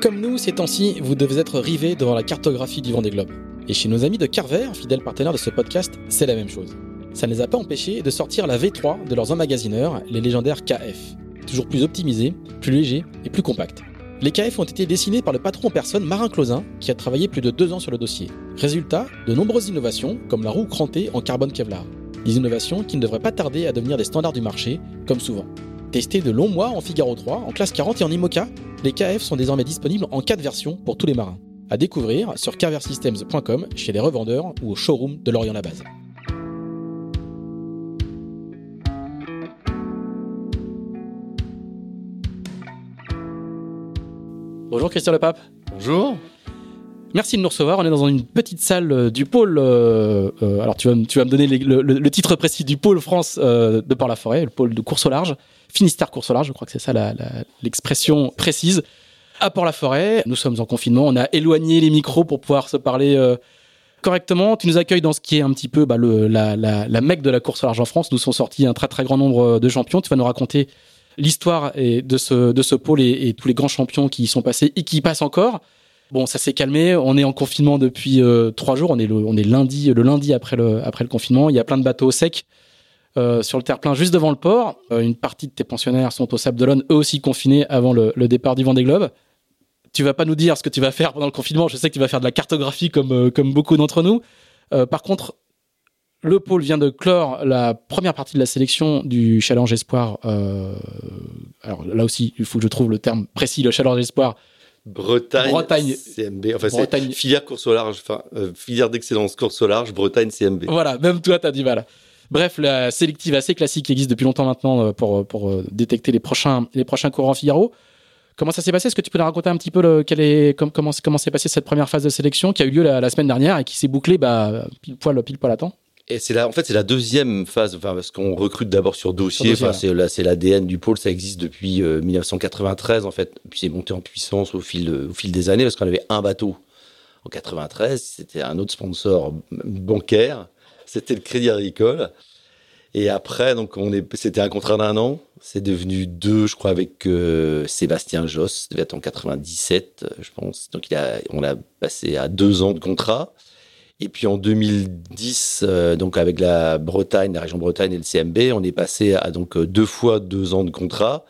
Comme nous, ces temps-ci, vous devez être rivés devant la cartographie du Vendée Globe. Et chez nos amis de Carver, fidèles partenaires de ce podcast, c'est la même chose. Ça ne les a pas empêchés de sortir la V3 de leurs emmagasineurs, les légendaires KF. Toujours plus optimisés, plus légers et plus compacts. Les KF ont été dessinés par le patron en personne Marin Closin, qui a travaillé plus de deux ans sur le dossier. Résultat, de nombreuses innovations, comme la roue crantée en carbone Kevlar. Des innovations qui ne devraient pas tarder à devenir des standards du marché, comme souvent. Testés de longs mois en Figaro 3, en classe 40 et en IMOCA, les KF sont désormais disponibles en 4 versions pour tous les marins. À découvrir sur carversystems.com, chez les revendeurs ou au showroom de Lorient-la-Base. Bonjour Christian Lepape. Bonjour. Merci de nous recevoir. On est dans une petite salle euh, du pôle. Euh, euh, alors, tu vas, tu vas me donner le, titre précis du pôle France de Port-la-Forêt, le pôle de course au large. Finistère course au large, je crois que c'est ça l'expression précise. À Port-la-Forêt, nous sommes en confinement. On a éloigné les micros pour pouvoir se parler correctement. Tu nous accueilles dans ce qui est un petit peu bah, le, la, mecque de la course au large en France. Nous sont sortis un très très grand nombre de champions. Tu vas nous raconter l'histoire de ce, pôle et, tous les grands champions qui y sont passés et qui y passent encore. Bon, ça s'est calmé. On est en confinement depuis euh, trois jours. On est le, lundi, le lundi après le confinement. Il y a plein de bateaux secs euh, sur le terre-plein juste devant le port. Euh, une partie de tes pensionnaires sont au Sable d'Olonne, eux aussi confinés avant le, le départ du Vendée Globe. Tu vas pas nous dire ce que tu vas faire pendant le confinement. Je sais que tu vas faire de la cartographie comme, comme beaucoup d'entre nous. par contre, le pôle vient de clore la première partie de la sélection du Challenge Espoir. alors là aussi, il faut que je trouve le terme précis, le Challenge Espoir Bretagne, Bretagne, CMB, enfin Bretagne. filière course au large, enfin euh, filière d'excellence course au large, Bretagne CMB. Voilà, même toi t'as du mal. Bref, la sélective assez classique existe depuis longtemps maintenant euh, pour, pour euh, détecter les prochains, les prochains courants Figaro. Comment ça s'est passé? Est-ce que tu peux nous raconter un petit peu le, quel est, comment, comment s'est passé cette première phase de sélection qui a eu lieu la, la semaine dernière et qui s'est bouclée bah, pile poil pile poil à temps? Et c'est là, en fait, c'est la deuxième phase, enfin, parce qu'on recrute d'abord sur dossier. Enfin, c'est là, c'est l'ADN du pôle. Ça existe depuis 1993, euh, en fait. Puis c'est monté en puissance au fil, au fil des années, parce qu'on avait un bateau en 93. C'était un autre sponsor bancaire. C'était le Crédit Agricole. Et après, donc, on est, c'était un contrat d'un an. C'est devenu deux, je crois, avec euh, Sébastien Josse. devait être en 97, euh, je pense. Donc, il a, on a passé à deux ans de contrat. Et puis en 2010, euh, donc avec la Bretagne, la région Bretagne et le CMB, on est passé à donc deux fois deux ans de contrat.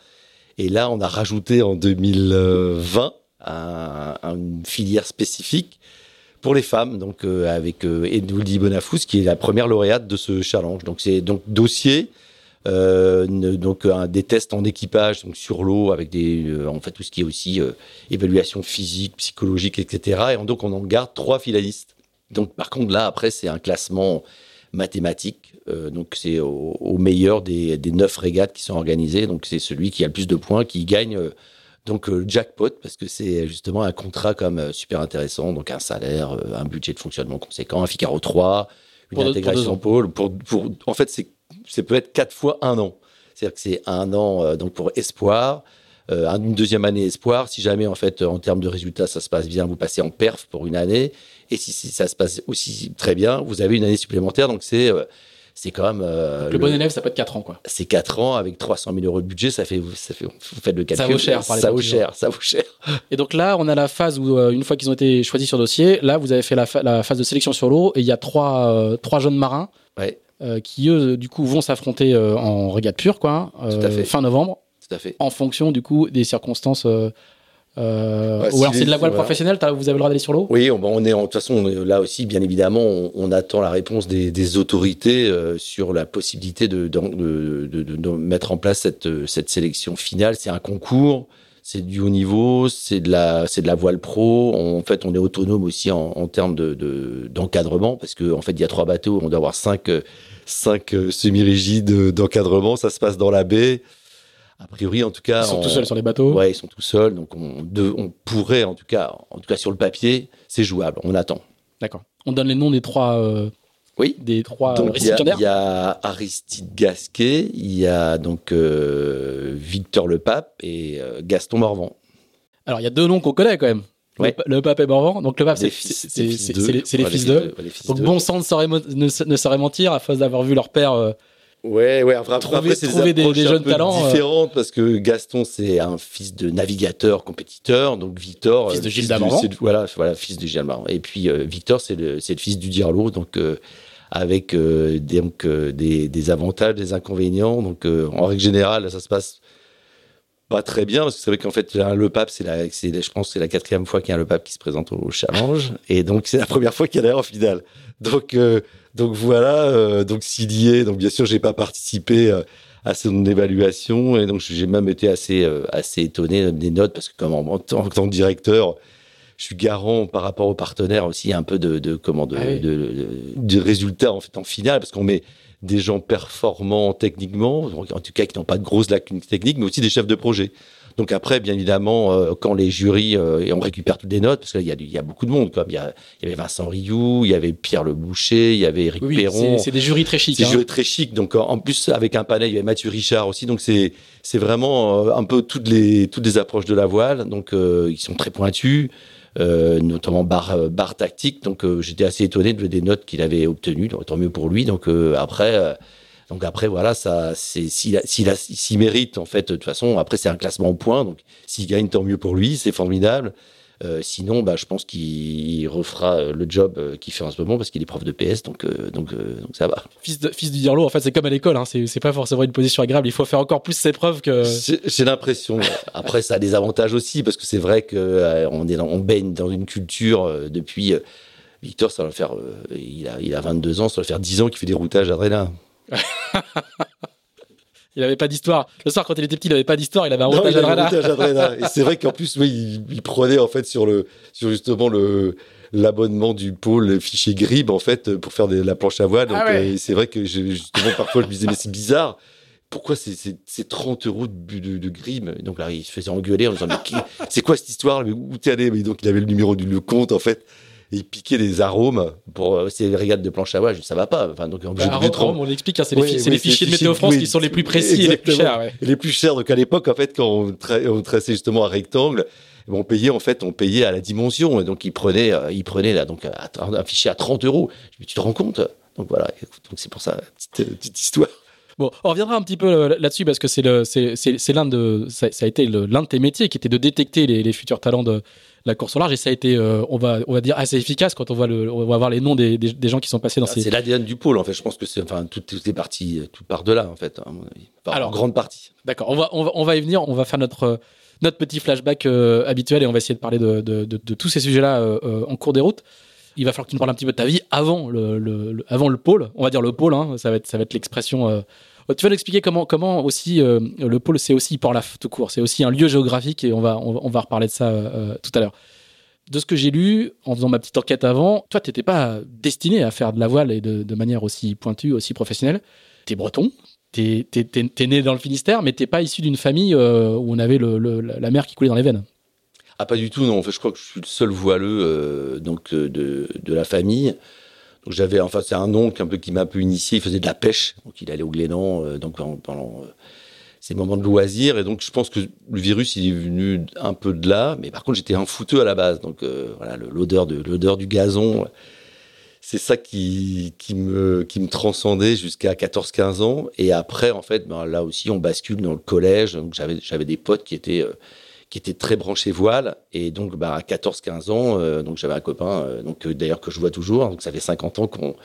Et là, on a rajouté en 2020 une filière spécifique pour les femmes, donc euh, avec Edwildy Bonafous, qui est la première lauréate de ce challenge. Donc c'est donc dossier, donc un, des tests en équipage, donc sur l'eau, avec des, en fait tout ce qui est aussi évaluation physique, psychologique, etc. Et donc on en garde trois finalistes. Donc, par contre, là, après, c'est un classement mathématique. Euh, donc, c'est au, meilleur des, neuf régates qui sont organisées. Donc, c'est celui qui a le plus de points qui gagne. Euh, donc le jackpot parce que c'est justement un contrat comme euh, super intéressant. Donc un salaire un budget de fonctionnement conséquent un Figaro 3 une intégration pôle pour, pour en fait c'est peut être quatre fois un an. C'est-à-dire que c'est un an donc pour espoir une deuxième année espoir. Si jamais en fait en termes de résultats ça se passe bien vous passez en perf pour une année. Et si, ça se passe aussi très bien, vous avez une année supplémentaire. Donc c'est euh, c'est quand même. Euh, le, bon élève, ça peut être 4 ans, quoi. C'est 4 ans avec 300 000 euros de budget, ça fait, ça fait, vous faites le calcul. Ça vaut cher, par Ça vaut cher, ça vaut cher. Et donc là, on a la phase où, euh, une fois qu'ils ont été choisis sur dossier, là, vous avez fait la, la phase de sélection sur l'eau et il y a trois, trois jeunes marins. qui eux du coup vont s'affronter en régate pure quoi fin novembre Tout à fait. en fonction du coup des circonstances euh, ou alors c'est de la voile professionnelle, vous avez le droit d'aller sur l'eau? Oui, on, est en de toute façon là aussi, bien évidemment, on, attend la réponse des, autorités euh, sur la possibilité de, de, mettre en place cette, cette sélection finale. C'est un concours, c'est du haut niveau, c'est de la c'est de la voile pro. En fait, on est autonome aussi en, termes de d'encadrement parce qu'en en fait, il y a trois bateaux, on doit avoir cinq cinq semi-rigides d'encadrement. Ça se passe dans la baie A priori, en tout cas. Ils sont tout seuls sur les bateaux. Ouais, ils sont tout seuls. Donc, on, on pourrait, en tout cas, en tout cas sur le papier, c'est jouable. On attend. D'accord. On donne les noms des trois. Euh, oui. Des trois donc, il y, a Aristide Gasquet, il y a donc euh, Victor Le Pape et euh, Gaston Morvan. Alors, il y a deux noms qu'on connaît quand même. Le, pape et Morvan. Donc le pape, c'est les fils d'eux. Donc bon sang ne saurait, ne, saurait mentir à force d'avoir vu leur père Ouais, ouais. Enfin, trouver, c'est des, des, jeunes talents euh. différentes parce que Gaston c'est un fils de navigateur, compétiteur, donc Victor, fils euh, de Gilles Damarant. Voilà, voilà, fils de Gilles Damarant. Et puis euh, Victor c'est le c'est le fils du Dirlo, donc avec des, donc des, des avantages, des inconvénients. Donc en règle générale, ça se passe pas très bien parce que c'est vrai qu'en fait le pape c'est la c'est je pense c'est la quatrième fois qu'il y a le pape qui se présente au challenge et donc c'est la première fois qu'il y a en finale donc donc voilà, euh, donc s'il y est, donc bien sûr, j'ai pas participé euh, à son évaluation et donc j'ai même été assez euh, assez étonné des notes parce que comme en, tant que directeur, je suis garant par rapport aux partenaires aussi un peu de, de comment de, ah de, de, résultats en fait en finale parce qu'on met des gens performants techniquement, en tout cas qui n'ont pas de grosses lacunes techniques, mais aussi des chefs de projet. Donc après, bien évidemment, euh, quand les jurys, euh, et on récupère toutes les notes, parce qu'il y, y a beaucoup de monde, comme il y, a, il y avait Vincent Rioux, il y avait Pierre Le Boucher, il y avait Eric Perron. C'est des jurys très chics. C'est des hein. jurys très chics. Donc en plus, avec un panel, il y avait Mathieu Richard aussi. Donc c'est c'est vraiment euh, un peu toutes les toutes les approches de la voile. Donc ils sont très pointus. Euh, notamment barre, barre tactique. Donc j'étais assez étonné de des notes qu'il avait obtenues. Donc, tant mieux pour lui. Donc après, donc après, voilà, ça, c'est s'il s'il mérite en fait, de toute façon, après c'est un classement au point. Donc s'il gagne, tant mieux pour lui, c'est formidable. Euh, sinon, bah, je pense qu'il refera euh, le job euh, qu'il fait en ce moment parce qu'il est prof de PS, donc donc, donc ça va. Fils de fils du Dirlo, en fait, c'est comme à l'école, hein, c'est pas forcément une position agréable. Il faut faire encore plus ses preuves que. J'ai l'impression. Après, ça a des avantages aussi parce que c'est vrai que on est on baigne dans une culture depuis. Victor, ça va faire, il a il a 22 ans, ça va faire 10 ans qu'il fait des routages à Drena. il n'avait pas d'histoire. Le soir, quand il était petit, il n'avait pas d'histoire. Il avait un routage à Et c'est vrai qu'en plus, oui, il, prenait en fait sur le, sur justement le l'abonnement du pôle fichier Grib en fait pour faire de la planche à voile. Ah euh, c'est vrai que justement parfois je me disais mais c'est bizarre. Pourquoi c'est 30 euros de, de, de Grib? Donc là, il se faisait engueuler en disant mais c'est quoi cette histoire? Mais Où t'es allé? Mais Donc il avait le numéro du le compte en fait il piquait des arômes pour euh, ces régates de planche à voile. Ça va pas. Enfin, donc, bah, arômes, on l'explique, hein, c'est les, fichiers de Météo France qui sont les plus précis et les plus chers. les plus chers. Donc à l'époque, en fait, quand on, on traçait justement un rectangle, on payait en fait, on payait à la dimension. Et donc il prenait, euh, il prenait là donc un fichier à 30 euros. Tu te rends compte? Donc voilà. Donc c'est pour ça petite, petite histoire. Bon, on reviendra un petit peu euh, là-dessus parce que c'est l'un de, ça, a été l'un de tes métiers qui était de détecter les, les futurs talents de, la course au large et ça a été, euh, on va, on va dire assez efficace quand on voit le, on va voir les noms des, des, gens qui sont passés dans ah, ces. C'est l'ADN du pôle en fait. Je pense que c'est, enfin, tout, tout est parti, tout part de là en fait. Hein, Alors, en grande partie. D'accord. On va, on va, on va y venir. On va faire notre notre petit flashback euh, habituel et on va essayer de parler de, de, de, tous ces sujets-là euh, en cours des routes. Il va falloir que tu nous parles un petit peu de ta vie avant le, le, avant le pôle. On va dire le pôle. Hein, ça va être, ça va être l'expression tu vas nous expliquer comment, comment aussi le pôle, c'est aussi pour la tout court, c'est aussi un lieu géographique et on va, on, va reparler de ça tout à l'heure de ce que j'ai lu en faisant ma petite enquête avant, toi, tu n'étais pas destiné à faire de la voile et de, manière aussi pointue, aussi professionnelle. Tu es breton, tu es, né dans le Finistère, mais tu pas issu d'une famille euh, où on avait la mer qui coulait dans les veines. Ah, pas du tout, non. En fait, je crois que je suis le seul voileux euh, donc, euh, de, la famille. Donc j'avais, enfin, c'est un oncle un peu qui m'a un peu initié. Il faisait de la pêche, donc il allait au Glénan, donc pendant ces moments de loisirs. Et donc, je pense que le virus, il est venu un peu de là. Mais par contre, j'étais un fouteux à la base. Donc, euh, voilà, l'odeur de l'odeur du gazon, c'est ça qui, qui, me, qui me transcendait jusqu'à 14-15 ans. Et après, en fait, ben, là aussi, on bascule dans le collège. Donc, j'avais, j'avais des potes qui étaient, euh, qui étaient très branchés voile. Et donc, bah, à 14-15 ans, euh, donc j'avais un copain, donc d'ailleurs que je vois toujours. Donc, ça fait 50 ans qu'on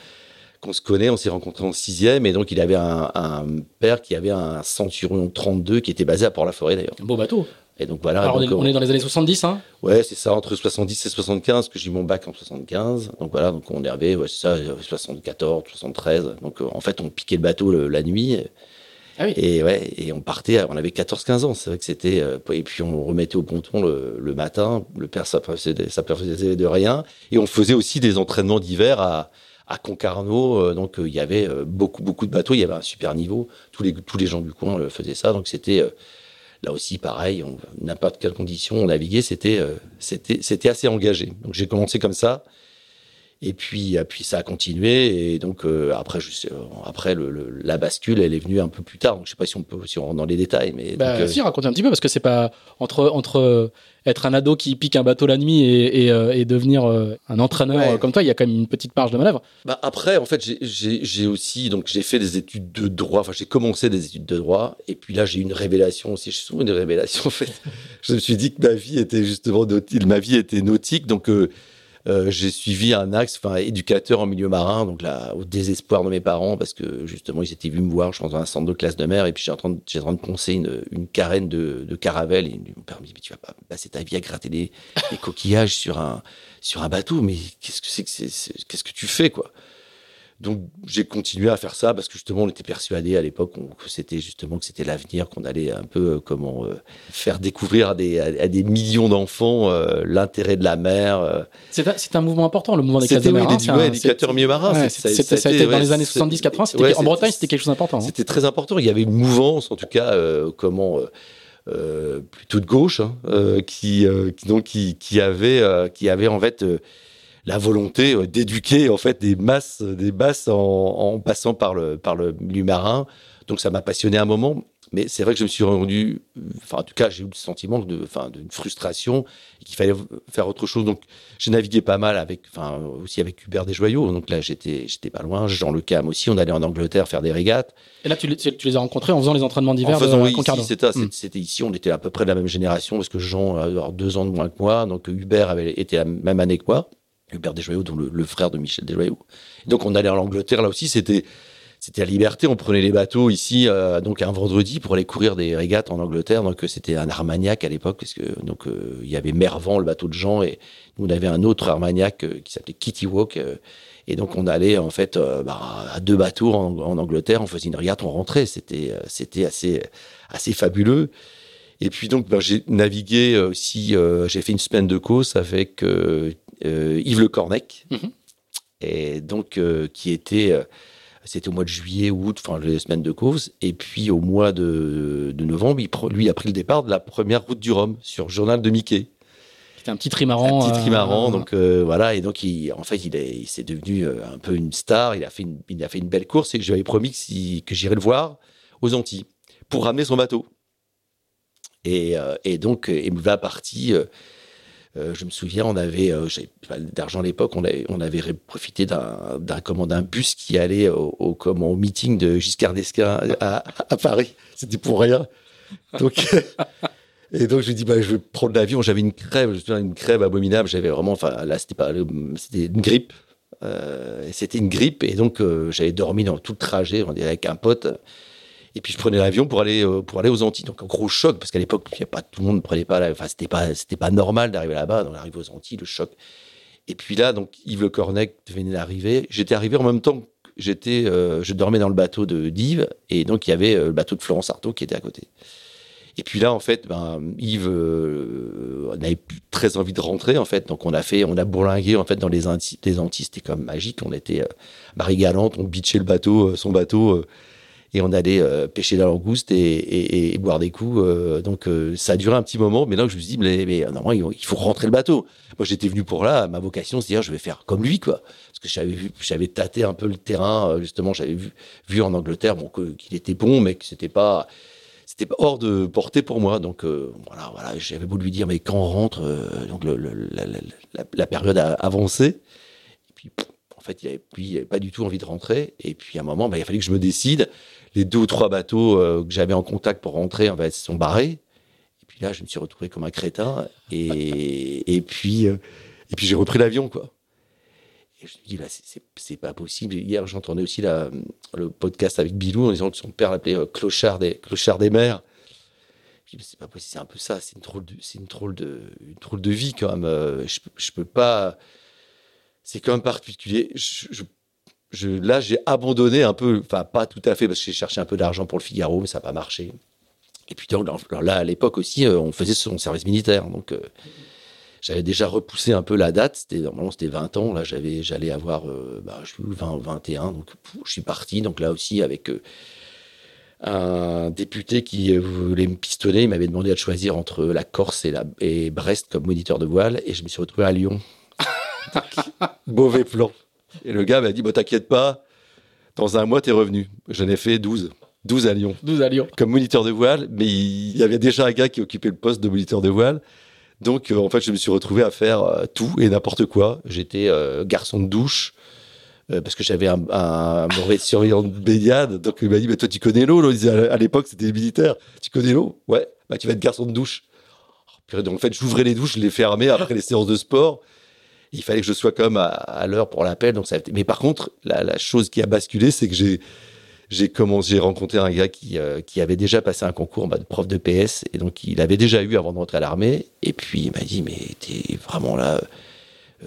qu'on se connaît, on s'est rencontrés en sixième, et donc il avait un, père qui avait un Centurion 32 qui était basé à Port-la-Forêt d'ailleurs. Un beau bateau. Et donc voilà. on, est, dans les années 70, hein Ouais, c'est ça, entre 70 et 75, que j'ai eu mon bac en 75. Donc voilà, donc on est arrivé, ouais, c'est ça, 74, 73. Donc euh, en fait, on piquait le bateau la nuit. Ah. Et ouais, et on partait, on avait 14-15 ans. C'est vrai que c'était, euh, et puis on remettait au ponton le, matin. Le père ça de rien. Et on faisait aussi des entraînements d'hiver à, à Concarneau, euh, donc euh, il y avait beaucoup beaucoup de bateaux, il y avait un super niveau. Tous les tous les gens du coin faisaient ça, donc c'était là aussi, pareil, n'importe quelle condition, on naviguait, c'était c'était c'était assez engagé. Donc j'ai commencé comme ça. Et puis, puis ça a continué. Et donc euh, après, je sais, après le, la bascule, elle est venue un peu plus tard. Donc je sais pas si on peut si on rentre dans les détails, mais bah, donc, si raconter un petit peu parce que c'est pas entre entre euh, être un ado qui pique un bateau la nuit et, et, euh, et devenir un entraîneur comme toi, il y a quand même une petite marge de manœuvre. Bah après, en fait, j'ai aussi donc j'ai fait des études de droit. Enfin, j'ai commencé des études de droit. Et puis là, j'ai eu une révélation aussi. Je suis souvent une révélation en fait. je me suis dit que ma vie était justement nautique. Ma vie était nautique, donc euh, j'ai suivi un axe, enfin, éducateur en milieu marin, donc là, au désespoir de mes parents, parce que justement, ils étaient venus me voir, je pense, dans un centre de classe de mer, et puis j'ai en train de, poncer une, une carène de, de caravelle, et ils m'ont permis, mais tu vas pas passer ta vie à gratter des, coquillages sur un, sur un bateau, mais qu'est-ce que c'est que c'est, qu'est-ce que tu fais, quoi? Donc j'ai continué à faire ça parce que justement on était persuadé à l'époque que c'était justement que c'était l'avenir, qu'on allait un peu euh, comment euh, faire découvrir à des, à, des millions d'enfants euh, l'intérêt de la mer. C'est un, mouvement important, le mouvement des classes de mer. C'était oui, éducateur milieu marin. Ouais, ça, ça, ça, a été dans les années 70-80. en Bretagne, c'était quelque chose d'important. Hein. C'était très important. Il y avait une mouvance, en tout cas, comment. Plutôt de gauche, hein, qui, qui, donc qui, qui avait qui avait en fait la volonté euh, d'éduquer en fait des masses, des masses en, passant par le par le milieu marin. Donc ça m'a passionné un moment, mais c'est vrai que je me suis rendu, enfin en tout cas j'ai eu le sentiment de, enfin d'une frustration et qu'il fallait faire autre chose. Donc j'ai navigué pas mal avec, enfin aussi avec Hubert Desjoyaux. Donc là j'étais j'étais pas loin. Jean Le Cam aussi. On allait en Angleterre faire des régates. Et là tu, tu les as rencontrés en faisant les entraînements d'hiver. En faisant de oui, c'était hmm. c'était ici. On était à peu près de la même génération parce que Jean a deux ans de moins que moi. Donc Hubert avait été la même année que moi. Hubert Desjoyaux, dont le, frère de Michel Desjoyaux. Donc on allait en Angleterre, là aussi, c'était c'était la liberté. On prenait les bateaux ici, euh, donc un vendredi pour aller courir des régates en Angleterre. Donc c'était un Armagnac à l'époque, parce que donc euh, il y avait Mervent, le bateau de Jean, et nous on avait un autre Armagnac euh, qui s'appelait Kitty Walk. et donc on allait en fait bah, à deux bateaux en, Angleterre, on faisait une régate, on rentrait. C'était c'était assez assez fabuleux. Et puis donc ben, j'ai navigué aussi, j'ai fait une semaine de course avec euh, Yves Le Cornec, mhm. et donc euh, qui était euh, c'était au mois de juillet août, enfin les semaines de course. Et puis au mois de, de novembre, il, lui a pris le départ de la première route du Rhum sur Journal de Mickey. C'était un petit trimaran. Un petit trimaran, euh... donc euh, voilà. Et donc il, en fait, il, est, il s'est devenu un peu une star. Il a fait une, il a fait une belle course et j'avais promis que, si, que j'irais le voir aux Antilles pour ramener son bateau. Et, et donc, il va parti euh, je me souviens, on avait, euh, pas d'argent à l'époque, on avait, profité d'un, d'un, bus qui allait au, meeting de Giscard d'Esquin à, Paris. C'était pour rien. Et donc je dis, bah, je vais prendre l'avion. J'avais une crève, une crève abominable. J'avais vraiment, là, c'était pas, c'était une grippe. Euh, c'était une grippe et donc j'avais dormi dans tout le trajet, on avec un pote. Et puis je prenais l'avion pour aller euh, pour aller aux Antilles. Donc un gros choc parce qu'à l'époque, il y a pas tout le monde ne prenait pas. enfin, c'était pas c'était pas normal d'arriver là-bas. Donc arrive aux Antilles, le choc. Et puis là, donc Yves Le Cornec venait d'arriver. J'étais arrivé en même temps. que J'étais, euh, je dormais dans le bateau de d'Yves et donc il y avait euh, le bateau de Florence Artaud qui était à côté. Et puis là, en fait, ben, Yves euh, n'avait plus très envie de rentrer, en fait. Donc, on a fait, on a bourlingué, en fait, dans les Antilles. Les Antilles, c'était comme magique. On était euh, Marie Galante, on bitchait le bateau, son bateau et on allait euh, pêcher la langouste et, boire des coups. Euh, donc euh, ça a duré un petit moment, mais là je me suis dit, mais, mais normalement il faut rentrer le bateau. Moi j'étais venu pour là, ma vocation c'est dire je vais faire comme lui quoi, parce que j'avais j'avais tâté un peu le terrain justement, j'avais vu, en Angleterre bon qu'il était bon, mais que c'était pas c'était hors de portée pour moi. Donc voilà, j'avais beau lui dire mais quand on rentre, donc la, période a avancé. Et puis en fait, il avait, il avait pas du tout envie de rentrer. Et puis à un moment, bah, il a fallu que je me décide les deux ou trois bateaux euh, que j'avais en contact pour rentrer, en fait, sont barrés. Et puis là, je me suis retrouvé comme un crétin. Et, puis, euh, et puis j'ai repris l'avion, quoi. Et je me dis, là, c'est pas possible. Hier, j'entendais aussi le podcast avec Bilou en disant que son père l'appelait euh, Clochard, des, Clochard des mers. Je c'est pas possible, c'est un peu ça. C'est une drôle de, c'est une de, de vie, quand même. Je, je peux pas. C'est quand même particulier. Je, je je, là, j'ai abandonné un peu, enfin, pas tout à fait, parce que j'ai cherché un peu d'argent pour le Figaro, mais ça n'a pas marché. Et puis, donc, là, à l'époque aussi, euh, on faisait son service militaire. Donc, euh, j'avais déjà repoussé un peu la date. C'était, normalement, c'était 20 ans. Là, j'avais, j'allais avoir, euh, bah, je suis 20, 21. Donc, je suis parti. Donc, là aussi, avec, un député qui voulait me pistonner. Il m'avait demandé de choisir entre la Corse et, la, et Brest comme moniteur de voile. Et je me suis retrouvé à Lyon. Mauvais plan. Et le gars m'a dit, bon, t'inquiète pas, dans un mois, t'es revenu. J'en ai fait 12. 12 à Lyon. 12 à Lyon. Comme moniteur de voile, mais il y avait déjà un gars qui occupait le poste de moniteur de voile. Donc, euh, en fait, je me suis retrouvé à faire euh, tout et n'importe quoi. J'étais euh, garçon de douche, parce que j'avais un, un, mauvais surveillant de baignade. Donc, il m'a dit, mais toi, tu connais l'eau. À l'époque, c'était militaire. Tu connais l'eau? Ouais. Bah, tu vas être garçon de douche. Oh, donc, en fait, j'ouvrais les douches, je les fermais après les séances de sport. Il fallait que je sois comme à, à l'heure pour l'appel. Donc, ça... Mais par contre, la, chose qui a basculé, c'est que j'ai j'ai commencé, j'ai rencontré un gars qui, euh, qui avait déjà passé un concours de prof de PS et donc il avait déjà eu avant de rentrer à l'armée. Et puis il m'a dit mais t'es vraiment là, euh,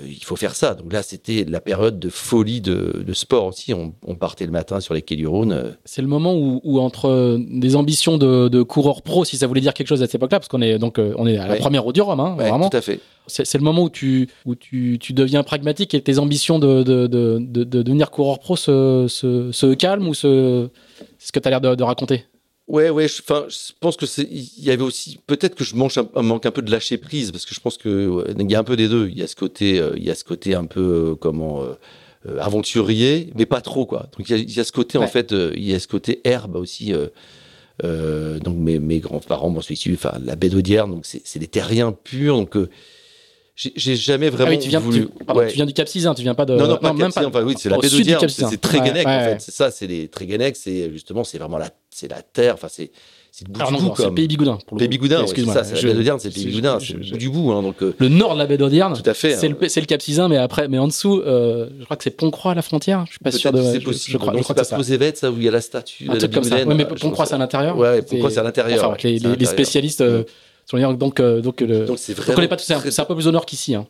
il faut faire ça. Donc là, c'était la période de folie de, de sport aussi. On, on, partait le matin sur les quais du Rhône. Euh. C'est le moment où, où, entre des ambitions de, de coureur pro, si ça voulait dire quelque chose à cette époque-là, parce qu'on est donc on est à la première roue du Rhum, hein, ouais, vraiment. Tout à fait. C'est le moment où tu où tu, tu deviens pragmatique et tes ambitions de, de, de, de, de devenir coureur pro se, se, se calment ou se c'est ce que tu as l'air de, de raconter? Ouais, ouais. Enfin, je, je, pense que c'est. Il y avait aussi peut-être que je manque un, manque un peu de lâcher prise parce que je pense que ouais, il y a un peu des deux. Il y a ce côté, euh, il y a ce côté un peu euh, comment euh, aventurier, mais pas trop quoi. Donc il y a, il y a ce côté ouais. en fait, il y a ce côté herbe aussi. donc mes, mes grands-parents m'ont suivi, enfin la baie d'Audière, donc c'est des terriens purs, donc j'ai jamais vraiment ah oui, tu viens, voulu. Tu, pardon, ouais. tu viens du Cap Sizun, tu viens pas de. Non, non, pas non Cap Sizun, enfin oui, c'est la baie d'Audière, c'est Tréguenec ouais, en ouais. fait. C'est ça, c'est les Tréguenec, c'est justement, c'est vraiment la, c'est la terre, enfin c'est. C'est le bout Alors du non, bout. C'est Pays Bigoudin. Pour le Pays Bigoudin, excuse-moi. c'est ça, c'est la baie d'Audierne, c'est le Pays Bigoudin, c'est le bout du bout. Hein, donc, euh... Le nord de la baie d'Audierne, tout à fait. C'est hein. le, le Cap Sizun, mais après, mais en dessous, euh, je crois que c'est Pont-Croix à la frontière. Je suis pas sûr de. C'est possible. Je crois, je crois que c'est Posévette, ça, où il y a la statue. Un truc comme ça. Oui, mais Pont-Croix, c'est à l'intérieur. Ouais, Pont-Croix, c'est à l'intérieur. Les, les spécialistes. Donc, euh, donc, le, donc c'est vraiment. On connaît pas tout. C'est un peu plus au nord qu'ici. Hein.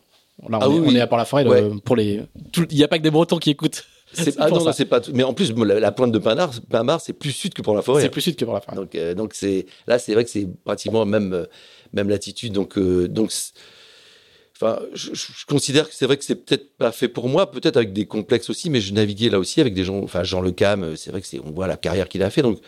Là, on, ah est, oui, on est à Port-la-Forêt ouais. pour les. Il n'y a pas que des Bretons qui écoutent. Ah non, non c'est pas. Tout. Mais en plus, la, la pointe de Pinard, Pinard c'est plus sud que pour la forêt. C'est plus sud que pour la forêt. Donc, euh, donc c'est là, c'est vrai que c'est pratiquement même euh, même latitude. Donc, euh, donc, enfin, je, je, considère que c'est vrai que c'est peut-être pas fait pour moi, peut-être avec des complexes aussi, mais je naviguais là aussi avec des gens. Enfin, Jean Le Cam, c'est vrai que c'est, on voit la carrière qu'il a fait, donc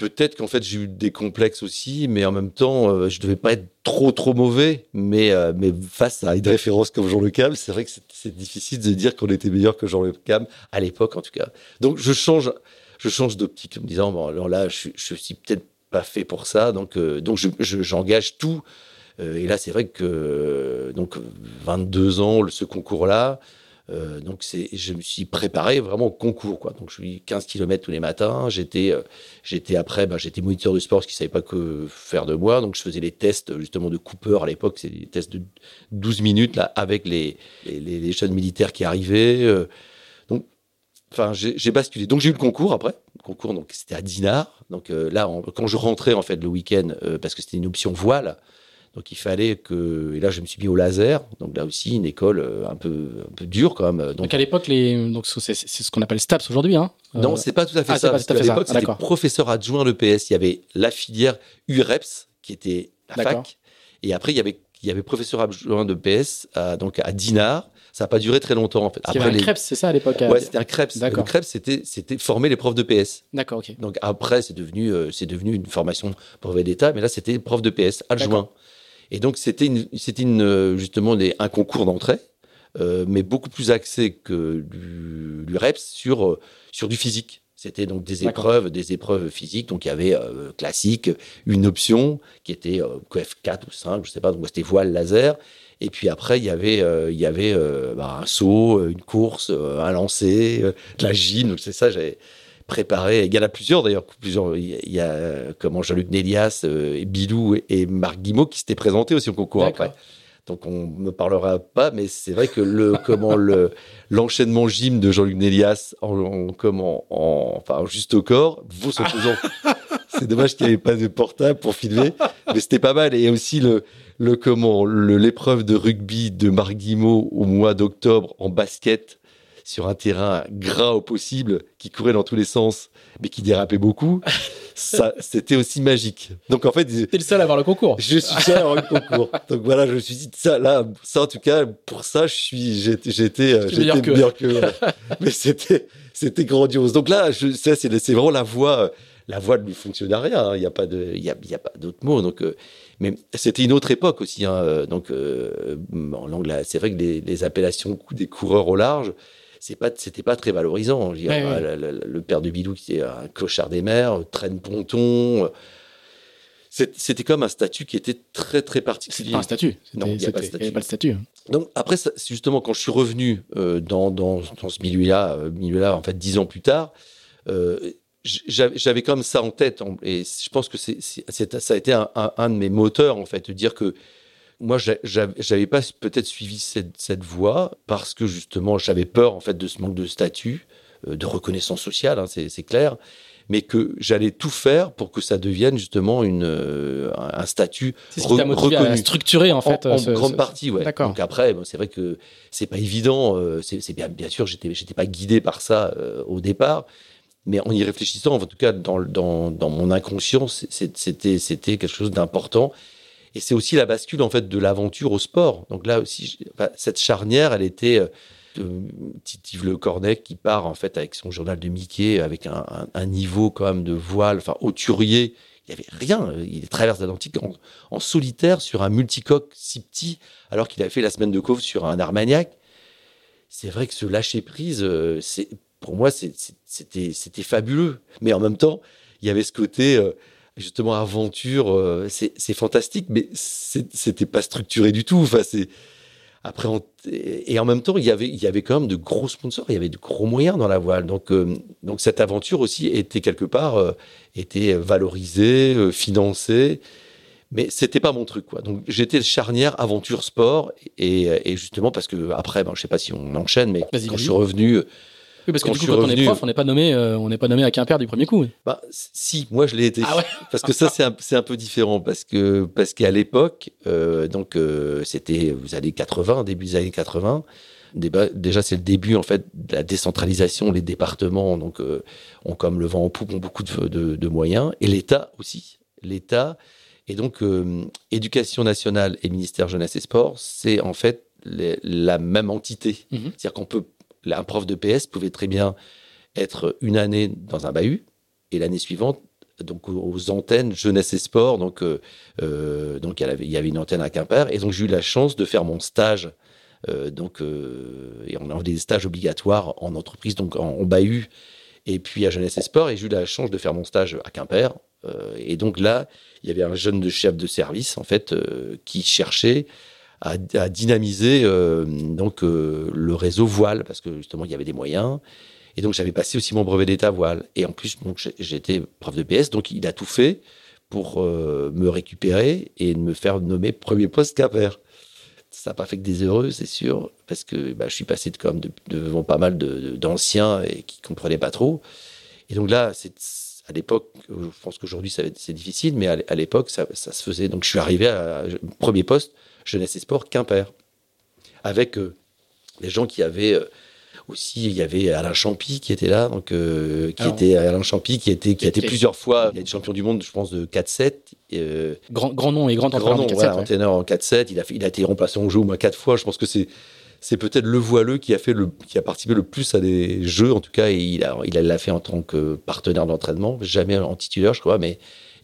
peut-être qu'en fait j'ai eu des complexes aussi, mais en même temps euh, je devais pas être trop trop mauvais. Mais euh, mais face à une référence comme Jean Le Cam, c'est vrai que c'est difficile de dire qu'on était meilleur que Jean Le Cam à l'époque en tout cas. Donc je change je change d'optique en me disant bon alors là je, je suis peut-être pas fait pour ça, donc euh, donc j'engage je, tout. Euh, et là c'est vrai que donc 22 ans ce concours là. Euh, donc c'est, je me suis préparé vraiment au concours, quoi. Donc je suis 15 km tous les matins. J'étais, euh, j'étais après, bah, j'étais moniteur de sport, ce qui savait pas que faire de moi. Donc je faisais les tests justement de Cooper à l'époque, c'est des tests de 12 minutes là avec les les, jeunes militaires qui arrivaient. Euh, donc, enfin, j'ai basculé. Donc j'ai eu le concours après. Le concours, donc c'était à Dinard. Donc là, quand je rentrais en fait le week-end, parce que c'était une option voile. Donc il fallait que et là je me suis mis au laser. Donc là aussi une école euh, un peu un peu dure quand même. Donc, donc à l'époque les donc c'est ce qu'on appelle STAPS aujourd'hui hein. Non, c'est pas tout à fait ah, ça. Pas tout à l'époque c'était professeur adjoint l'EPS. Il y avait la filière UREPS qui était la fac et après il y avait il y avait professeur adjoint de PS à, donc à Dinard. Ça n'a pas duré très longtemps en fait. Après, il y avait un les... CREPS, c'est ça à l'époque. Ouais, c'était un CREPS. Le CREPS, c'était c'était former les profs de PS. D'accord, ok. Donc après, c'est devenu euh, c'est devenu une formation brevet d'État, mais là c'était prof de PS adjoint. Et donc, c'était c'était euh, justement des, un concours d'entrée, euh, mais beaucoup plus axé que du, du REPS sur, euh, sur du physique. C'était donc des épreuves, des épreuves physiques. Donc, il y avait euh, classique, une option qui était euh, QF4 ou 5, je sais pas, donc c'était voile laser. Et puis après, il y avait, euh, il y avait bah, un saut, une course, un lancer, de la gym. Donc, c'est ça, j'avais préparé. Il y en a plusieurs d'ailleurs. Plusieurs. Il y a comment Jean-Luc Nélias, euh, Bilou et Marc Guimot qui s'étaient présentés aussi au concours après. Donc on ne parlera pas, mais c'est vrai que le comment le l'enchaînement gym de Jean-Luc Nélias en, en comment en enfin juste au corps vaut son pesant. c'est dommage qu'il n'y avait pas de portable pour filmer, mais c'était pas mal. Et aussi le le comment l'épreuve de rugby de Marc Guimot au mois d'octobre en basket sur un terrain gras au possible, qui courait dans tous les sens, mais qui dérapait beaucoup, ça, c'était aussi magique. Donc en fait, t'es le seul à avoir le concours. Je suis seul à avoir le concours. Donc voilà, je me suis dit ça, là, ça en tout cas, pour ça, je suis, j'étais, j'étais, j'étais meilleur que. Meilleur que mais c'était, c'était grandiose. Donc là, je, ça, c'est, c'est vraiment la voie, la voile du fonctionnariat. Hein. Il n'y a pas de, il y a, y a pas d'autres mots. Donc, euh, mais c'était une autre époque aussi. Hein. Donc, euh, en langue, c'est vrai que les, appellations des coureurs au large, c'est pas, c'était pas très valorisant. le, père de Bilou qui était un clochard des mers, traîne ponton. C'était comme un statut qui était très très particulier. C'était pas un statut. Non, il n'y a pas de statut. Donc après, justement, quand je suis revenu dans, dans, dans, ce milieu-là, milieu-là, en fait, dix ans plus tard, j'avais comme ça en tête, et je pense que c'est, ça a été un, de mes moteurs, en fait, de dire que moi, j'avais pas peut-être suivi cette, cette, voie parce que justement, j'avais peur, en fait, de ce manque de statut, euh, de reconnaissance sociale, hein, c'est clair, mais que j'allais tout faire pour que ça devienne justement une, euh, un statut ce qui reconnu. À structurer en fait en, grande partie ouais donc après c'est vrai que c'est pas évident euh, c'est bien bien sûr j'étais j'étais pas guidé par ça au départ mais en y réfléchissant, en tout cas dans, dans, dans mon inconscient, c'était quelque chose d'important. Et c'est aussi la bascule en fait de l'aventure au sport. Donc là aussi, cette charnière, elle était euh, Yves Le Cornet qui part en fait avec son journal de Mickey, avec un, niveau quand même de voile, enfin hauturier. Il y avait rien. Il traverse l'Atlantique en, solitaire sur un multicoque si petit, alors qu'il avait fait la semaine de Cove sur un Armagnac. C'est vrai que ce lâcher prise, euh, pour moi, c'était fabuleux. Mais en même temps, il y avait ce côté, euh, justement, aventure. Euh, c'est fantastique, mais c'était pas structuré du tout. Enfin, c'est. Après, et en même temps, il y avait, il y avait quand même de gros sponsors, il y avait de gros moyens dans la voile. Donc, euh, donc cette aventure aussi était quelque part, était valorisée, financée mais c'était pas mon truc quoi. Donc j'étais charnière aventure sport et, et justement parce que après ben je sais pas si on enchaîne mais quand je suis revenu oui, parce que du coup, quand on est prof, on n'est pas nommé, euh, on n'est pas nommé à Quimper du premier coup. Bah, si, moi je l'ai été. Ah ouais parce que ça, c'est un, un, peu différent, parce que parce qu'à l'époque, euh, donc euh, c'était aux années 80, début des années 80. Déjà, c'est le début en fait de la décentralisation. Les départements donc ont comme le vent en poupe ont beaucoup de, de, de moyens et l'État aussi. L'État et donc éducation nationale et ministère jeunesse et sport, c'est en fait la même entité. Mhm. C'est-à-dire qu'on peut un prof de PS pouvait très bien être une année dans un bahut et l'année suivante donc aux antennes jeunesse et sport donc euh, euh, donc il y, avait, une antenne à Quimper et donc j'ai eu la chance de faire mon stage euh, donc et on a des stages obligatoires en entreprise donc en, en, bahut et puis à jeunesse et sport et j'ai eu la chance de faire mon stage à Quimper et donc là il y avait un jeune de chef de service en fait qui cherchait à, dynamiser euh, donc euh, le réseau voile parce que justement il y avait des moyens. Et donc j'avais passé aussi mon brevet d'état voile. Et en plus donc j'étais prof de PS, donc il a tout fait pour euh, me récupérer et me faire nommer premier poste Quimper. Ça n'a pas fait que des heureux, c'est sûr, parce que bah, je suis passé de, comme devant pas mal d'anciens et qui comprenaient pas trop. Et donc là, c'est à l'époque, je pense qu'aujourd'hui c'est difficile, mais à l'époque ça, se faisait. Donc je suis arrivé à premier poste, Jeunesse et Sport Quimper, avec euh, des gens qui avaient euh, aussi, il y avait Alain Champy qui était là, donc euh, qui était Alain Champy qui était qui a été plusieurs fois, il a été champion du monde, je pense de 4-7. grand, grand nom et grand entraîneur grand nom, voilà, entraîneur en 4-7. Il a il a été remplaçant au jeu au moins quatre fois. Je pense que c'est c'est peut-être le voileux qui a fait le qui a participé le plus à des jeux en tout cas et il a il l'a fait en tant que partenaire d'entraînement, jamais en titulaire je crois, mais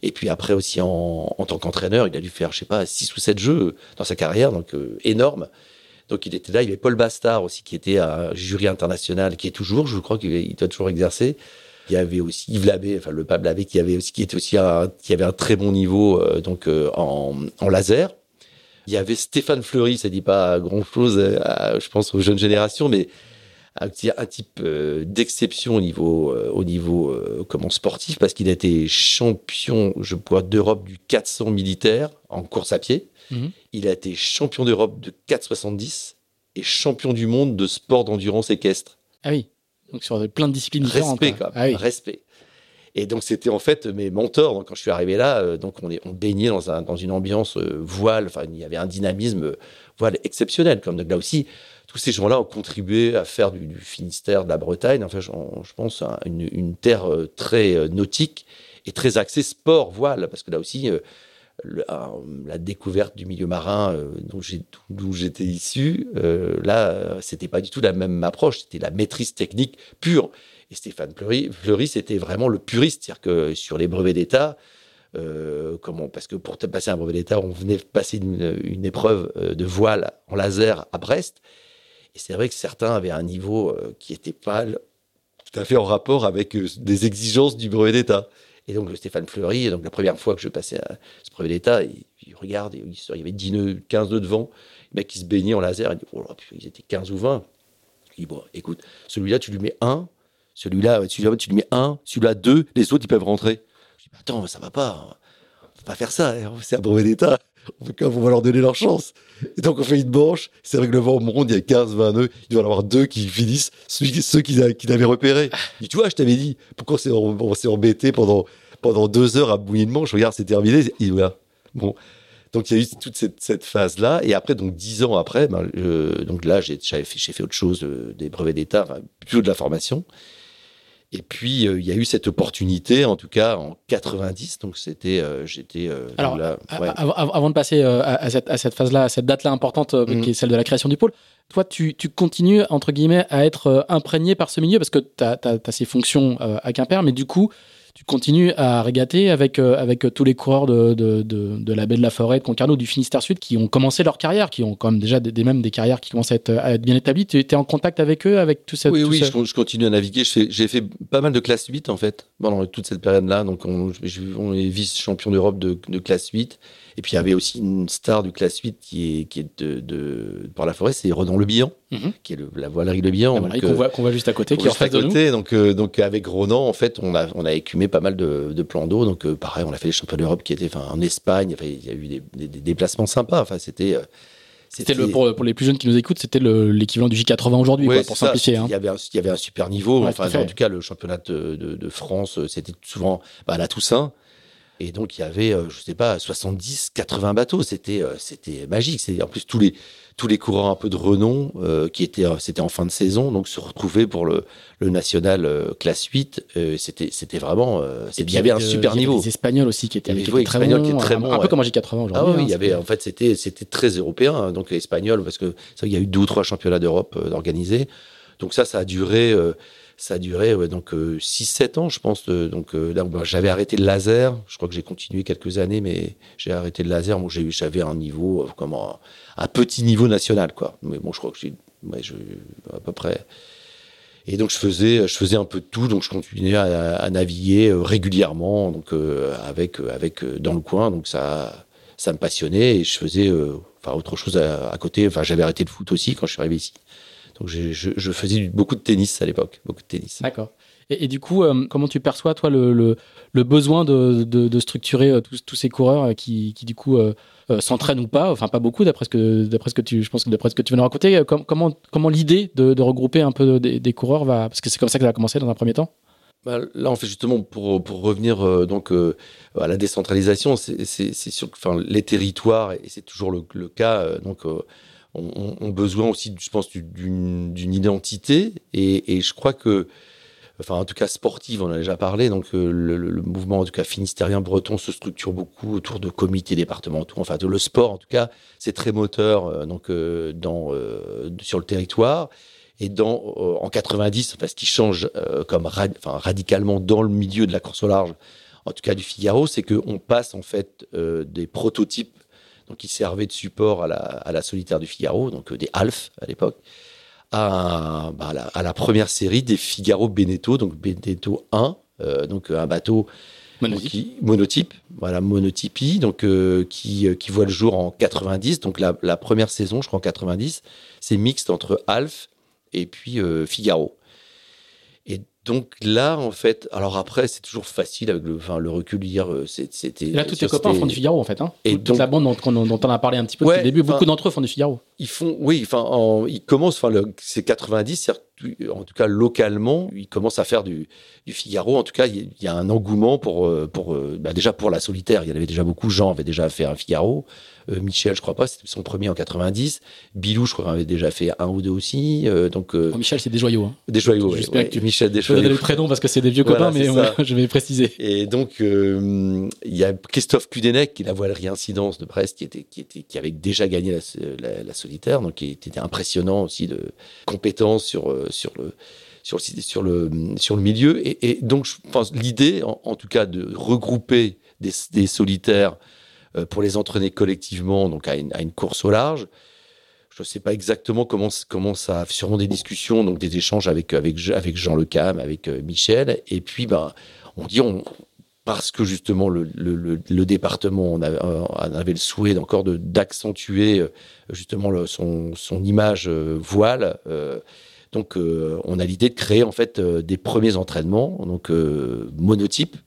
et puis après aussi en, en tant qu'entraîneur, il a dû faire, je sais pas, six ou sept jeux dans sa carrière, donc euh, énorme. Donc il était là. Il y avait Paul Bastard aussi qui était un jury international, qui est toujours, je crois qu'il doit toujours exercer. Il y avait aussi Yves Labbé, enfin le Pape Labbé, qui avait aussi, qui était aussi un, qui avait un très bon niveau euh, donc euh, en, laser. Il y avait Stéphane Fleury, ça dit pas grand chose, je pense aux jeunes générations, mais un, un type euh, d'exception au niveau, euh, au niveau euh, comment sportif parce qu'il a été champion, je crois, d'Europe du 400 militaire en course à pied. Mhm. Il a été champion d'Europe de 470 et champion du monde de sport d'endurance équestre. Ah oui, donc sur plein de disciplines différentes. Respect, quoi. Ah respect. Et donc c'était en fait mes mentors. Donc quand je suis arrivé là, donc on, est, on baignait dans, un, dans une ambiance voile. Enfin, il y avait un dynamisme voile exceptionnel. Comme là aussi, tous ces gens-là ont contribué à faire du, Finistère, de la Bretagne, enfin, je, pense, une, terre euh, très euh, nautique et très axée sport, voile, parce que là aussi, euh, la découverte du milieu marin d'où j'étais issu, euh, là, c'était pas du tout la même approche, c'était la maîtrise technique pure. Et Stéphane Fleury, Fleury c'était vraiment le puriste, c'est-à-dire que sur les brevets d'État, comment, parce que pour passer un brevet d'État, on venait passer une, épreuve de voile en laser à Brest. Et c'est vrai que certains avaient un niveau qui était pas tout à fait en rapport avec des exigences du brevet d'État. Et donc, Stéphane Fleury, donc la première fois que je passais à ce brevet d'État, il, regarde, il, y avait 10 nœuds, 15 nœuds devant, le mec qui se baignait en laser, il dit, oh ils étaient 15 ou 20. Il dit, bon, écoute, celui-là, tu lui mets un, celui-là, tu, lui mets un, celui-là, deux, les autres, ils peuvent rentrer. Je dis, attends, ça va pas, on va pas faire ça, hein, c'est un brevet d'État on va leur donner leur chance. Et donc on fait une manche, c'est vrai que le vent monte, il y a 15, 20 nœuds, il doit y en avoir deux qui finissent, ceux qu'ils qui avaient repérés. Et tu vois, je t'avais dit, pourquoi on s'est embêté pendant, pendant deux heures à bouiller une manche, regarde, c'est terminé. Et voilà. Bon. Donc il y a eu toute cette, phase-là. Et après, donc dix ans après, ben, donc là, j'ai fait, fait, autre chose, euh, des brevets d'État, plutôt de la formation. Et puis, euh, il y a eu cette opportunité, en tout cas en 90. Donc, c'était, euh, j'étais euh, Alors, là. Avant de passer à, cette, à cette phase-là, à cette date-là importante, mm. qui est celle de la création du pôle, toi, tu, tu, continues, entre guillemets, à être imprégné par ce milieu parce que tu as, as, ces fonctions à Quimper, mais du coup, tu continues à régater avec, euh, avec tous les coureurs de, de, de, la baie de la Forêt, de Concarneau, du Finistère Sud, qui ont commencé leur carrière, qui ont quand même déjà des, même des carrières qui commencent à être, à être bien établies. Tu étais en contact avec eux, avec tout ça Oui, oui, Je, continue à naviguer. J'ai fait pas mal de classe 8, en fait, pendant toute cette période-là. Donc, on, on est vice-champion d'Europe de, de classe 8. Et puis il y avait aussi une star du classe 8 qui est, qui est de, de par la forêt, c'est Redon Le Bihan, mhm. qui est la voilerie Le Bihan. qu'on euh, voit, voit, juste à côté, qui est en face de nous. Donc, euh, donc avec Ronan, en fait, on a, on a écumé pas mal de, de plans d'eau. Donc euh, pareil, on a fait les championnats d'Europe qui étaient en Espagne. Il y a eu des, des, déplacements sympas. Enfin, c'était. C'était le pour, pour, les plus jeunes qui nous écoutent, c'était l'équivalent du J80 aujourd'hui, pour simplifier. Hein. Il, y avait un, il y avait un super niveau. enfin, en tout cas, le championnat de, de, de France, c'était souvent bah, à la Toussaint. Et donc, il y avait, euh, je sais pas, 70, 80 bateaux. C'était, euh, c'était magique. C'est, en plus, tous les, tous les coureurs un peu de renom, euh, qui étaient, c'était en fin de saison, donc se retrouver pour le, le national classe 8, c'était, c'était vraiment, il y avait un super niveau. Il y avait les Espagnols aussi qui étaient, qui étaient très bons. Qui étaient très un, un peu comme en J80 aujourd'hui. Ah oui, hein, il y avait, en fait, c'était, c'était très européen. Hein, donc, les Espagnols, parce que ça, il y a eu deux ou trois championnats d'Europe organisés. Donc ça, ça a duré ça a duré donc 6-7 euh, ans, je pense. donc euh, bah, j'avais arrêté le laser. Je crois que j'ai continué quelques années, mais j'ai arrêté le laser. Bon, j'avais un niveau, euh, comment, un petit niveau national, quoi. Mais bon, je crois que j'ai, je, à peu près. Et donc je faisais, je faisais un peu de tout, donc je continuais à, naviguer régulièrement, donc avec, avec dans le coin, donc ça, ça me passionnait et je faisais, enfin autre chose à, à côté. Enfin j'avais arrêté le foot aussi quand je suis arrivé ici. Donc je, je, faisais beaucoup de tennis à l'époque, beaucoup de tennis. D'accord. Et, du coup, euh, comment tu perçois toi le, le, le besoin de, de, de structurer euh, tous, tous, ces coureurs euh, qui, qui du coup s'entraînent ou pas, enfin pas beaucoup d'après ce que d'après ce que tu, je pense que d'après ce que tu viens de raconter, comment comment l'idée de, de, regrouper un peu des, des coureurs va, parce que c'est comme ça que ça a commencé dans un premier temps. Bah, là, en fait, justement, pour, pour revenir donc à la décentralisation, c'est sûr que enfin, les territoires, et c'est toujours le, le cas, donc ont, besoin aussi, je pense, d'une identité. Et, je crois que, enfin, en tout cas sportive, on en a déjà parlé. Donc, euh, le, mouvement, en tout cas finistérien breton, se structure beaucoup autour de comités départementaux. Enfin, le sport, en tout cas, c'est très moteur. Euh, donc, euh, dans sur le territoire. Et dans, en 90, enfin, ce qui change comme radicalement dans le milieu de la course au large, en tout cas du Figaro, c'est qu'on passe en fait des prototypes donc qui servait de support à la, solitaire du Figaro, donc euh, des Alf à l'époque, à, bah, à, la, première série des Figaro Beneteau, donc Beneteau 1, euh, donc un bateau monotype, qui, monotype voilà monotypie, donc euh, qui, qui voit le jour en 90, donc la, la première saison, je crois en 90, c'est mixte entre Alf et puis Figaro. Donc là, en fait, alors après, c'est toujours facile avec le, enfin, le recul de dire, euh, c'était. Là, tous tes copains font du Figaro, en fait. Hein. Et Toute la bande dont, on a parlé un petit peu au début, beaucoup d'entre eux font du Figaro. Ils font, oui, enfin, ils commencent, enfin, c'est 90, en tout cas localement, il commence à faire du, Figaro. En tout cas, il y a un engouement pour, pour bah, déjà pour la solitaire. Il y en avait déjà beaucoup. Jean avait déjà fait un Figaro. Euh, Michel, je crois pas, c'était son premier en 90. Bilou, je crois qu'il avait déjà fait un ou deux aussi. Euh, donc, euh, oh, Michel, c'est des joyaux. Hein. Des joyaux, oui. Ouais, tu... Michel des joyaux. Je vais le prénom parce que c'est des vieux copains, mais je vais préciser. Et donc, il y a Christophe Kudenek, qui est la voile réincidence de Brest, qui, était, qui, était, qui avait déjà gagné la, solitaire, donc qui était impressionnant aussi de compétences sur, sur le sur le, sur le, sur le milieu. Et, donc, je pense l'idée, en, tout cas, de regrouper des, des solitaires pour les entraîner collectivement, donc à une, course au large. Je ne sais pas exactement comment, comment ça, sûrement des discussions, donc des échanges avec, Jean Le Cam, avec euh, Michel. Et puis, ben, on dit, parce que justement le, département euh, avait, le souhait encore d'accentuer justement son, son, image voile. donc on a l'idée de créer en fait des premiers entraînements, donc monotypes,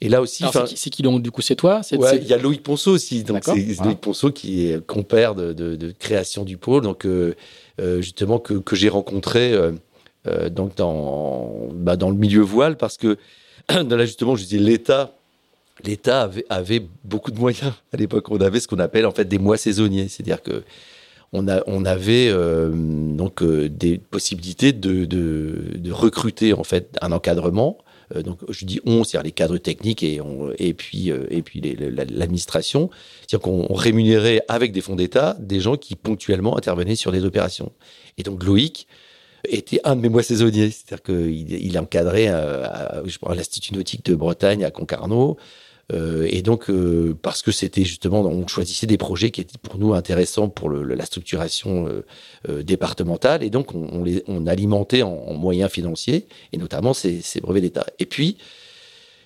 et là aussi, c'est qui donc du coup c'est toi Il y a Loïc Ponceau aussi. Donc c'est Loïc Ponceau qui est compère de, de, création du pôle, donc euh, euh, justement que, que j'ai rencontré euh, donc dans bah, dans le milieu voile parce que là justement je disais l'État l'État avait, avait, beaucoup de moyens à l'époque. On avait ce qu'on appelle en fait des mois saisonniers, c'est-à-dire que on, a, on avait donc des possibilités de, de, de, recruter en fait un encadrement donc je dis on, c'est-à-dire les cadres techniques et, et puis, euh, et puis l'administration. C'est-à-dire qu'on rémunérait avec des fonds d'État des gens qui ponctuellement intervenaient sur des opérations. Et donc Loïc était un de mes mois saisonniers, c'est-à-dire qu'il il encadrait euh, à, à l'Institut nautique de Bretagne à Concarneau. Euh, et donc, euh, parce que c'était justement, on choisissait des projets qui étaient pour nous intéressants pour la structuration euh, départementale, et donc on, les, on alimentait en, moyens financiers, et notamment ces, brevets d'État. Et puis,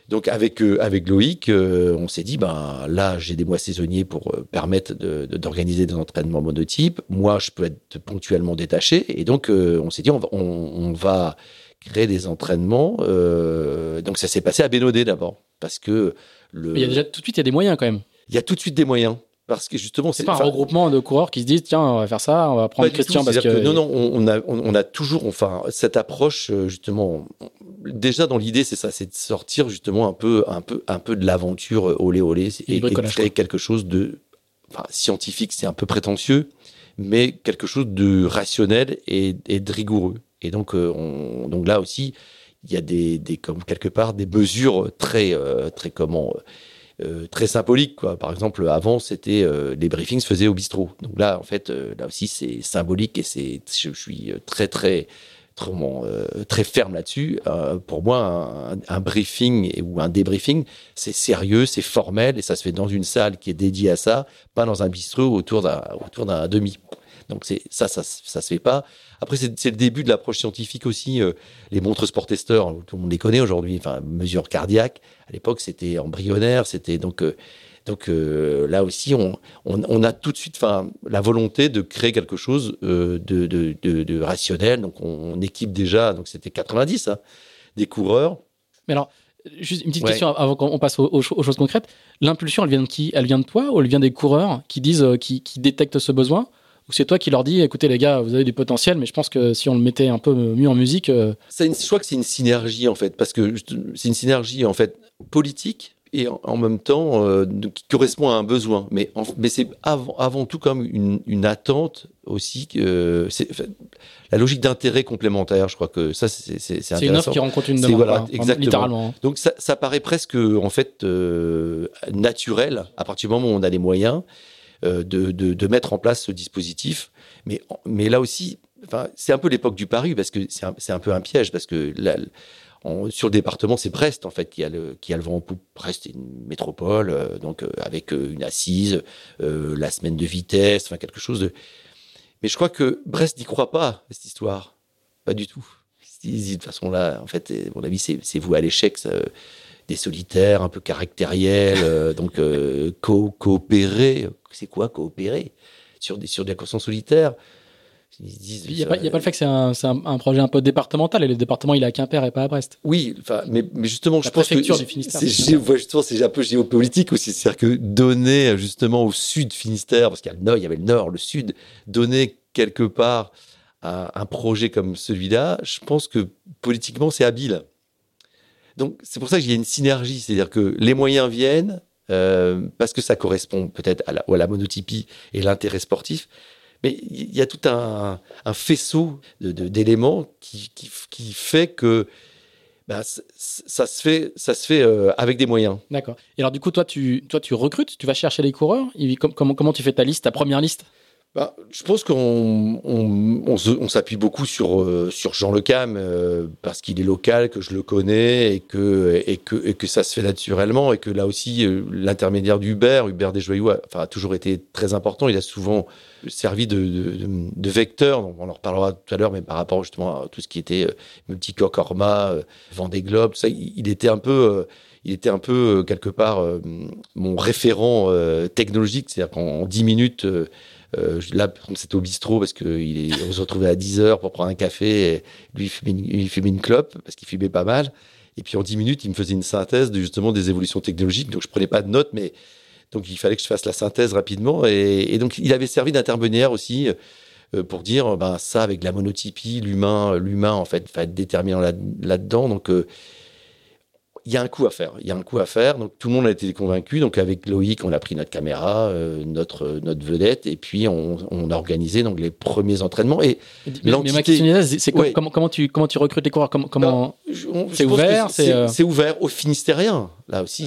donc avec avec Loïc, on s'est dit ben là j'ai des mois saisonniers pour permettre d'organiser de, des entraînements monotypes. Moi je peux être ponctuellement détaché et donc on s'est dit on va, on, va créer des entraînements. donc ça s'est passé à Bénodet d'abord parce que il y a déjà tout de suite, il y a des moyens quand même. Il y a tout de suite des moyens. Parce que justement, c'est pas un regroupement de coureurs qui se disent tiens, on va faire ça, on va prendre Christian parce que... non, non, on, a, on, a toujours, enfin, cette approche euh, justement. Déjà dans l'idée, c'est ça, c'est de sortir justement un peu, un peu, un peu de l'aventure euh, olé olé et, et créer quelque chose de, enfin, scientifique, c'est un peu prétentieux, mais quelque chose de rationnel et, et de rigoureux. Et donc, euh, on, donc là aussi, il y a des, des quelque part des mesures très euh, très comment euh, très symboliques quoi. Par exemple, avant c'était euh, les briefings se faisaient au bistrot. Donc là en fait là aussi c'est symbolique et c'est je, suis très très très, très ferme là-dessus. pour moi, un, briefing ou un débriefing, c'est sérieux, c'est formel et ça se fait dans une salle qui est dédiée à ça, pas dans un bistrot autour d'un autour d'un demi. Donc c'est ça, ça, ça se fait pas. Après, c'est le début de l'approche scientifique aussi. Euh, les montres sport testeurs, tout le monde les connaît aujourd'hui. Enfin, mesures cardiaques. À l'époque, c'était embryonnaire. C'était donc. Euh, donc euh, là aussi, on, on, a tout de suite la volonté de créer quelque chose de, de, de, rationnel. Donc on, équipe déjà, donc c'était 90, hein, des coureurs. Mais alors, juste une petite question avant qu'on passe aux, choses concrètes. L'impulsion, elle vient de qui? Elle vient de toi ou elle vient des coureurs qui disent, qui, qui détectent ce besoin? Ou c'est toi qui leur dis, écoutez les gars, vous avez du potentiel, mais je pense que si on le mettait un peu mieux en musique. Euh, une, je crois que c'est une synergie en fait, parce que c'est une synergie en fait politique et en, même temps euh, qui correspond à un besoin. Mais, mais c'est avant, avant, tout comme une, une attente aussi. Euh, la logique d'intérêt complémentaire. Je crois que ça, c'est intéressant. C'est une offre qui rencontre une demande. Voilà, hein, exactement. Littéralement. Donc ça, ça, paraît presque en fait euh, naturel à partir du moment où on a les moyens. Euh, de, mettre en place ce dispositif. Mais, mais là aussi, c'est un peu l'époque du pari parce que c'est un, un, peu un piège parce que sur le département, c'est Brest en fait qui a le qui a le vent en poupe. Brest est une métropole, euh, donc euh, avec une assise, la semaine de vitesse, enfin quelque chose de. Mais je crois que Brest n'y croit pas cette histoire, pas du tout. De toute façon là, en fait, mon avis, c'est vous à l'échec des solitaires un peu caractériels, euh, donc euh, coopérer. C'est quoi coopérer sur des, sur des solitaires? Il n'y a, pas le fait que c'est un, un, projet un peu départemental et le département il est à Quimper et pas à Brest. Oui, enfin, mais, mais justement, je pense que c'est justement c'est un peu géopolitique aussi, c'est-à-dire que donner justement au sud Finistère, parce qu'il y, a le nord, il y avait le nord, le sud, donner quelque part un projet comme celui-là, je pense que politiquement, c'est habile. Donc, c'est pour ça qu'il y a une synergie, c'est-à-dire que les moyens viennent euh, parce que ça correspond peut-être à la, à la monotypie et l'intérêt sportif, mais il y a tout un, faisceau d'éléments qui, qui, fait que bah, ça se fait, ça se fait euh, avec des moyens. D'accord. Et alors, du coup, toi, tu, toi, tu recrutes, tu vas chercher les coureurs. Comment, comment tu fais ta liste, ta première liste? Bah, je pense qu'on on, on, s'appuie beaucoup sur, euh, sur Jean Le Cam euh, parce qu'il est local, que je le connais et que, ça se fait naturellement et que là aussi euh, l'intermédiaire d'Hubert, Hubert Desjoyaux, a, a toujours été très important. Il a souvent servi de, vecteur, on en reparlera tout à l'heure, mais par rapport justement à tout ce qui était multicoque Orma, Vendée Globe, ça, il, était un peu il était un peu quelque part mon référent technologique, c'est-à-dire qu'en 10 minutes, euh, là, c'était au bistrot parce qu'il on se retrouvait à 10 heures pour prendre un café. Lui, il fumait, une, clope parce qu'il fumait pas mal. Et puis en 10 minutes, il me faisait une synthèse justement des évolutions technologiques. Donc je prenais pas de notes, mais donc il fallait que je fasse la synthèse rapidement. Et, donc il avait servi d'intervenir aussi euh, pour dire ben ça avec la monotypie, l'humain, l'humain en fait va être déterminant là, là-dedans. Donc euh, il y a un coup à faire. Il y a un coup à faire. Donc tout le monde a été convaincu. Donc avec Loïc, on a pris notre caméra, euh, notre notre vedette, et puis on, on, a organisé donc les premiers entraînements. Et mais, mais ma question c'est comment, comment tu comment tu recrutes les coureurs? Comment, comment... Ben, c'est ouvert euh, C'est ouvert aux Finistériens. Là aussi,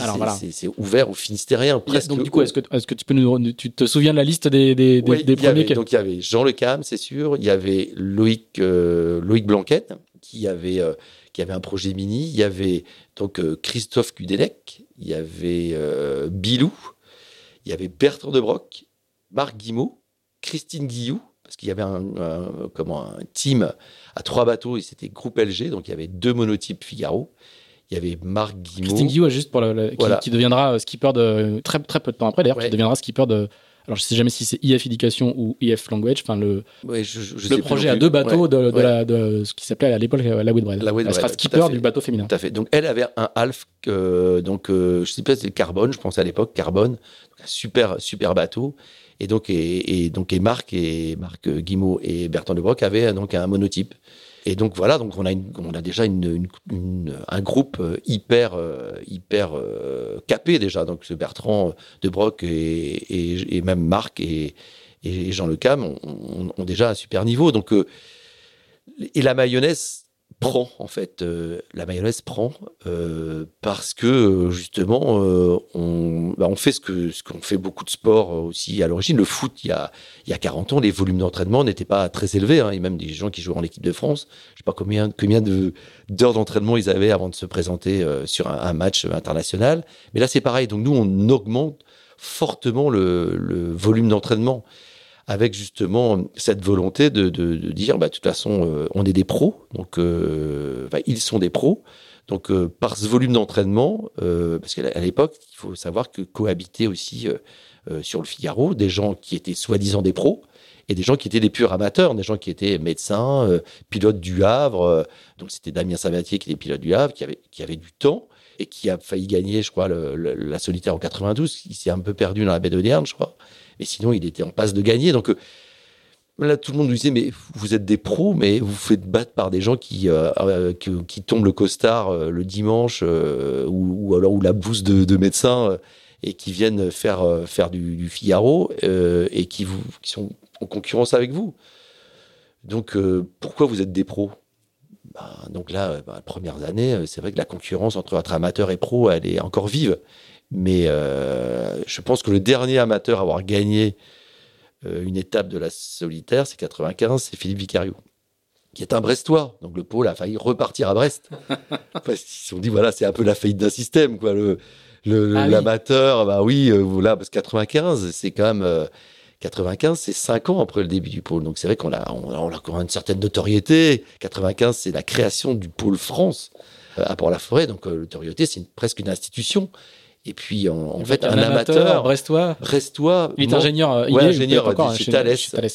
c'est ouvert aux Finistériens. Presque donc du coup, est-ce que est-ce que tu peux nous tu te souviens de la liste des des, des, premiers Donc il y avait Jean Le Cam, c'est sûr. Il y avait Loïc euh, Loïc Blanquette qui avait qui avait un projet mini. Il y avait donc euh, Christophe Kudelec, il y avait euh, Bilou, il y avait Bertrand de Broc, Marc Guimau, Christine Guillou, parce qu'il y avait un, comment, un team à trois bateaux et c'était groupe LG, donc il y avait deux monotypes Figaro. Il y avait Marc Guimau. Christine Guillou, juste pour qui, deviendra skipper de très très peu de temps après d'ailleurs, qui deviendra skipper de alors je sais jamais si c'est IF Education ou IF Language, enfin le, le projet à deux bateaux de, de, ce qui s'appelait à l'époque la Whitbread. La Elle sera skipper du bateau féminin. Tout à fait. Donc elle avait un Alf, euh, donc euh, je sais pas, c'était Carbone, je pense à l'époque, Carbone, un super super bateau. Et donc et, et donc et Marc et Marc Guimau et Bertrand Lebroc avaient donc un monotype. Et donc voilà, donc on a, déjà un groupe euh, hyper, euh, hyper euh, capé déjà. Donc ce Bertrand de Broc et, même Marc et, et Jean Le Cam ont, ont, déjà un super niveau. Donc et la mayonnaise prend en fait euh, la mayonnaise prend euh, parce que euh, justement on, bah, on fait ce que ce qu'on fait beaucoup de sport aussi à l'origine. Le foot il y a il y a 40 ans les volumes d'entraînement n'étaient pas très élevés hein, et même des gens qui jouaient en équipe de France. Je sais pas combien combien de d'heures d'entraînement ils avaient avant de se présenter sur un, match international. Mais là c'est pareil. Donc nous on augmente fortement le volume d'entraînement avec justement cette volonté de, de, dire, bah, de toute façon, euh, on est des pros, donc euh, ils sont des pros. Donc euh, par ce volume d'entraînement, parce qu'à l'époque, il faut savoir que cohabitaient aussi sur le Figaro des gens qui étaient soi-disant des pros et des gens qui étaient des purs amateurs, des gens qui étaient médecins, pilotes du Havre. donc c'était Damien Savatier qui était pilote du Havre, qui avait, qui avait du temps et qui a failli gagner, je crois, la solitaire en 92. Il s'est un peu perdu dans la baie de je crois. Et sinon, il était en passe de gagner. Donc euh, là, tout le monde nous disait, mais vous êtes des pros, mais vous vous faites battre par des gens qui, euh, euh, qui, tombent le costard le dimanche ou, alors la bouse de, de médecin et qui viennent faire, faire du, Figaro et qui, sont en concurrence avec vous. Donc, pourquoi vous êtes des pros? Bah, donc là, bah, premières années, c'est vrai que la concurrence entre, entre amateur et pro, elle est encore vive. Mais euh, je pense que le dernier amateur à avoir gagné euh, une étape de la solitaire, c'est 95, c'est Philippe Vicario, qui est un Brestois. Donc le pôle a failli repartir à Brest. Parce qu'ils se sont dit, voilà, c'est un peu la faillite d'un système, quoi. Le, ah l'amateur, bah oui, euh, là, parce que 95, c'est quand même. 95, c'est 5 ans après le début du pôle. Donc c'est vrai qu'on a, on, on a encore une certaine notoriété. 95, c'est la création du pôle France à Port-la-Forêt. Donc euh, notoriété, c'est presque une institution. Et puis, en, en fait, un, amateur, brestois. Brestois. Il est ingénieur. Euh, ouais, ingénieur encore, chez, Thales. Chez Thales.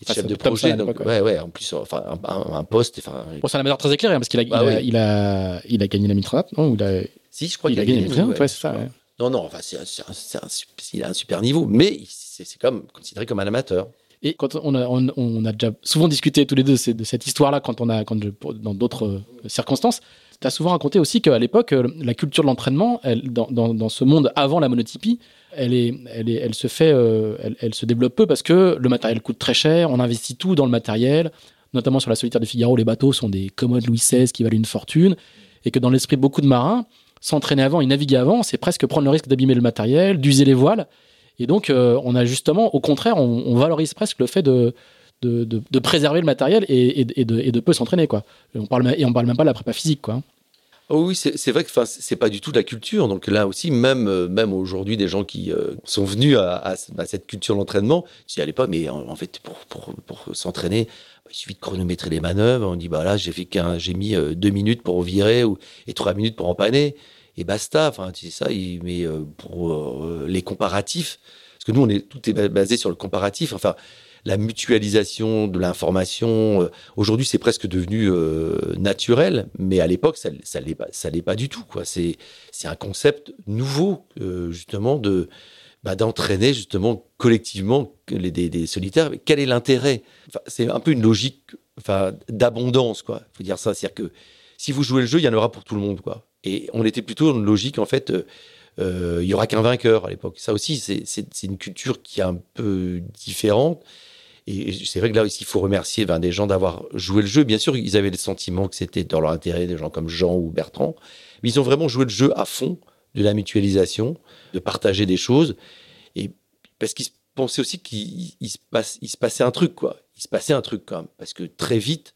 Il est chef de projet, donc, ouais, ouais, en plus, enfin, un, un poste, enfin. Bon, c'est un amateur très éclairé, hein, parce qu'il a, bah, il, a, il, a, il a gagné la 1030, non? Ou il a... Si, je crois qu'il a, gagné la 1030, ouais, c'est ça. Non, non, enfin, c'est un, un, il a un super niveau, mais c'est comme considéré comme un amateur. Et quand on a, on, a déjà souvent discuté tous les deux de cette histoire-là quand on a, quand dans d'autres circonstances, tu as souvent raconté aussi qu'à l'époque, la culture de l'entraînement, dans, ce monde avant la monotypie, elle, se fait, elle, elle, se développe peu parce que le matériel coûte très cher, on investit tout dans le matériel, notamment sur la solitaire de Figaro, les bateaux sont des commodes Louis XVI qui valent une fortune, et que dans l'esprit de beaucoup de marins, s'entraîner avant et naviguer avant, c'est presque prendre le risque d'abîmer le matériel, d'user les voiles. Et donc, euh, on a justement, au contraire, on, valorise presque le fait de, préserver le matériel et, de, et peu s'entraîner. quoi. on parle, et parle même pas de la prépa physique. quoi. Oh oui, c'est vrai que c'est pas du tout de la culture. Donc là aussi, même, euh, même aujourd'hui, des gens qui euh, sont venus à, cette culture d'entraînement, n'y allais pas, mais en, fait, pour, s'entraîner, bah, il suffit de chronométrer les manœuvres. On dit, bah là, j'ai fait j'ai mis deux minutes pour virer ou, et trois minutes pour empanner et basta. Enfin, tu sais ça, mais euh, pour euh, les comparatifs, parce que nous, est tout est basé sur le comparatif. Enfin, la mutualisation de l'information. Euh, aujourd'hui, c'est presque devenu naturel, mais à l'époque, ça, ça l'est pas, du tout. C'est, un concept nouveau, justement, de bah, d'entraîner justement collectivement les, des, solitaires. Quel est l'intérêt? C'est un peu une logique d'abondance, quoi. Faut dire ça, c'est-à-dire que si vous jouez le jeu, il y en aura pour tout le monde. Et on était plutôt dans une logique, en fait, euh, euh, il y aura qu'un vainqueur à l'époque. Ça aussi, c'est une culture qui est un peu différente. Et c'est vrai que là aussi, il faut remercier ben, des gens d'avoir joué le jeu. Bien sûr, ils avaient le sentiment que c'était dans leur intérêt, des gens comme Jean ou Bertrand. Mais ils ont vraiment joué le jeu à fond de la mutualisation, de partager des choses. Et parce qu'ils pensaient aussi qu'il se, passait un truc, quoi. Il se passait un truc, quand même. Parce que très vite,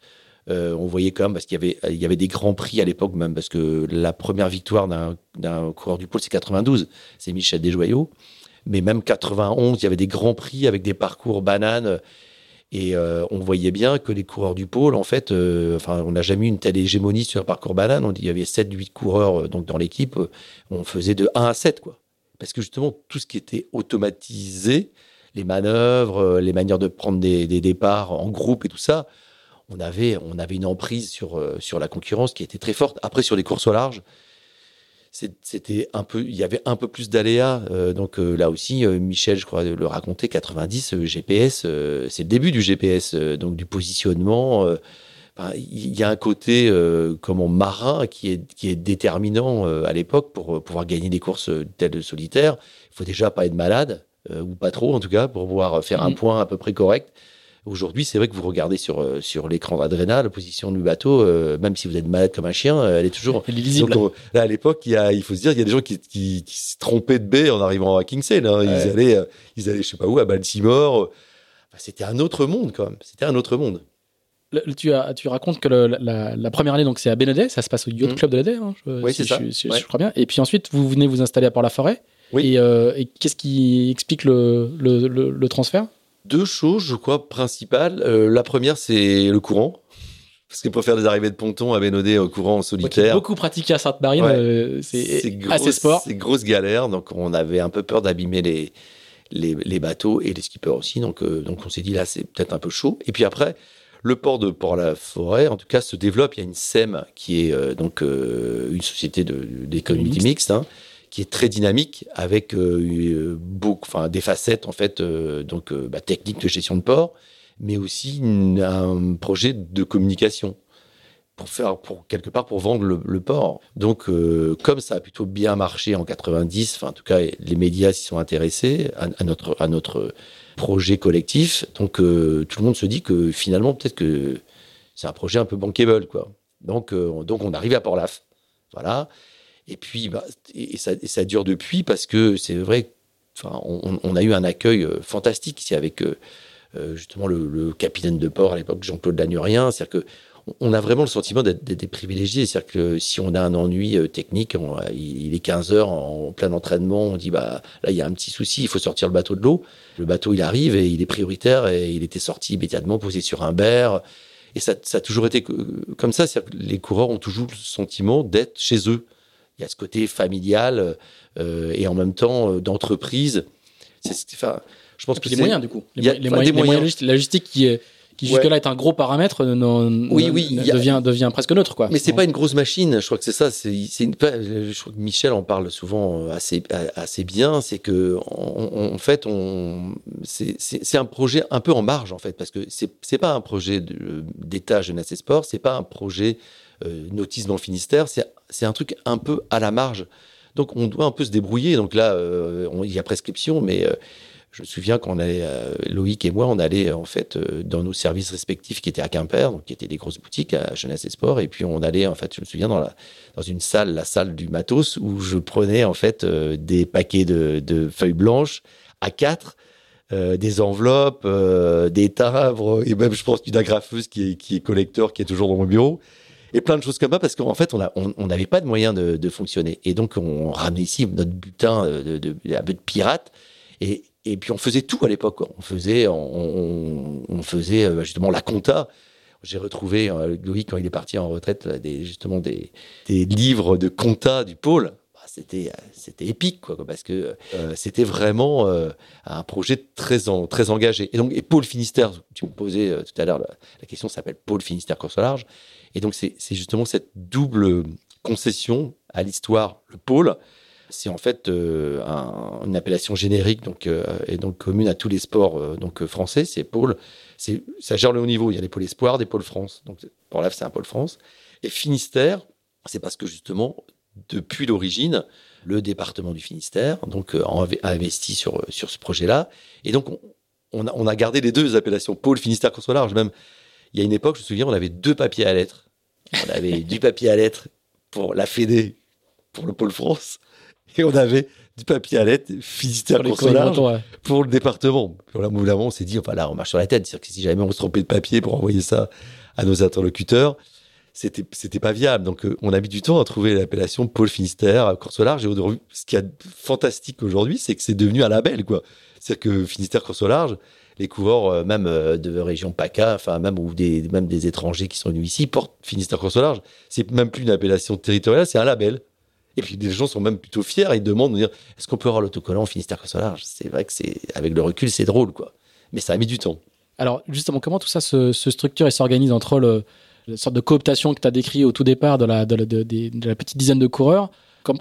euh, on voyait quand même, parce qu'il y avait, y avait des grands prix à l'époque même, parce que la première victoire d'un coureur du pôle, c'est 92, c'est Michel Desjoyaux. Mais même 91, il y avait des grands prix avec des parcours bananes. Et euh, on voyait bien que les coureurs du pôle, en fait, euh, enfin, on n'a jamais eu une telle hégémonie sur un parcours banane. Il y avait 7-8 coureurs donc dans l'équipe. on faisait de 1 à 7, quoi. Parce que justement, tout ce qui était automatisé, les manœuvres, les manières de prendre des départs en groupe et tout ça, on avait, on avait une emprise sur, euh, sur la concurrence qui était très forte. Après, sur les courses au large, c'était un peu, il y avait un peu plus d'aléas. Euh, donc euh, là aussi, Michel, je crois, le racontait, 90 GPS, c'est le début du GPS, donc du positionnement. il y a un côté comment marin qui est, qui est déterminant à l'époque pour pouvoir gagner des courses telles de solitaire. Il faut déjà pas être malade, ou pas trop en tout cas, pour pouvoir faire un mmh. point à peu près correct. Aujourd'hui, c'est vrai que vous regardez sur, euh, sur l'écran d'Adrena, la position du bateau, euh, même si vous êtes malade comme un chien, euh, elle est toujours. Elle est lisible. là, à l'époque, il, il faut se dire, il y a des gens qui, qui, qui se trompaient de baie en arrivant à Kingsale. Hein. Ils, allaient, ils allaient, je sais pas où, à Baltimore. c'était un autre monde, quand même. C'était un autre monde. tu, as, tu racontes que la, la, première année, donc c'est à Bénodet, ça se passe au Yacht mmh. Club de la hein, oui, c'est ça. Je, je, crois bien. Et puis ensuite, vous venez vous installer à Port-la-Forêt. Oui. Et, et qu'est-ce qui explique le, le, le transfert? Deux choses, je crois, principales. Euh, la première, c'est le courant. Parce pour faire des arrivées de ponton à Bénodet au courant en solitaire. beaucoup pratiqué à Sainte-Marine, euh, c'est assez sport. C'est grosse galère, donc on avait un peu peur d'abîmer les, les, bateaux et les skippers aussi. Donc, euh, donc on s'est dit là, c'est peut-être un peu chaud. Et puis après, le port de Port-la-Forêt, en tout cas, se développe. Il y a une SEM qui est donc une société d'économie mixte. Hein, qui est très dynamique avec euh, beaucoup, enfin des facettes en fait, euh, donc euh, bah, techniques de gestion de port, mais aussi un projet de communication pour faire, pour quelque part, pour vendre le, port. Donc, comme ça a plutôt bien marché en 90, enfin en tout cas les médias s'y sont intéressés à, notre à notre projet collectif. Donc tout le monde se dit que finalement peut-être que c'est un projet un peu bankable quoi. Donc donc on arrive à Port-Laf. Voilà. Et puis, bah, et ça, dure depuis parce que c'est vrai, enfin, on, on, a eu un accueil euh, fantastique ici avec euh, euh, justement le, capitaine de port à l'époque, Jean-Claude Lagnurien. C'est-à-dire que on a vraiment le sentiment d'être des privilégiés. C'est-à-dire que si on a un ennui technique, il, est 15 heures en, plein entraînement, on dit bah là il y a un petit souci, il faut sortir le bateau de l'eau. Le bateau il arrive et il est prioritaire et il était sorti immédiatement posé sur un berre. Et ça, ça a toujours été comme ça. C'est-à-dire que les coureurs ont toujours le sentiment d'être chez eux il y a ce côté familial euh, et en même temps euh, d'entreprise. Enfin, je pense que les moyens du coup, les, moyens, la logistique qui est qui jusque-là est un gros paramètre, non, oui, oui, devient, devient presque neutre. Quoi. Mais c'est pas une grosse machine, je crois que c'est ça. C'est, une, je crois que Michel en parle souvent assez, assez bien. C'est que, en, fait, on, c'est, un projet un peu en marge, en fait, parce que c'est, c'est pas un projet d'État jeunesse et sport, c'est pas un projet euh, nautisme dans le Finistère, c'est, c'est un truc un peu à la marge. Donc on doit un peu se débrouiller. Donc là, euh, il y a prescription, mais euh, je me souviens qu'on allait, euh, Loïc et moi, on allait en fait dans nos services respectifs qui étaient à Quimper, donc qui étaient des grosses boutiques à Jeunesse et Sport, et puis on allait en fait, je me souviens dans la dans une salle, la salle du matos, où je prenais en fait des paquets de, de, feuilles blanches à quatre. des enveloppes, des timbres, et même je pense une agrafeuse qui est, qui est collecteur, qui est toujours dans mon bureau, et plein de choses comme ça, parce qu'en fait, on n'avait on, pas de moyens de, de, fonctionner. Et donc, on ramenait ici notre butin de, de, de pirate. Et, et puis on faisait tout à l'époque. On faisait, on, on, faisait euh, justement la compta. J'ai retrouvé euh, Louis quand il est parti en retraite des, justement des, des livres de compta du pôle. Bah, c'était c'était épique quoi, parce que euh, c'était vraiment un projet très en, très engagé. Et donc et pôle Finistère, tu me posais tout à l'heure la, question s'appelle pôle Finistère Corse large. Et donc c'est justement cette double concession à l'histoire, le pôle c'est en fait euh, une appellation générique donc euh, et donc commune à tous les sports euh, donc français. C'est pôle, ça gère le haut niveau. Il y a les pôles espoirs, des pôles France. Donc pour là, c'est un pôle France. Et Finistère, c'est parce que justement depuis l'origine, le département du Finistère donc a investi sur sur ce projet-là. Et donc on, a, on a gardé les deux appellations pôle Finistère soit large. Même il y a une époque, je me souviens, on avait deux papiers à lettres. On avait du papier à lettres pour la Fédé, pour le pôle France et on avait du papier à lettres, Finistère large pour le département. Pour là, on s'est dit, enfin là, on marche sur la tête. C'est-à-dire que si jamais on se trompait de papier pour envoyer ça à nos interlocuteurs, c'était c'était pas viable. Donc euh, on a mis du temps à trouver l'appellation Pôle Finistère, Corse large. Et ce qui est fantastique aujourd'hui, c'est que c'est devenu un label, quoi. C'est-à-dire que Finistère, Corse large, les coureurs euh, même euh, de région PACA, enfin même ou des même des étrangers qui sont venus ici portent Finistère, Corse large. C'est même plus une appellation territoriale, c'est un label. Et puis les gens sont même plutôt fiers. Ils demandent de dire est-ce qu'on peut avoir l'autocollant Finistère Côte large? C'est vrai que c'est avec le recul, c'est drôle, quoi. Mais ça a mis du temps. Alors justement, comment tout ça se, structure et s'organise entre le, la sorte de cooptation que tu as décrit au tout départ de la, de, la petite dizaine de coureurs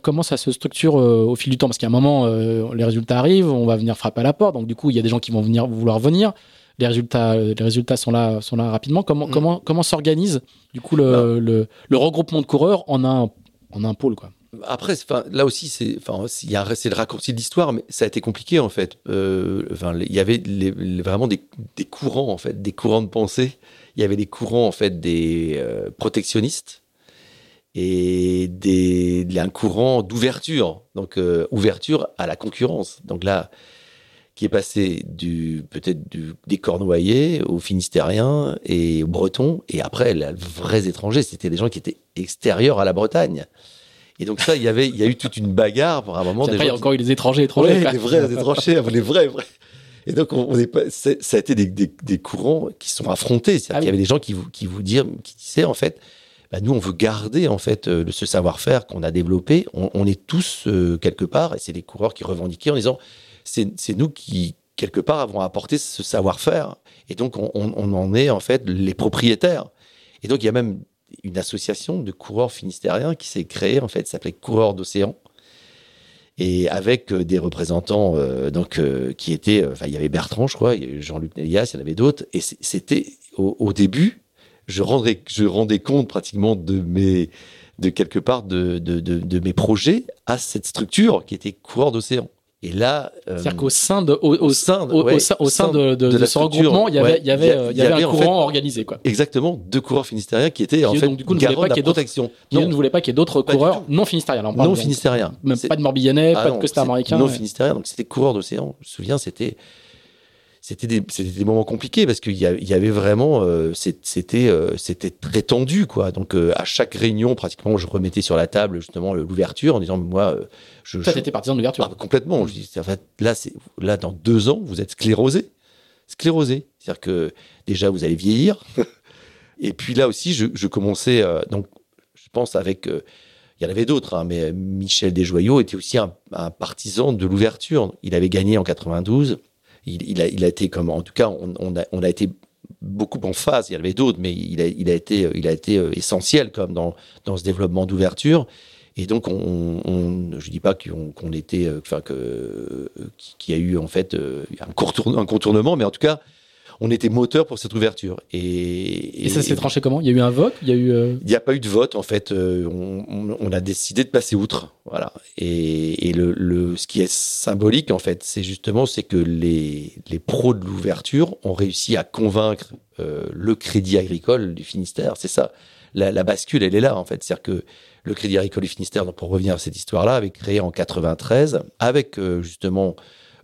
comment ça se structure euh, au fil du temps? Parce qu'à un moment, euh, les résultats arrivent, on va venir frapper à la porte. Donc du coup, il y a des gens qui vont venir vouloir venir. Les résultats, les résultats sont là, sont là rapidement. Comment, mm. comment, comment s'organise du coup le, le, le, regroupement de coureurs en un, en un pôle quoi? Après, là aussi, c'est, le raccourci de l'histoire, mais ça a été compliqué en fait. Euh, il y avait vraiment des, courants en fait, des courants de pensée. Il y avait des courants en fait des euh, protectionnistes et des, un courant d'ouverture, donc euh, ouverture à la concurrence. Donc là, qui est passé du peut-être des Cornouaillais aux Finistériens et aux Bretons, et après, les vrais étrangers, c'était des gens qui étaient extérieurs à la Bretagne. Et donc ça, il y avait, il y a eu toute une bagarre pour un moment. Après, il y a encore eu les étrangers, étrangers. les vrais étrangers, les vrais, vrais. Et donc, on, est pas, ça a été des, des, des, courants qui sont affrontés. C'est-à-dire ah qu'il y avait des gens qui vous, qui vous dire, qui disaient en fait, bah, nous, on veut garder en fait euh, ce savoir-faire qu'on a développé. On, est tous euh, quelque part, et c'est les coureurs qui revendiquaient en disant, c'est nous qui quelque part avons apporté ce savoir-faire, et donc on, en est en fait les propriétaires. Et donc, il y a même une association de coureurs finistériens qui s'est créée, en fait, s'appelait Coureurs d'océan. Et avec euh, des représentants donc qui étaient, enfin il y avait Bertrand, je crois, Jean-Luc Nélias, il y en avait d'autres. Et c'était au, début, je rendais, je rendais compte pratiquement de mes, de quelque part de, de, de, de mes projets à cette structure qui était Coureurs d'océan. Et là, euh, c'est-à-dire qu'au sein de, au, au sein, au, au sein de, de, de, ce regroupement, il y avait, il y avait, il y avait, un courant organisé, quoi. Exactement, deux coureurs finistériens qui étaient en fait donc, du coup, ne voulait pas qu'il y ait d'autres, qui ne voulait pas qu'il y ait d'autres coureurs non finistériens. Non finistériens. Même pas de Morbihanais, ah pas de Costa Américain. Non finistériens, donc c'était coureurs d'océan. Je me souviens, c'était c'était des, des, moments compliqués parce qu'il y, y, avait vraiment, euh, c'était euh, c'était très tendu quoi. Donc euh, à chaque réunion, pratiquement, je remettais sur la table justement l'ouverture en disant moi, je. Ça, t'étais partisan de l'ouverture. Ah, complètement. Je dis, en fait, là, c'est là dans deux ans, vous êtes sclérosé, sclérosé. C'est-à-dire que déjà vous allez vieillir. Et puis là aussi, je, je commençais donc, je pense avec il y en avait d'autres, hein, mais Michel Desjoyaux était aussi un, un partisan de l'ouverture. Il avait gagné en 92 il, a, été comme, en tout cas, on, a, été beaucoup en phase. Il y en avait d'autres, mais il a, il a été, il a été essentiel comme dans, dans ce développement d'ouverture. Et donc, on, on, je dis pas qu'on était, enfin que qu'il y a eu en fait un, contournement, mais en tout cas, on était moteur pour cette ouverture. Et, et, ça s'est tranché comment? Il y a eu un vote? Il y a eu Il n'y a pas eu de vote en fait. on, on, a décidé de passer outre, voilà. Et, et le, le, ce qui est symbolique en fait, c'est justement c'est que les, les pros de l'ouverture ont réussi à convaincre le Crédit Agricole du Finistère. C'est ça. La, la, bascule, elle est là en fait. C'est-à-dire que le Crédit Agricole du Finistère, donc pour revenir à cette histoire-là, avait créé en 93 avec euh, justement euh,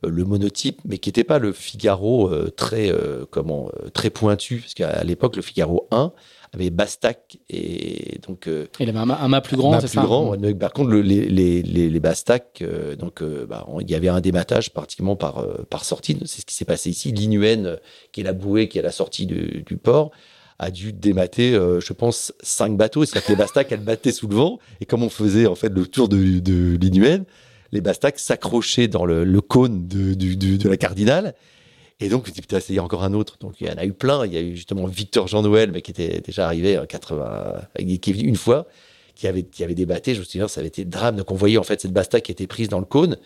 le monotype, mais qui n'était pas le Figaro euh, très comment très pointu, parce qu'à l'époque le Figaro 1 avait Bastac et donc il avait un mât, plus grand, c'est ça grand. Par contre, le, les, les, les, Bastac, donc bah, il y avait un dématage pratiquement par par sortie. C'est ce qui s'est passé ici. L'Inuen, qui est la bouée qui est à la sortie du, du port, a dû démater, euh, je pense, cinq bateaux. C'est-à-dire que les Bastacs, elles battaient sous le vent. Et comme on faisait en fait le tour de, de les Bastacs s'accrochaient dans le, le cône de, la Cardinale. Et donc, il y a encore un autre. Donc, il y en a eu plein. Il y a eu justement Victor Jean-Noël, mais qui était déjà arrivé en 80, qui est venu une fois, qui avait, qui débatté. Je me souviens, ça avait été drame. Donc, on voyait en fait cette Bastac qui était prise dans le cône.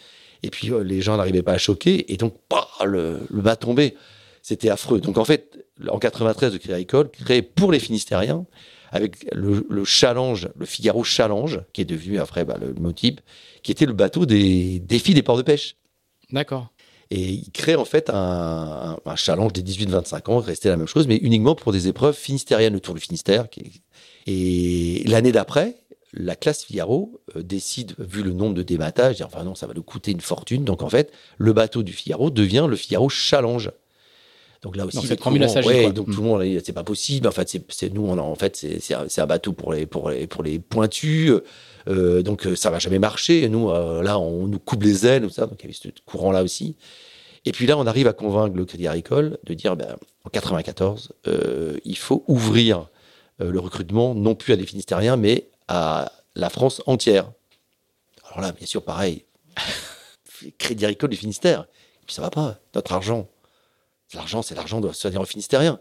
Et puis, euh, les gens n'arrivaient pas à choquer. Et donc, bah, le, le mât tombait. C'était affreux. Donc, en fait, en 93 de Crédit Agricole, créé pour les Finistériens, avec le, Challenge, le Figaro Challenge, qui est devenu après bah, le motype, qui était le bateau des défis des ports de pêche. D'accord. Et il crée en fait un, challenge des 18-25 ans, restait la même chose, mais uniquement pour des épreuves finistériennes, le Tour du Finistère. Et l'année d'après, la classe Figaro euh, décide, vu le nombre de débattages, enfin non, ça va nous coûter une fortune. Donc en fait, le bateau du Figaro devient le Figaro Challenge. Donc là aussi, c'est ouais, donc tout le monde, c'est pas possible. En fait, c'est nous, on a, en fait, c'est un, bateau pour les pour les pour les pointus. Euh, donc euh, ça va jamais marcher. Nous, euh, là, on nous coupe les ailes, ou ça. Donc il y avait ce courant là aussi. Et puis là, on arrive à convaincre le Crédit Agricole de dire, ben, en 94, euh, il faut ouvrir le recrutement non plus à des Finistériens, mais à la France entière. Alors là, bien sûr, pareil. Crédit Agricole du Finistère. Et puis ça va pas. Notre argent, L'argent, c'est l'argent de se dire au Finistérien.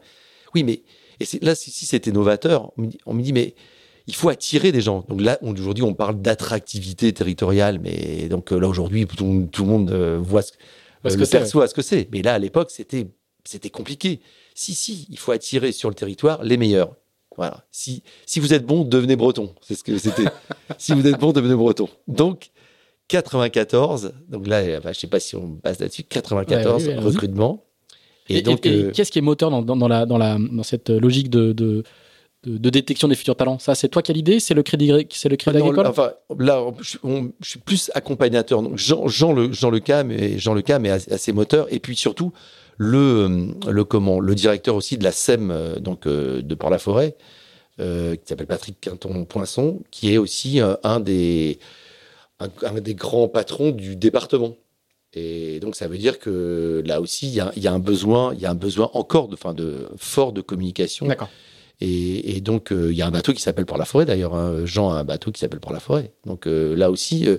Oui, mais et là, si, c'était novateur, on me dit, mais il faut attirer des gens. Donc là, aujourd'hui, on parle d'attractivité territoriale, mais donc euh, là, aujourd'hui, tout, tout, le monde euh, voit ce, Parce euh, le perçoit ce que c'est. Mais là, à l'époque, c'était, c'était compliqué. Si, si, il faut attirer sur le territoire les meilleurs. Voilà. Si, si vous êtes bon, devenez breton. C'est ce que c'était. si vous êtes bon, devenez breton. Donc, 94, donc là, bah, je sais pas si on passe là-dessus, 94, recrutement. Et, donc, euh, qu'est-ce qui est moteur dans, dans, la, dans, la, dans cette logique de, de, de, détection des futurs talents? Ça, c'est toi qui as l'idée? C'est le crédit, c'est le crédit agricole? Enfin, là, je, suis plus accompagnateur. Donc, Jean, Jean, le, Jean Le Cam et Jean Le Cam est assez moteur. Et puis surtout, le, le, comment, le directeur aussi de la SEM euh, donc, euh, de Port-la-Forêt, euh, qui s'appelle Patrick Quinton-Poinçon, qui est aussi un, des, un, un, des grands patrons du département. Et donc, ça veut dire que là aussi, il y a, y a, un besoin, il y a un besoin encore de, fort de communication. D'accord. Et, et, donc, euh, il y a un bateau qui s'appelle Pour la forêt, d'ailleurs. Hein. Jean a un bateau qui s'appelle Pour la forêt. Donc euh, là aussi, euh,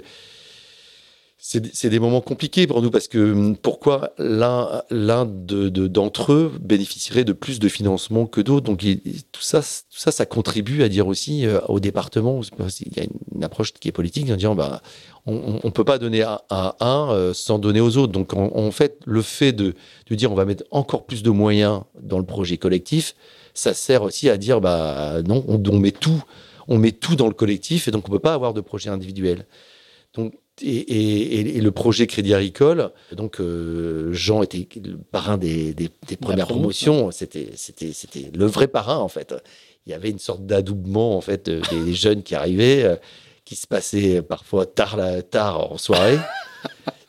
c'est des moments compliqués pour nous parce que hum, pourquoi l'un l'un de, d'entre eux bénéficierait de plus de financement que d'autres? Donc tout ça tout ça ça contribue à dire aussi euh, au département. Il y a une approche qui est politique en disant bah on ne peut pas donner à, un euh, sans donner aux autres. Donc en, fait le fait de, dire on va mettre encore plus de moyens dans le projet collectif ça sert aussi à dire bah non on, met tout on met tout dans le collectif et donc on peut pas avoir de projet individuel. Donc et, et, et, le projet Crédit Agricole, donc euh, Jean était le parrain des, des, des premières promotions, c'était c'était c'était le vrai parrain en fait. Il y avait une sorte d'adoubement en fait des, jeunes qui arrivaient, euh, qui se passaient parfois tard la, tard en soirée.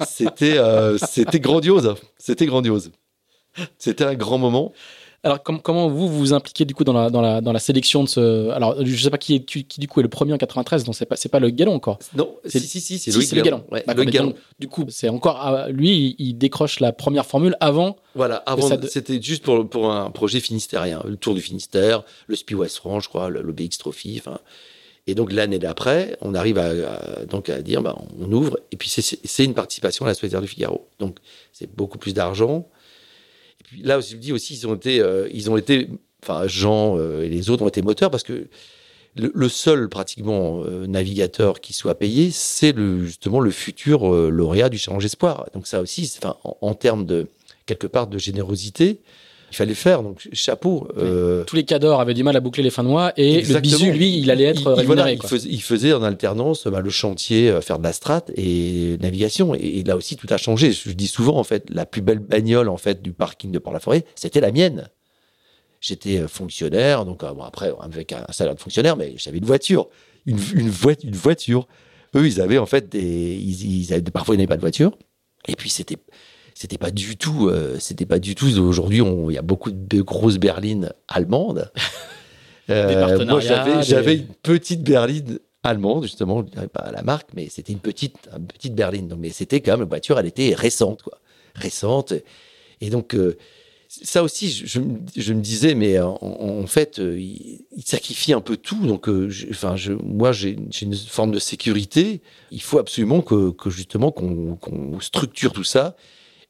c'était euh, c'était grandiose, c'était grandiose. C'était un grand moment. Alors, com comment vous vous impliquez du coup dans la, dans la, dans la sélection de ce. Alors, je sais pas qui, est, qui, du coup est le premier en 93, donc c'est pas, c'est pas le Galon encore. Non, si, si, si, c'est si, le Galon. Ouais, le Galon. du coup, c'est encore. Ah, lui, il, décroche la première formule avant. Voilà, avant, c'était juste pour, pour un projet finistérien. Le Tour du Finistère, le Spi West France, je crois, le, le BX Trophy, enfin. Et donc l'année d'après, on arrive à, à, donc à dire, bah, on ouvre, et puis c'est une participation à la Soirée du Figaro. Donc c'est beaucoup plus d'argent là, je me dis aussi, ils ont été, ils ont été, enfin Jean et les autres ont été moteurs parce que le, seul pratiquement navigateur qui soit payé, c'est justement le futur lauréat du Challenge Espoir. Donc ça aussi, en, termes de quelque part de générosité, il fallait faire. Donc, chapeau. Euh, Tous les cadors avaient du mal à boucler les fins de mois et le bisu, lui, il allait être il, rémunéré. il, faisait, en alternance bah, le chantier, euh, faire de la strat et navigation. Et, là aussi, tout a changé. Je dis souvent, en fait, la plus belle bagnole en fait du parking de Port-la-Forêt, c'était la mienne. J'étais euh, fonctionnaire, donc bon, après, avec un salaire de fonctionnaire, mais j'avais une voiture. Une, une, une voiture. Eux, ils avaient en fait des. Ils, avaient, parfois, ils n'avaient pas de voiture. Et puis, c'était c'était pas du tout, euh, c'était pas du tout. Aujourd'hui, il y a beaucoup de grosses berlines allemandes. Euh, moi, j'avais, une petite berline allemande, justement, je dirais pas la marque, mais c'était une petite, une petite berline. Donc, mais c'était quand même, la voiture, elle était récente, quoi. Récente. Et donc, euh, ça aussi, je, me disais, mais en, fait, il, sacrifie un peu tout. Donc, enfin, je, moi, j'ai une forme de sécurité. Il faut absolument que, justement, qu'on structure tout ça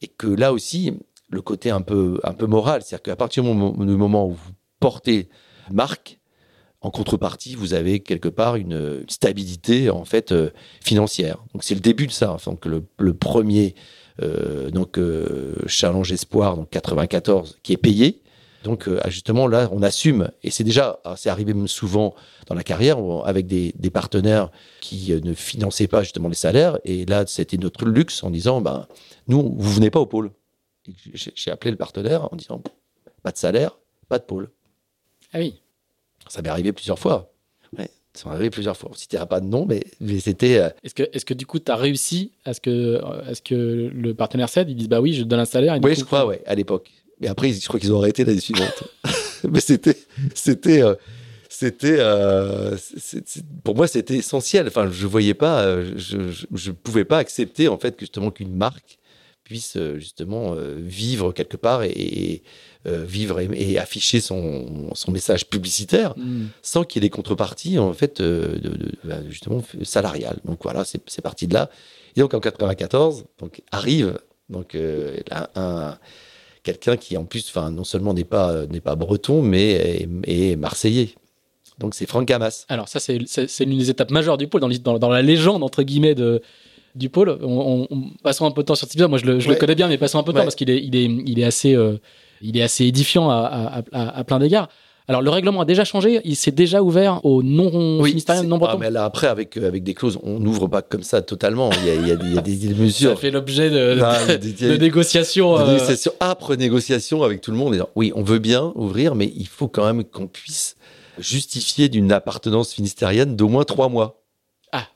et que là aussi, le côté un peu, moral, c'est-à-dire qu'à partir du moment, où vous portez marque, en contrepartie, vous avez quelque part une stabilité en fait euh, financière. Donc c'est le début de ça. Enfin, que le, premier euh, donc euh, challenge espoir donc 94 qui est payé. Donc justement là, on assume et c'est déjà ah, c'est arrivé même souvent dans la carrière avec des, des partenaires qui ne finançaient pas justement les salaires et là c'était notre luxe en disant ben nous, vous venez pas au pôle. J'ai appelé le partenaire en disant pas de salaire, pas de pôle. Ah oui. Ça m'est arrivé plusieurs fois. Ouais, ça m'est arrivé plusieurs fois. On ne citera pas de nom, mais, c'était. Euh, est-ce que, est que du coup, tu as réussi à ce que, à ce que le partenaire cède? Ils disent bah oui, je donne un salaire. oui, je crois, ouais, à l'époque. Mais après, je crois qu'ils ont arrêté l'année suivante. mais c'était. c'était euh, c'était euh, pour moi c'était essentiel enfin je voyais pas je, je, pouvais pas accepter en fait justement qu'une marque puisse euh, justement euh, vivre quelque part et, euh, vivre et, afficher son, son, message publicitaire mm. sans qu'il y ait des contreparties en fait de, bah, justement salariales. Donc voilà, c'est parti de là. Et donc en 94, donc arrive donc un, quelqu'un qui en plus, enfin non seulement n'est pas n'est pas breton mais est, marseillais. Donc c'est Franck Gamas. Alors ça c'est l'une des étapes majeures du pôle dans, dans, dans la légende entre guillemets de du pôle. On, passons un peu de temps sur cet épisode. Moi, je le, connais bien, mais passons un peu de temps parce qu'il est, il est, il est assez, euh, il est assez édifiant à, à, plein d'égards. Alors le règlement a déjà changé, il s'est déjà ouvert aux non finistériens, non bretons. Ah, mais là, après avec euh, avec des clauses, on n'ouvre pas comme ça totalement. Il y a, il y a, des, il y a des, mesures. Ça fait l'objet de, de, négociations. De négociations, âpres négociations avec tout le monde. oui, on veut bien ouvrir, mais il faut quand même qu'on puisse justifier d'une appartenance finistérienne d'au moins trois mois. Ah,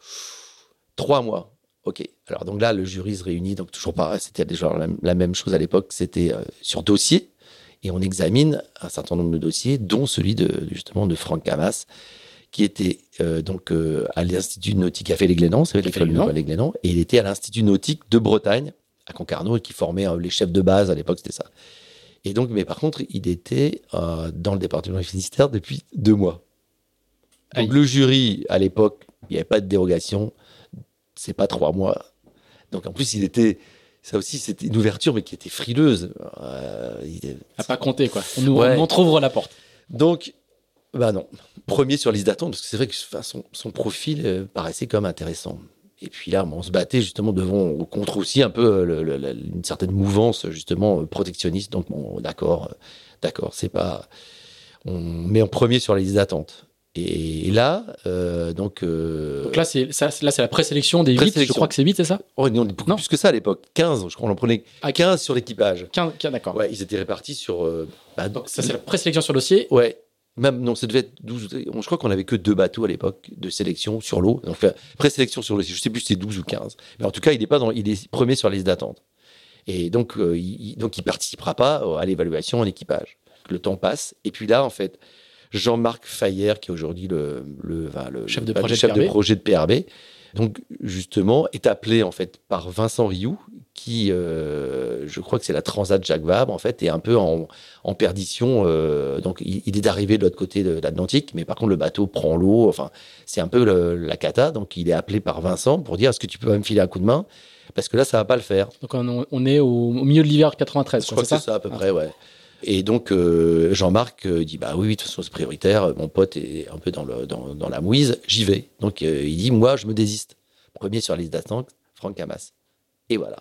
trois mois. Ok. Alors donc là, le jury se réunit, donc toujours pas. C'était déjà la, même chose à l'époque. C'était euh, sur dossier, et on examine un certain nombre de dossiers, dont celui de justement de Franck Camas, qui était euh, donc euh, à l'Institut nautique à Félix-Glénan, c'est l'école et il était à l'Institut nautique de Bretagne à Concarneau et qui formait les chefs de base à l'époque, c'était ça. Et donc, mais par contre, il était dans le département du Finistère depuis deux mois. Donc le jury, à l'époque, il n'y avait pas de dérogation c'est pas trois mois. Donc en plus, il était. Ça aussi, c'était une ouverture, mais qui était frileuse. Euh, il À pas compter, quoi. On nous ouvre la porte. Donc, bah non. Premier sur liste d'attente, parce que c'est vrai que son, son profil euh, paraissait comme intéressant. Et puis là, on se battait justement devant, contre aussi un peu euh, une certaine mouvance justement euh, protectionniste. Donc bon, d'accord, d'accord, c'est pas. On met en premier sur la liste d'attente. Et, là, euh, donc, euh, donc. là, c'est la présélection des 8. Je crois que c'est 8, c'est ça oh, non, non, plus que ça à l'époque. 15, je crois qu'on en prenait 15 ah, sur l'équipage. 15, d'accord. Ouais, ils étaient répartis sur. Euh, bah, donc, ça, c'est la présélection sur dossier Ouais. Même, non, ça devait être 12. Je crois qu'on avait que deux bateaux à l'époque de sélection sur l'eau. Donc, présélection sur l'eau. Je sais plus si c'est 12 ou 15. Mais en tout cas, il est, pas dans, il est premier sur la liste d'attente. Et donc, il, donc, il participera pas à l'évaluation en équipage. Le temps passe. Et puis là, en fait, Jean-Marc Fayer, qui est aujourd'hui le, le, chef, de, projet de, projet de PRB, donc justement est appelé en fait par Vincent Rioux, qui, je crois que c'est la Transat Jacques Vabre, en fait, est un peu en, perdition. donc, il, est arrivé de l'autre côté de l'Atlantique, mais par contre, le bateau prend l'eau. Enfin, c'est un peu la cata. Donc, il est appelé par Vincent pour dire est-ce que tu peux me filer un coup de main? Parce que là, ça va pas le faire. Donc, on, est au, milieu de l'hiver 93. Je crois que c'est ça? à peu près, ouais. Et donc euh, Jean-Marc euh, dit bah oui, de toute façon c'est prioritaire. Mon pote est un peu dans la mouise, j'y vais. Donc euh, il dit moi je me désiste. Premier sur la liste d'attente, Franck Hamas. Et voilà.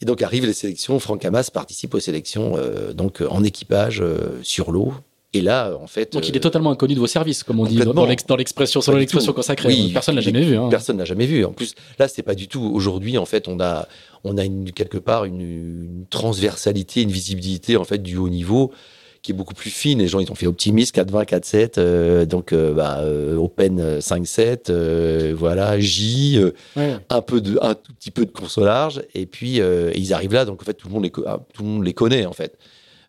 Et donc arrivent les sélections. Franck Hamas participe aux sélections donc en équipage sur l'eau et là, en fait. Donc il est totalement inconnu de vos services, comme on dit dans l'expression, selon l'expression consacrée. Oui, personne l'a jamais vu. Hein. Personne l'a jamais vu. En plus, là, c'est pas du tout. Aujourd'hui, en fait, on a, on a une, quelque part une, transversalité, une visibilité en fait du haut niveau qui est beaucoup plus fine. Les gens, ils ont fait Optimist 4.20, 4.7, euh, donc euh, bah, euh, Open 5.7, voilà, J, un peu de, un tout petit peu de course au large, et puis ils arrivent là, donc en fait tout le monde les, ah, tout le monde les connaît en fait.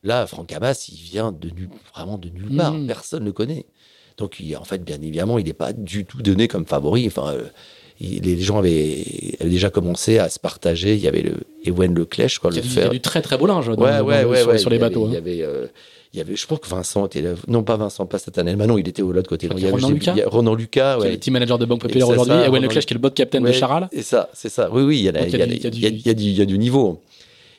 Là, Franck Hamas, il vient de vraiment de nulle part. Hmm. Personne ne le connaît. Donc, en fait, bien évidemment, il n'est pas du tout donné comme favori. Enfin, euh, les gens avaient, déjà commencé à se partager. Il y avait le Ewen Leclerc, je crois, le. Il y a du très très beau linge sur, les bateaux. Il y avait, euh, il y avait, je pense que Vincent était là. Non, pas Vincent, pas cette année. Manon, il était au l'autre côté. il y Ronan Lucas. Ronan Lucas, ouais. Qui est le team manager de Banque Populaire aujourd'hui. Ewen Leclerc, qui est le bot captain de Charal. C'est ça, c'est ça. Oui, oui, il y a du niveau.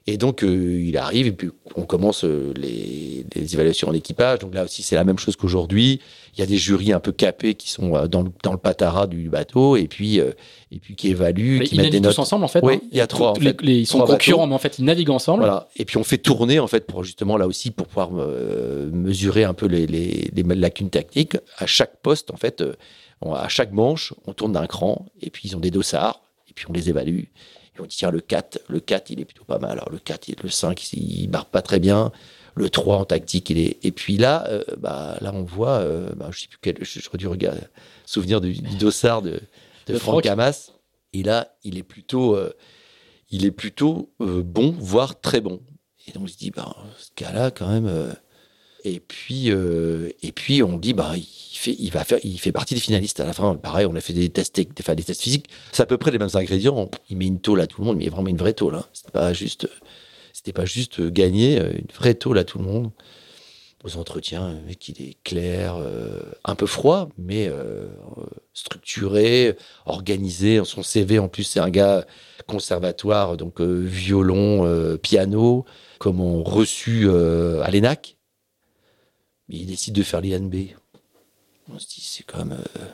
Et donc, euh, il arrive, et puis on commence euh, les, les, évaluations en équipage. Donc là aussi, c'est la même chose qu'aujourd'hui. Il y a des jurys un peu capés qui sont euh, dans le, dans le patara du bateau, et puis, et puis qui évaluent, qui mettent des notes. tous ensemble, en fait. Oui, hein. il y a trois. En fait, les, ils sont concurrents, mais en fait, ils naviguent ensemble. Voilà. Et puis on fait tourner, en fait, pour justement, là aussi, pour pouvoir mesurer un peu les, les, les, lacunes tactiques. À chaque poste, en fait, à chaque manche, on tourne d'un cran, et puis ils ont des dossards, et puis on les évalue. Et on dit, tiens, le 4, le 4, il est plutôt pas mal. Alors, le 4, le 5, il barre pas très bien. Le 3 en tactique, il est. Et puis là, euh, bah, là, on voit, euh, bah, je sais plus quel, je, je dû regarder, souvenir du, dossard de, de Franck Hamas. Et là, il est plutôt, euh, il est plutôt bon, voire très bon. Et donc, on se dit, bah, ce cas-là, quand même. Et puis, et puis, on dit, bah, il fait, il va faire, il fait partie des finalistes à la fin. Pareil, on a fait des tests, des, des tests physiques. C'est à peu près les mêmes ingrédients. Il met une tôle à tout le monde, mais vraiment une vraie tôle. Hein. C'était pas juste, gagner, euh, une vraie tôle à tout le monde. Aux entretiens, le mec, il est clair, euh, un peu froid, mais euh, structuré, organisé. Son CV, en plus, c'est un gars conservatoire, donc violon, piano, comme on reçu à l'ENAC. Mais il décide de faire l'INB. On se dit, c'est quand même. Euh,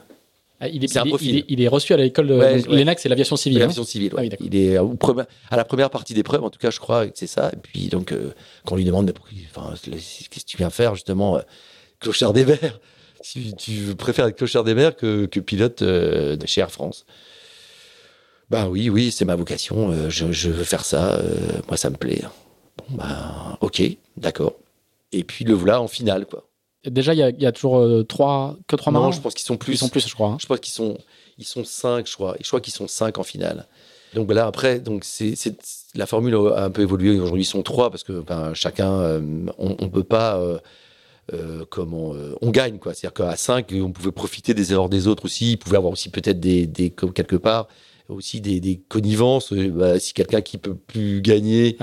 ah, il, est, il, est, reçu à l'école de l'ENAC, c'est l'aviation civile. Hein. L'aviation civile, ah il est à la première partie des preuves, en tout cas, je crois que c'est ça. Et puis, donc, euh, quand on lui demande enfin, qu'est-ce que tu viens faire, justement, euh, clochard des mers si tu préfères être clochard des mers que, que pilote de chez Air France. Ben oui, oui, c'est ma vocation. Je, veux faire ça. moi, ça me plaît. Bon, ben, ok, d'accord. Et puis le voilà en finale, quoi. Déjà, il y, a, toujours euh, trois, que trois marins. Non, je pense qu'ils sont plus. Ils sont plus, je crois. Hein. Je pense qu'ils sont, ils sont cinq, je crois. Et je crois qu'ils sont cinq en finale. Donc ben là, après, donc c'est, la formule a un peu évolué. Aujourd'hui, ils sont trois parce que ben, chacun, euh, on, ne peut pas. Euh, comment on gagne quoi c'est-à-dire qu'à 5 on pouvait profiter des erreurs des autres aussi il pouvait avoir aussi peut-être des, des quelque part aussi des, des connivences bah, si quelqu'un qui peut plus gagner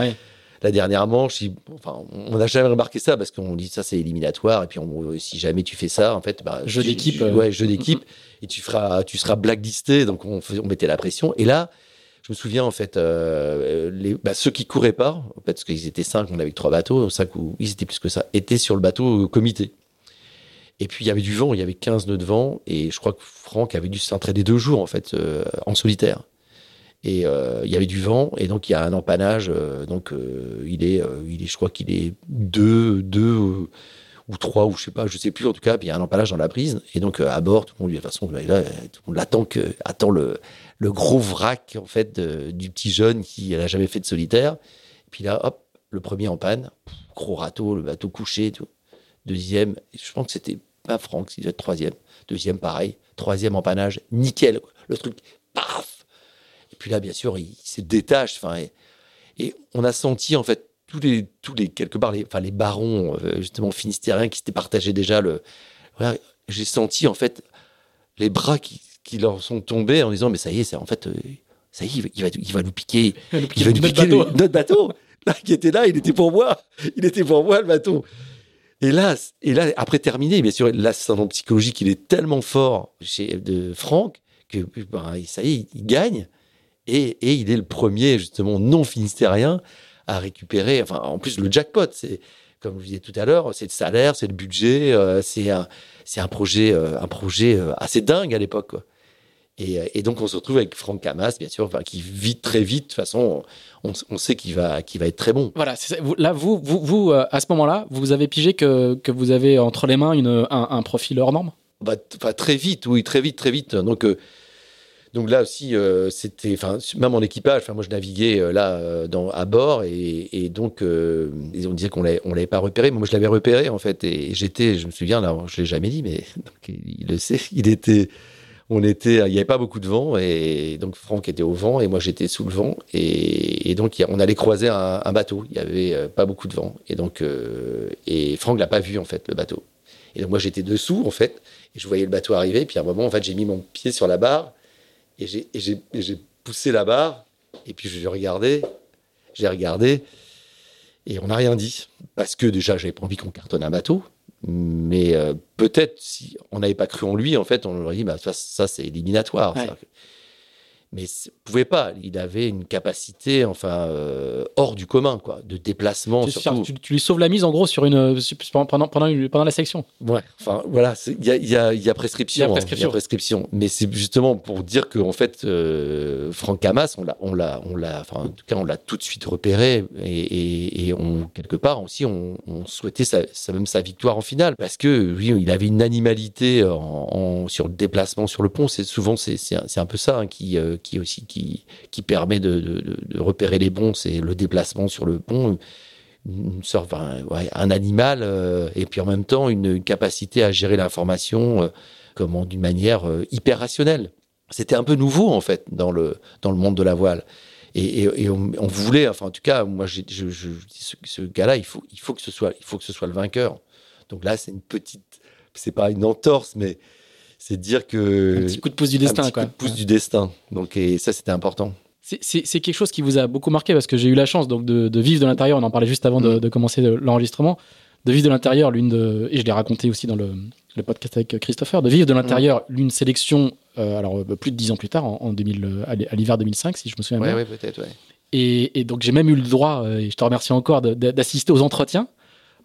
la dernière manche, enfin, on n'a jamais remarqué ça parce qu'on dit ça c'est éliminatoire et puis si jamais tu fais ça, en fait, bah, jeu d'équipe, ouais, jeu d'équipe et tu feras, tu seras blacklisté, donc on, on, mettait la pression. Et là, je me souviens en fait, euh, les, bah, ceux qui couraient pas, parce qu'ils étaient cinq, on avait trois bateaux, cinq ou ils étaient plus que ça, étaient sur le bateau comité. Et puis il y avait du vent, il y avait 15 nœuds de vent, et je crois que Franck avait dû s'entraîner deux jours en fait euh, en solitaire. Et euh, il y avait du vent, et donc il y a un empannage. Euh, donc euh, il est, il je crois qu'il est deux, deux ou trois, ou je sais pas, je sais plus en tout cas. Puis il y a un empannage dans la prise, et donc à bord, tout le monde, de toute façon, là, tout le monde attend que, attend le, le gros vrac en fait du petit jeune qui n'a jamais fait de solitaire. Et puis là, hop, le premier en panne, gros râteau, le bateau couché, tout. Deuxième, je pense que c'était pas Franck, il devait être troisième. Deuxième, pareil. Troisième empannage, nickel. Le truc, paf puis là, bien sûr, il, se détache. Enfin, et, on a senti en fait tous les, tous les quelque part, les, enfin, les barons euh, justement finistériens qui s'étaient partagés déjà le. J'ai senti en fait les bras qui, qui, leur sont tombés en disant mais ça y est, c'est en fait euh, ça y est, il va, il va nous piquer, Il va nous va nous notre piquer bateau. le- notre bateau. Là, qui était là, il était pour moi. Il était pour moi, le bateau. Et là, et là, après terminé, bien sûr, l'ascendant psychologique, il est tellement fort chez de Franck que ben, ça y est, il gagne. Et, et il est le premier, justement, non finistérien à récupérer. Enfin, en plus, le jackpot, c'est, comme je vous disais tout à l'heure, c'est le salaire, c'est le budget, euh, c'est un, c'est un projet, euh, un projet euh, assez dingue à l'époque. Et, et donc, on se retrouve avec Franck Camas, bien sûr, enfin, qui vit très vite. De toute façon, on, on sait qu'il va, qu'il va être très bon. Voilà, là, vous, vous, vous euh, à ce moment-là, vous avez pigé que, que vous avez entre les mains une, un, un profil hors norme? Bah, très vite, oui, très vite, très vite. Donc, donc là aussi, euh, c'était, enfin, même en équipage. Enfin, moi, je naviguais euh, là euh, à bord et, et donc euh, ils ont dit qu'on l'avait, on l'avait pas repéré. Mais moi, je l'avais repéré en fait et j'étais, je me souviens là, je l'ai jamais dit, mais il le sait. Il était, on était, il y avait pas beaucoup de vent et donc Franck était au vent et moi j'étais sous le vent et, et donc on allait croiser un, bateau. Il y avait pas beaucoup de vent et donc et Franck l'a pas vu en fait le bateau. Et donc moi j'étais dessous en fait et je voyais le bateau arriver. Puis à un moment en fait j'ai mis mon pied sur la barre et j'ai poussé la barre et puis je regardais, j'ai regardé et on n'a rien dit parce que déjà j'avais pas envie qu'on cartonne un bateau. Mais euh, peut-être si on n'avait pas cru en lui, en fait, on aurait dit bah ça, ça, c'est éliminatoire. Ouais. Mais c'est- pouvait pas. Il avait une capacité, enfin, euh, hors du commun, quoi, de déplacement tu, surtout. tu, tu lui sauves la mise en gros sur une, sur- pendant, pendant, une- pendant la section. Ouais, enfin voilà, il y a, il y, a, il y a prescription. Il y a hein, prescription. prescription. Mais c'est justement pour dire que en fait, euh, Franck Hamas, on l'a, on l'a, on l'a, enfin en tout cas, on l'a tout de suite repéré et, et, et on quelque part aussi, on, on souhaitait sa, sa- même sa victoire en finale parce que oui, il avait une animalité en, en- sur le déplacement sur le pont. C'est souvent c'est, c'est, un- peu ça hein, qui, euh, qui aussi qui, qui permet de, repérer les bons, c'est le déplacement sur le pont une sorte, un animal, euh, et puis en même temps une, capacité à gérer l'information euh, comment d'une manière euh, hyper rationnelle. C'était un peu nouveau en fait dans le dans le monde de la voile. Et, on, voulait, enfin en tout cas, moi je, je, ce, ce gars-là, il faut il faut que ce soit il faut que ce soit le vainqueur. Donc là c'est une petite, c'est pas une entorse, mais c'est dire que Un petit coup de pouce du un destin, petit quoi. coup de pouce du destin. Donc et ça c'était important. C'est- quelque chose qui vous a beaucoup marqué parce que j'ai eu la chance donc de, de vivre de l'intérieur. On en parlait juste avant de, Mm. de commencer le- l'enregistrement. De vivre de l'intérieur, l'une de et je l'ai raconté aussi dans le, le podcast avec Christopher. De vivre de l'intérieur, l'une sélection. euh, alors euh, plus de dix ans plus tard, en, en 2000, euh, à l'hi- à l'hiver 2005, si je me souviens bien. Ouais, ouais, peut-être, ouais. Et, et donc j'ai même eu le droit, et je te remercie encore, d'assister aux entretiens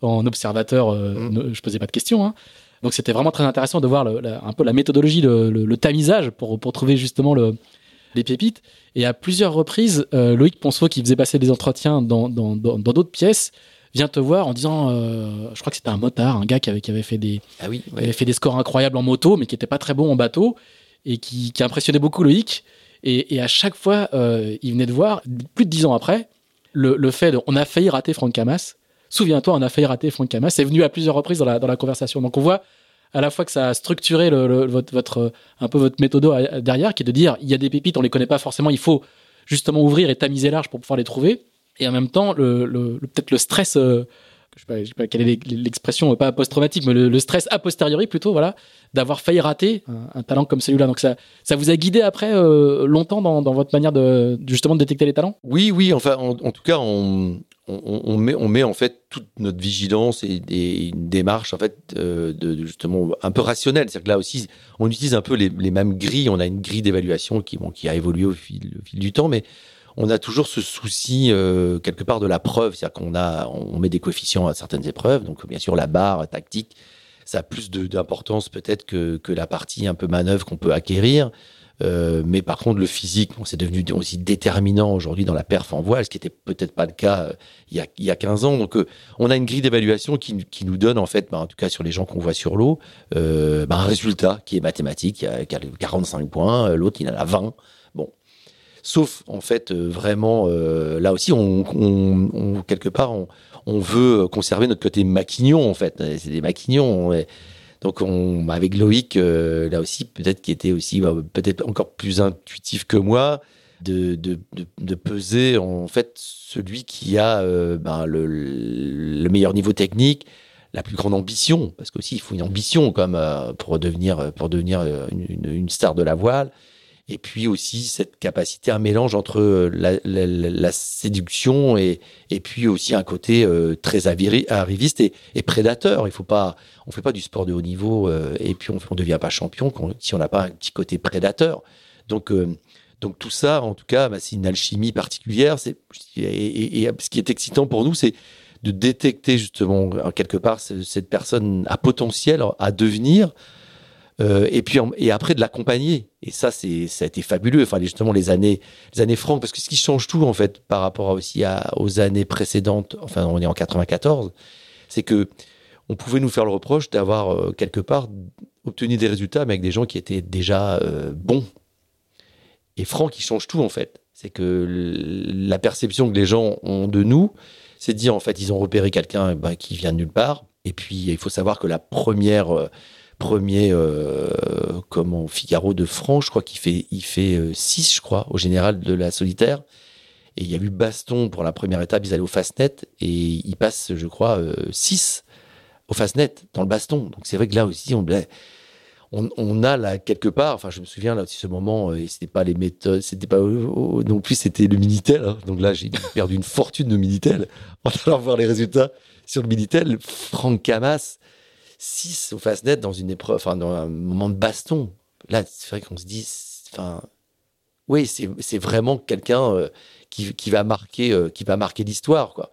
en observateur. euh, Mm. ne- je posais pas de questions. hein. Donc c'était vraiment très intéressant de voir le- la- un peu la méthodologie, le, le- le tamisage pour, pour trouver justement le, les pépites. Et à plusieurs reprises, euh, Loïc Ponceau, qui faisait passer des entretiens dans dans- dans- dans d'autres pièces, vient te voir en disant, euh, je crois que c'était un motard, un gars qui avait, qui avait fait des, Ah oui, avait fait des scores incroyables en moto, mais qui n'était pas très bon en bateau et qui, qui impressionnait beaucoup Loïc. Et, et à chaque fois, euh, il venait de voir, plus de dix ans après, le, le fait de on a failli rater Franck Camas. Souviens-toi, on a failli rater Franck Camas. C'est venu à plusieurs reprises dans la, conversation. Donc on voit à la fois que ça a structuré votre, un peu votre méthode derrière, qui est de dire il y a des pépites, on les connaît pas forcément, il faut justement ouvrir et tamiser large pour pouvoir les trouver. Et en même temps, peut-être le stress, euh, je sais pas, sais pas quelle est l'expression, pas post-traumatique, mais le, stress a posteriori plutôt, voilà, d'avoir failli rater un, talent comme celui-là. Donc ça, ça vous a guidé après euh, longtemps dans, votre manière de justement de détecter les talents? Oui, oui, enfin, en, en tout cas, on, on, met, on met en fait toute notre vigilance et, et une démarche en fait euh, de, justement un peu rationnelle. C'est-à-dire que là aussi, on utilise un peu les, mêmes grilles. On a une grille d'évaluation qui, qui a évolué au fil, du temps, mais on a toujours ce souci euh, quelque part de la preuve. C'est-à-dire qu'on a, on met des coefficients à certaines épreuves. Donc, bien sûr, la barre tactique, ça a plus d'importance peut-être que, que la partie un peu manœuvre qu'on peut acquérir. Euh, mais par contre, le physique, c'est devenu aussi déterminant aujourd'hui dans la perf en voile, ce qui était peut-être pas le cas euh, il, y a, il y a 15 ans. Donc, euh, on a une grille d'évaluation qui, nous donne, en fait, bah, en tout cas sur les gens qu'on voit sur l'eau, bah, un résultat qui est mathématique, qui a, qui a 45 points, l'autre il en a 20. Bon. Sauf, en fait, vraiment, là aussi, quelque part, on, veut conserver notre côté maquignon, en fait. C'est des maquignons. Donc, on, avec Loïc, euh, là aussi, peut-être qui était aussi bah, peut-être encore plus intuitif que moi, de, de, de, peser en fait celui qui a euh, ben, le, le meilleur niveau technique, la plus grande ambition, parce qu'aussi il faut une ambition comme euh, pour devenir pour devenir une star de la voile. Et puis aussi cette capacité, un mélange entre la, séduction et, et puis aussi un côté très arriviste et, et, prédateur. Il faut pas, on fait pas du sport de haut niveau et puis on, ne devient pas champion si on n'a pas un petit côté prédateur. Donc donc tout ça, en tout cas, bah, c'est une alchimie particulière. C'est et, ce qui est excitant pour nous, c'est de détecter justement quelque part cette personne à potentiel à devenir. Euh, et puis et après de l'accompagner et ça c'est ça a été fabuleux enfin justement les années les années franques parce que ce qui change tout en fait par rapport aussi aux années précédentes enfin on est en 94 c'est que on pouvait nous faire le reproche d'avoir euh, quelque part obtenu des résultats mais avec des gens qui étaient déjà euh, bons et Franck, il change tout en fait. C'est que la perception que les gens ont de nous, c'est de dire en fait, ils ont repéré quelqu'un bah, qui vient de nulle part. Et puis, il faut savoir que la première, premier, euh, comment, Figaro de Franck, je crois qu'il fait, il fait 6, euh, je crois, au général de la solitaire. Et il y a eu Baston pour la première étape, ils allaient au Fastnet et ils passent, je crois, 6 au Fastnet dans le baston. Donc c'est vrai que là aussi, on, on, a là quelque part, enfin je me souviens là aussi ce moment, euh, et c'était pas les méthodes, c'était pas non plus c'était le Minitel. Hein. donc là j'ai perdu une fortune de Minitel en allant voir les résultats sur le Minitel. Franck Camas 6 au Fastnet dans une épreuve, enfin dans un moment de baston. Là c'est vrai qu'on se dit, enfin oui c'est vraiment quelqu'un euh, qui, va marquer euh, qui va marquer l'histoire quoi.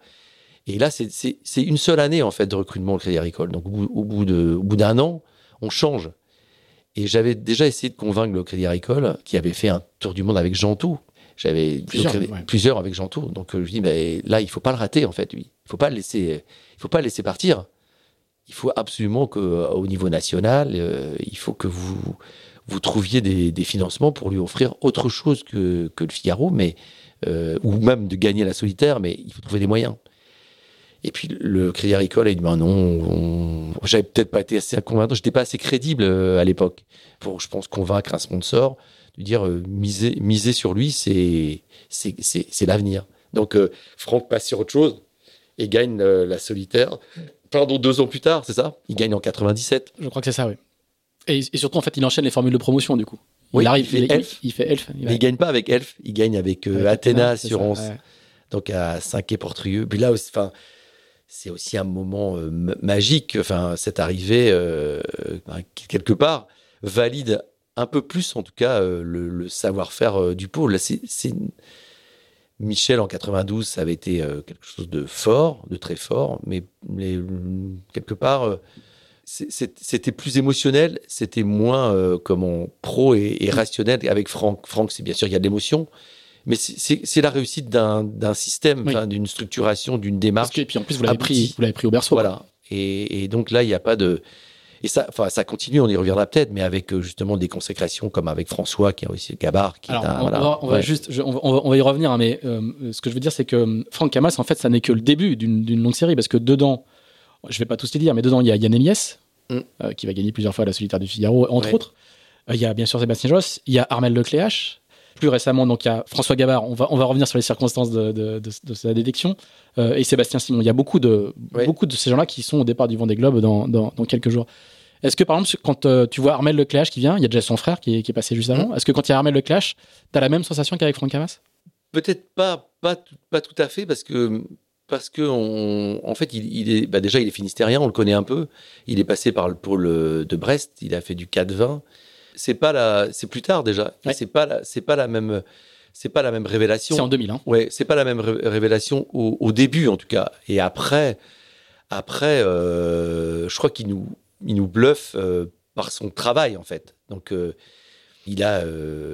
Et là c'est une seule année en fait de recrutement au Crédit Agricole. Donc au bout, au bout d'un an on change. Et j'avais déjà essayé de convaincre le Crédit Agricole, qui avait fait un tour du monde avec Gentou. J'avais plusieurs, avec Gentou. Donc je dis, mais là, il faut pas le rater, en fait, lui. Il faut pas le laisser, il faut pas le laisser partir. Il faut absolument que, euh, au niveau national, euh, il faut que vous, vous trouviez des, financements pour lui offrir autre chose que, le Figaro, mais, ou même de gagner la solitaire, mais il faut trouver des moyens. Et puis le Crédit Agricole a dit ben non, j'avais peut-être pas été assez convaincant, j'étais pas assez crédible euh, à l'époque pour, je pense, convaincre un sponsor de dire euh, miser, miser sur lui, c'est c'est l'avenir. Donc euh, Franck passe sur autre chose et gagne la solitaire. Pardon, deux ans plus tard, c'est ça? Il gagne en 97. Je crois que c'est ça, oui. Et, surtout, en fait, il enchaîne les formules de promotion, du coup. Il arrive, il fait il, Elf. Il, fait Elf. Il, gagne pas avec Elf, il gagne avec, Athéna Assurance. Donc à 5 et Portrieux. Puis là, enfin, c'est aussi un moment euh, magique. Enfin, cette arrivée, euh, ben, quelque part, valide un peu plus, en tout cas, euh, le, savoir-faire du pôle. C'est, Michel, en 92, ça avait été quelque chose de fort, de très fort, mais, quelque part, c'était plus émotionnel, c'était moins comment pro et, et, rationnel avec Franck. Franck, c'est bien sûr, il y a de l'émotion, mais c'est la réussite d'un système, d'une structuration, d'une démarche. et puis en plus, vous l'avez pris, pris au berceau. Voilà. Et, donc là, il n'y a pas de. Et ça, enfin, ça continue, on y reviendra peut-être, mais avec euh, justement des consécrations comme avec François, qui a aussi Gabard. Qui Alors, on, va, juste, on, va, y revenir, hein, mais euh, ce que je veux dire, c'est que euh, Franck Camas, en fait, ça n'est que le début d'une longue série, parce que dedans, je vais pas tous les dire, mais dedans, il y a Yann mm. qui va gagner plusieurs fois la solitaire du Figaro, entre autres. Il y a bien sûr Sébastien Josse, il y a Armel Lecléache, plus récemment, donc il y a François Gabard, on va, on va revenir sur les circonstances de, de, sa détection, euh, et Sébastien Simon. Il y a beaucoup de, beaucoup de ces gens-là qui sont au départ du Vendée Globe dans, dans, dans quelques jours. Est-ce que par exemple, quand euh, tu vois Armel Lecléache qui vient, il y a déjà son frère qui est, qui est passé juste avant, mmh. est-ce que quand il y a Armel Lecléache, tu as la même sensation qu'avec Franck Camas? Peut-être pas, pas, pas tout à fait, parce que parce que en fait, il, est bah déjà il est finistérien, on le connaît un peu. Il est passé par le pôle de Brest, il a fait du 4-20 c'est pas la, c'est plus tard déjà. C'est pas la, c'est pas la même, c'est pas la même révélation. C'est en 2000. Hein. Ouais, c'est pas la même révélation au, début en tout cas. Et après, après, euh, je crois qu'il nous, il nous bluffe euh, par son travail en fait. Donc euh, il a,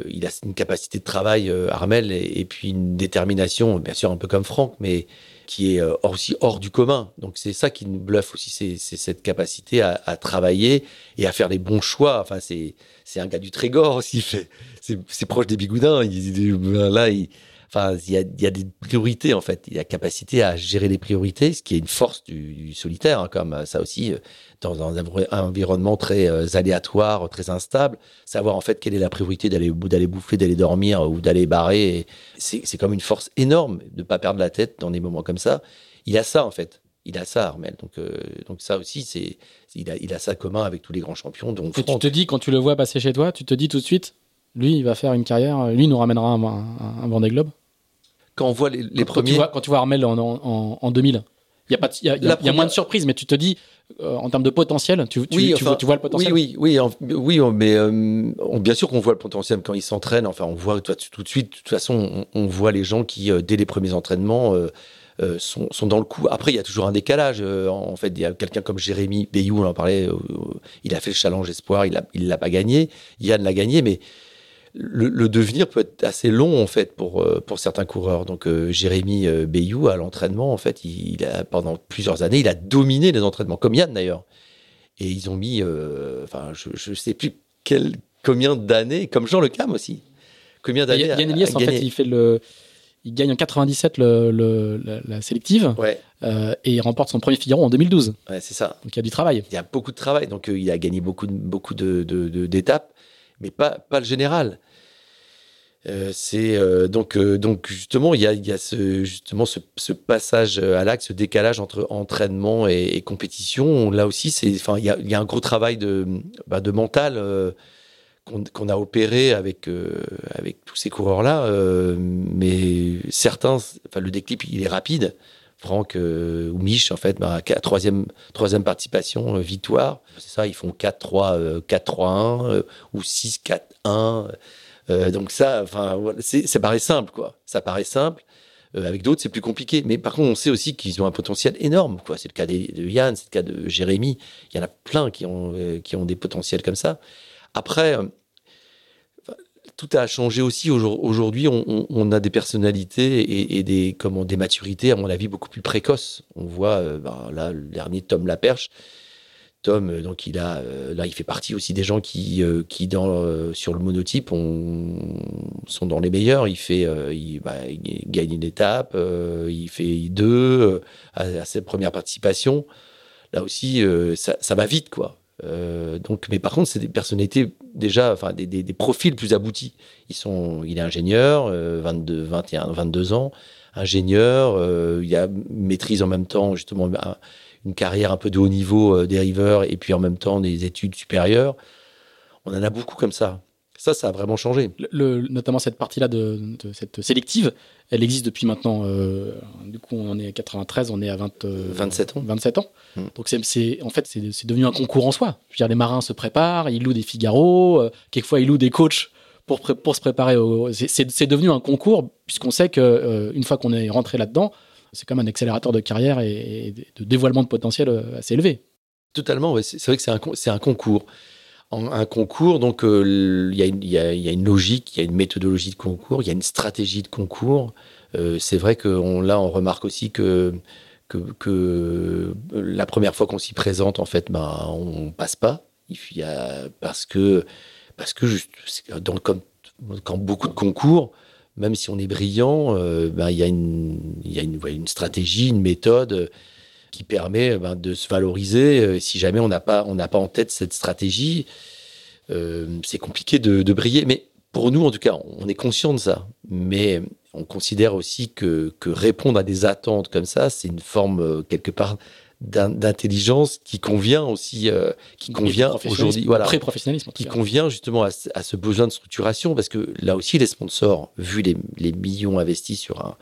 il a une capacité de travail, Armel, et, puis une détermination, bien sûr un peu comme Franck, mais qui est aussi hors du commun. Donc c'est ça qui nous bluffe aussi, c'est cette capacité à, travailler et à faire les bons choix. Enfin c'est c'est un gars du Trégor aussi. C'est proche des Bigoudins. Il, là, il, enfin, il y, a, y, a, des priorités en fait. Il a la capacité à gérer les priorités, ce qui est une force du, solitaire, hein, comme ça aussi, euh, dans un, environnement très euh, aléatoire, très instable. Savoir en fait quelle est la priorité d'aller d'aller bouffer, d'aller dormir ou d'aller barrer. C'est comme une force énorme de pas perdre la tête dans des moments comme ça. Il a ça en fait il a ça, Armel. Donc, euh, donc ça aussi, c'est, il a, il a ça commun avec tous les grands champions. Donc tu te dis, quand tu le vois passer chez toi, tu te dis tout de suite, lui, il va faire une carrière, lui, il nous ramènera un, un, un Vendée Globe Quand on voit les, les quand, premiers. tu vois, quand tu vois Armel en, en, en 2000, il y a, pas de- il y a, y a- y a moins de surprises, mais tu te dis, euh, en termes de potentiel, tu, tu, Oui, tu enfin, vois, tu vois le potentiel Oui, oui, oui, en- oui, on- mais euh, on- bien sûr qu'on voit le potentiel quand ils s'entraînent. Enfin, on voit tout de suite. De toute façon, on, on voit les gens qui, euh, dès les premiers entraînements, sont, sont dans le coup. Après, il y a toujours un décalage. en fait, il y a quelqu'un comme Jérémy Bayou, on en parlait. il a fait le challenge espoir, il il l'a pas gagné. Yann l'a gagné, mais le, le devenir peut être assez long en fait pour euh, pour certains coureurs. Donc euh, Jérémy euh, Bayou à l'entraînement, en fait, il, il a pendant plusieurs années, il a dominé les entraînements, comme Yann d'ailleurs. Et ils ont mis, euh, enfin, je, je sais plus quel, combien d'années, comme Jean Le Cam aussi. Combien d'années Yann Elias, en fait, il fait le. Il gagne en 97 le, le- la, la sélective Ouais, euh, et il remporte son premier Figaro en 2012. ouais c'est ça. Donc il y a du travail. Il y a beaucoup de travail, donc euh, il a gagné beaucoup de, beaucoup de, de- de- d'étapes, mais pas, pas le général. Euh, c'est euh, donc euh, donc justement il y a, y a ce justement ce, ce passage à l'acte, ce décalage entre entraînement et, et compétition. Là aussi, c'est enfin il y a, y a un gros travail de bah, de mental euh, qu'on qu'on a opéré avec euh, avec tous ces coureurs là, mais certains, enfin le déclip il est rapide. Franck euh, ou Mich, en fait, bah, troisième, troisième participation, euh, victoire. C'est ça, ils font 4-3, euh, 4-3-1 euh, ou 6-4-1. Euh, donc ça, enfin, ça paraît simple, quoi. Ça paraît simple. Euh, avec d'autres, c'est plus compliqué. Mais par contre, on sait aussi qu'ils ont un potentiel énorme, quoi. C'est le cas de Yann, c'est le cas de Jérémy. Il y en a plein qui ont, euh, qui ont des potentiels comme ça. Après, tout a changé aussi. Aujourd- Aujourd'hui, on, a des personnalités et, des, comment, des maturités, à mon avis, beaucoup plus précoces. On voit, ben, là, le dernier Tom Laperche. Tom, euh, donc, il a, euh, là, il fait partie aussi des gens qui, euh, qui dans, sur le monotype, on, sont dans les meilleurs. Il fait, bah, il gagne une étape, il fait deux à, à ses premières participations. Là aussi, ça, va vite, quoi. Donc, mais par contre, c'est des personnalités déjà, enfin des, des, profils plus aboutis. Ils sont, il est ingénieur, euh, 22, 21, 22 ans, ingénieur. il a maîtrise en même temps justement une carrière un peu de haut niveau euh, dériveur et puis en même temps des études supérieures. On en a beaucoup comme ça. Ça, ça a vraiment changé. Le- le- notamment cette partie-là de, de cette sélective, elle existe depuis maintenant. euh, du coup, on est à 93, on est à 20, euh, 27 ans. 27 ans. Mm. Donc, c'est, en fait, c'est, devenu un concours en soi. Je veux dire, les marins se préparent, ils louent des Figaro, euh, quelquefois ils louent des coachs pour, pour se préparer. Au, c'est, devenu un concours, puisqu'on sait que une fois qu'on est rentré là-dedans, c'est comme un accélérateur de carrière et, de dévoilement de potentiel euh, assez élevé. Totalement, c'est vrai que c'est un, concours. Un concours, donc euh, il y, a une- logique, il y a une méthodologie de concours, il y a une stratégie de concours. Euh, c'est vrai que là, on remarque aussi que, la première fois qu'on s'y présente, en fait, ben, on passe pas. Il y a, parce que, parce que juste, comme, beaucoup de concours, même si on est brillant, euh, ben, il y a, une, stratégie, une méthode qui permet ben, de se valoriser. Euh, Si jamais on n'a pas, pas en tête cette stratégie, euh, c'est compliqué de, briller. Mais pour nous, en tout cas, on est conscient de ça. Mais on considère aussi que, répondre à des attentes comme ça, c'est une forme euh, quelque part d'intelligence qui convient aussi, euh, qui convient aujourd'hui. Voilà. Pré-professionnalisme, qui convient justement à, ce- à ce besoin de structuration parce que là aussi les sponsors, vu les, les millions investis sur un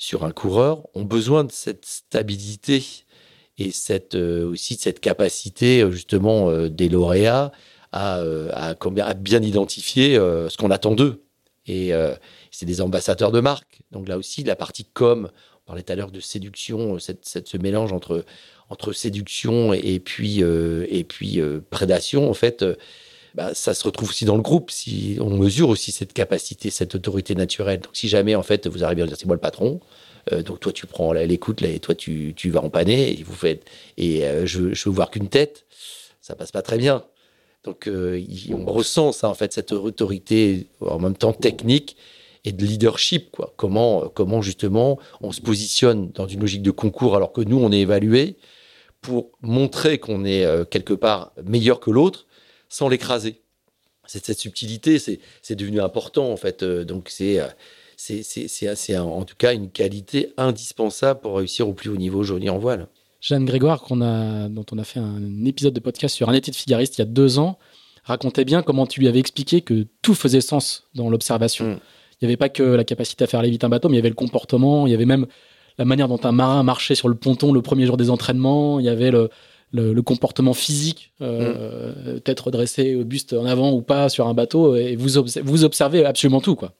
sur un coureur, ont besoin de cette stabilité et cette euh, aussi de cette capacité euh, justement euh, des lauréats à, à, combien- à bien identifier ce qu'on attend d'eux. Et c'est des ambassadeurs de marque. Donc là aussi la partie com on parlait tout à l'heure de séduction euh, cette, cette- ce mélange entre séduction et, puis euh, euh, prédation en fait bah, ça se retrouve aussi dans le groupe si on mesure aussi cette capacité cette autorité naturelle. Donc si jamais en fait vous arrivez à dire c'est moi le patron donc toi tu prends l'écoute et toi tu, vas en paner et vous faites et je, je veux voir qu'une tête ça passe pas très bien. Donc on ressent ça en fait cette autorité en même temps technique et de leadership quoi comment comment justement on se positionne dans une logique de concours alors que nous on est évalué pour montrer qu'on est euh, quelque part meilleur que l'autre sans l'écraser c'est cette subtilité c'est devenu important en fait euh, donc c'est euh, en tout cas une qualité indispensable pour réussir au plus haut niveau aujourd'hui en voile Jeanne Grégoire, qu'on a, dont on a fait un épisode de podcast sur un été de figariste il y a deux ans, racontait bien comment tu lui avais expliqué que tout faisait sens dans l'observation. Mm. Il n'y avait pas que la capacité à faire aller vite un bateau, mais il y avait le comportement, il y avait même la manière dont un marin marchait sur le ponton le premier jour des entraînements, il y avait le, le, comportement physique, euh, mm. être dressé au buste en avant ou pas sur un bateau, et vous, vous observez absolument tout. quoi.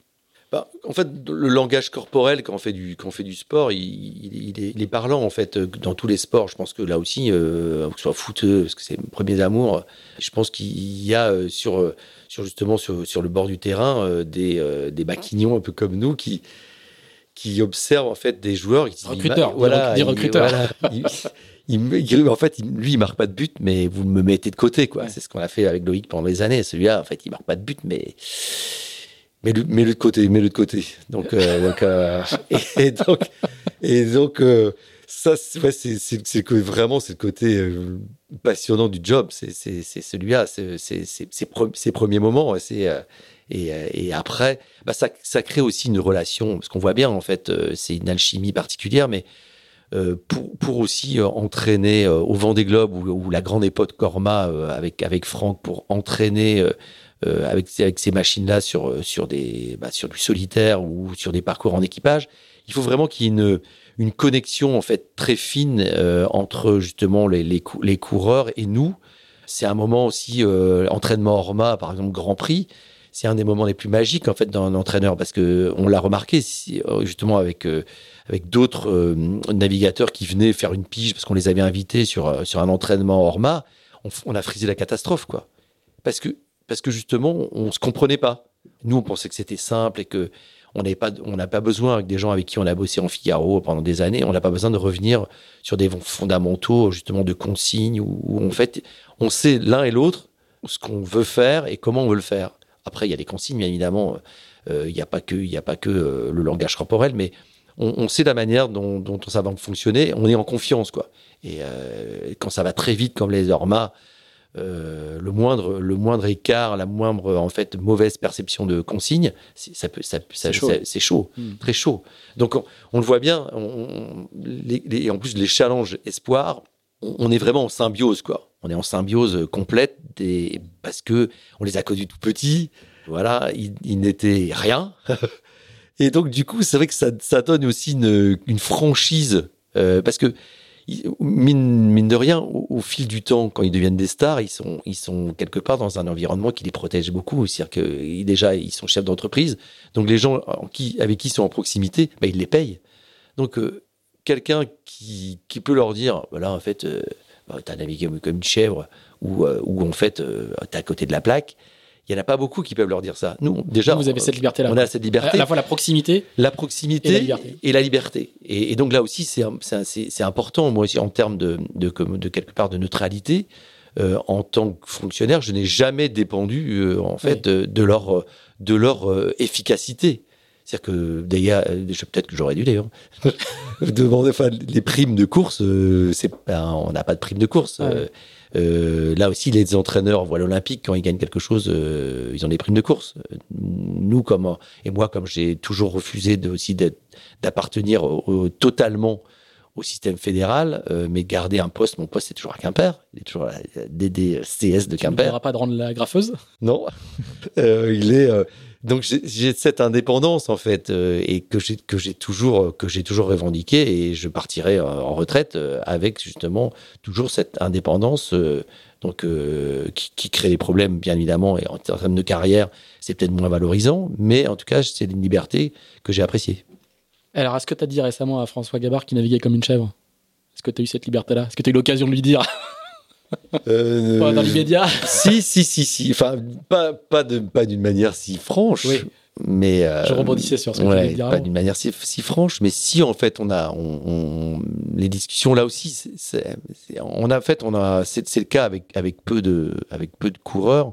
Bah, en fait, le langage corporel quand on fait du, quand on fait du sport, il, est, parlant en fait dans tous les sports. Je pense que là aussi, euh, que ce soit footeux, parce que c'est mes premiers amours, je pense qu'il y a euh, sur, sur justement sur, sur le bord du terrain euh, des, des maquignons un peu comme nous qui, qui observent en fait des joueurs. Qui recruteurs, voilà, des recruteurs. il, en fait, lui, il marque pas de but, mais vous me mettez de côté, quoi. C'est ce qu'on a fait avec Loïc pendant des années. Celui-là, en fait, il marque pas de but, mais mais le, mais de côté, mais le de côté. Donc, euh, donc euh, et, donc, et donc euh, ça, c'est vraiment c'est le côté passionnant du job. C'est celui-là, ses premiers moments. Et, après, bah, ça, crée aussi une relation parce qu'on voit bien en fait, c'est une alchimie particulière, mais pour, pour aussi entraîner au vent des globes ou, ou, la grande époque Corma avec Franck pour entraîner euh, avec, ces machines-là sur, euh, sur, bah, sur du solitaire ou sur des parcours en équipage. Il faut vraiment qu'il y ait une, une connexion en fait très fine euh, entre justement les, les, coureurs et nous. C'est un moment aussi entraînement Orma, par exemple Grand Prix. C'est un des moments les plus magiques en fait d'un entraîneur parce que on l'a remarqué justement avec avec d'autres navigateurs qui venaient faire une pige parce qu'on les avait invités sur sur un entraînement Orma. On, on a frisé la catastrophe quoi parce que parce que justement, on se comprenait pas. Nous, on pensait que c'était simple et que on n'a pas, on pas besoin avec des gens avec qui on a bossé en Figaro pendant des années, on n'a pas besoin de revenir sur des fondamentaux justement de consignes où, en fait, on sait l'un et l'autre ce qu'on veut faire et comment on veut le faire. Après, il y a des consignes, bien évidemment. Euh, il n'y a pas que, y a pas que euh, le langage corporel, mais on, sait la manière dont, ça va fonctionner. On est en confiance, quoi. Et euh, quand ça va très vite, comme les Orma, euh, le moindre le moindre écart, la moindre en fait mauvaise perception de consigne, ça peut ça, c'est chaud, chaud hmm. très chaud. Donc on, le voit bien. On, les, en plus les challenges espoirs, on, est vraiment en symbiose quoi. On est en symbiose complète des, parce que on les a connus tout petits. Voilà, ils, n'étaient rien. Et donc du coup, c'est vrai que ça, ça donne aussi une, une franchise euh, parce que mine, mine de rien, au, fil du temps, quand ils deviennent des stars, ils sont, ils sont quelque part dans un environnement qui les protège beaucoup. C'est-à-dire que déjà, ils sont chefs d'entreprise. Donc les gens qui, avec qui ils sont en proximité, bah, ils les payent. Donc euh, quelqu'un qui, peut leur dire, voilà, en fait, euh, bah, navigué comme une chèvre, ou, euh, ou en fait, euh, t'es à côté de la plaque il n'y en a pas beaucoup qui peuvent leur dire ça. Nous, déjà, vous avez cette liberté-là. On a cette liberté. À la fois la proximité, la proximité et la liberté. Et, donc là aussi, c'est important, moi aussi, en termes de, de, de quelque part de neutralité. Euh, en tant que fonctionnaire, je n'ai jamais dépendu euh, en fait de, leur de leur euh, efficacité. C'est-à-dire que d'ailleurs, peut-être que j'aurais dû d'ailleurs demander, enfin, les primes de course, c'est on n'a pas de primes de course. Euh, là aussi, les entraîneurs voient l'Olympique quand ils gagnent quelque chose, euh, ils ont des primes de course. Nous, comme et moi, comme j'ai toujours refusé de, aussi d'appartenir totalement au système fédéral, euh, mais garder un poste, mon poste c'est toujours à Quimper, il est toujours à DDCS de Quimper. Tu ne pas de rendre la graffeuse Non, il est donc j'ai cette indépendance en fait euh, et que j'ai toujours que j'ai toujours revendiqué et je partirai en retraite euh, avec justement toujours cette indépendance euh, donc qui, qui, crée des problèmes bien évidemment et en termes de carrière c'est peut-être moins valorisant mais en tout cas c'est une liberté que j'ai appréciée. Alors est-ce que tu as dit récemment à François Gabard qui naviguait comme une chèvre? Est-ce que tu as eu cette liberté là Est-ce que tu as eu l'occasion de lui dire? Euh, dans l'immédiat Si, si, si, si. Enfin, pas, pas, de, pas d'une manière si franche. Mais euh, je rebondissais sur ce que ouais, tu Pas d'une manière si, si, franche, mais si en fait on a, on, les discussions là aussi, c'est, on a en fait, on a, c'est, le cas avec avec peu de, avec peu de coureurs,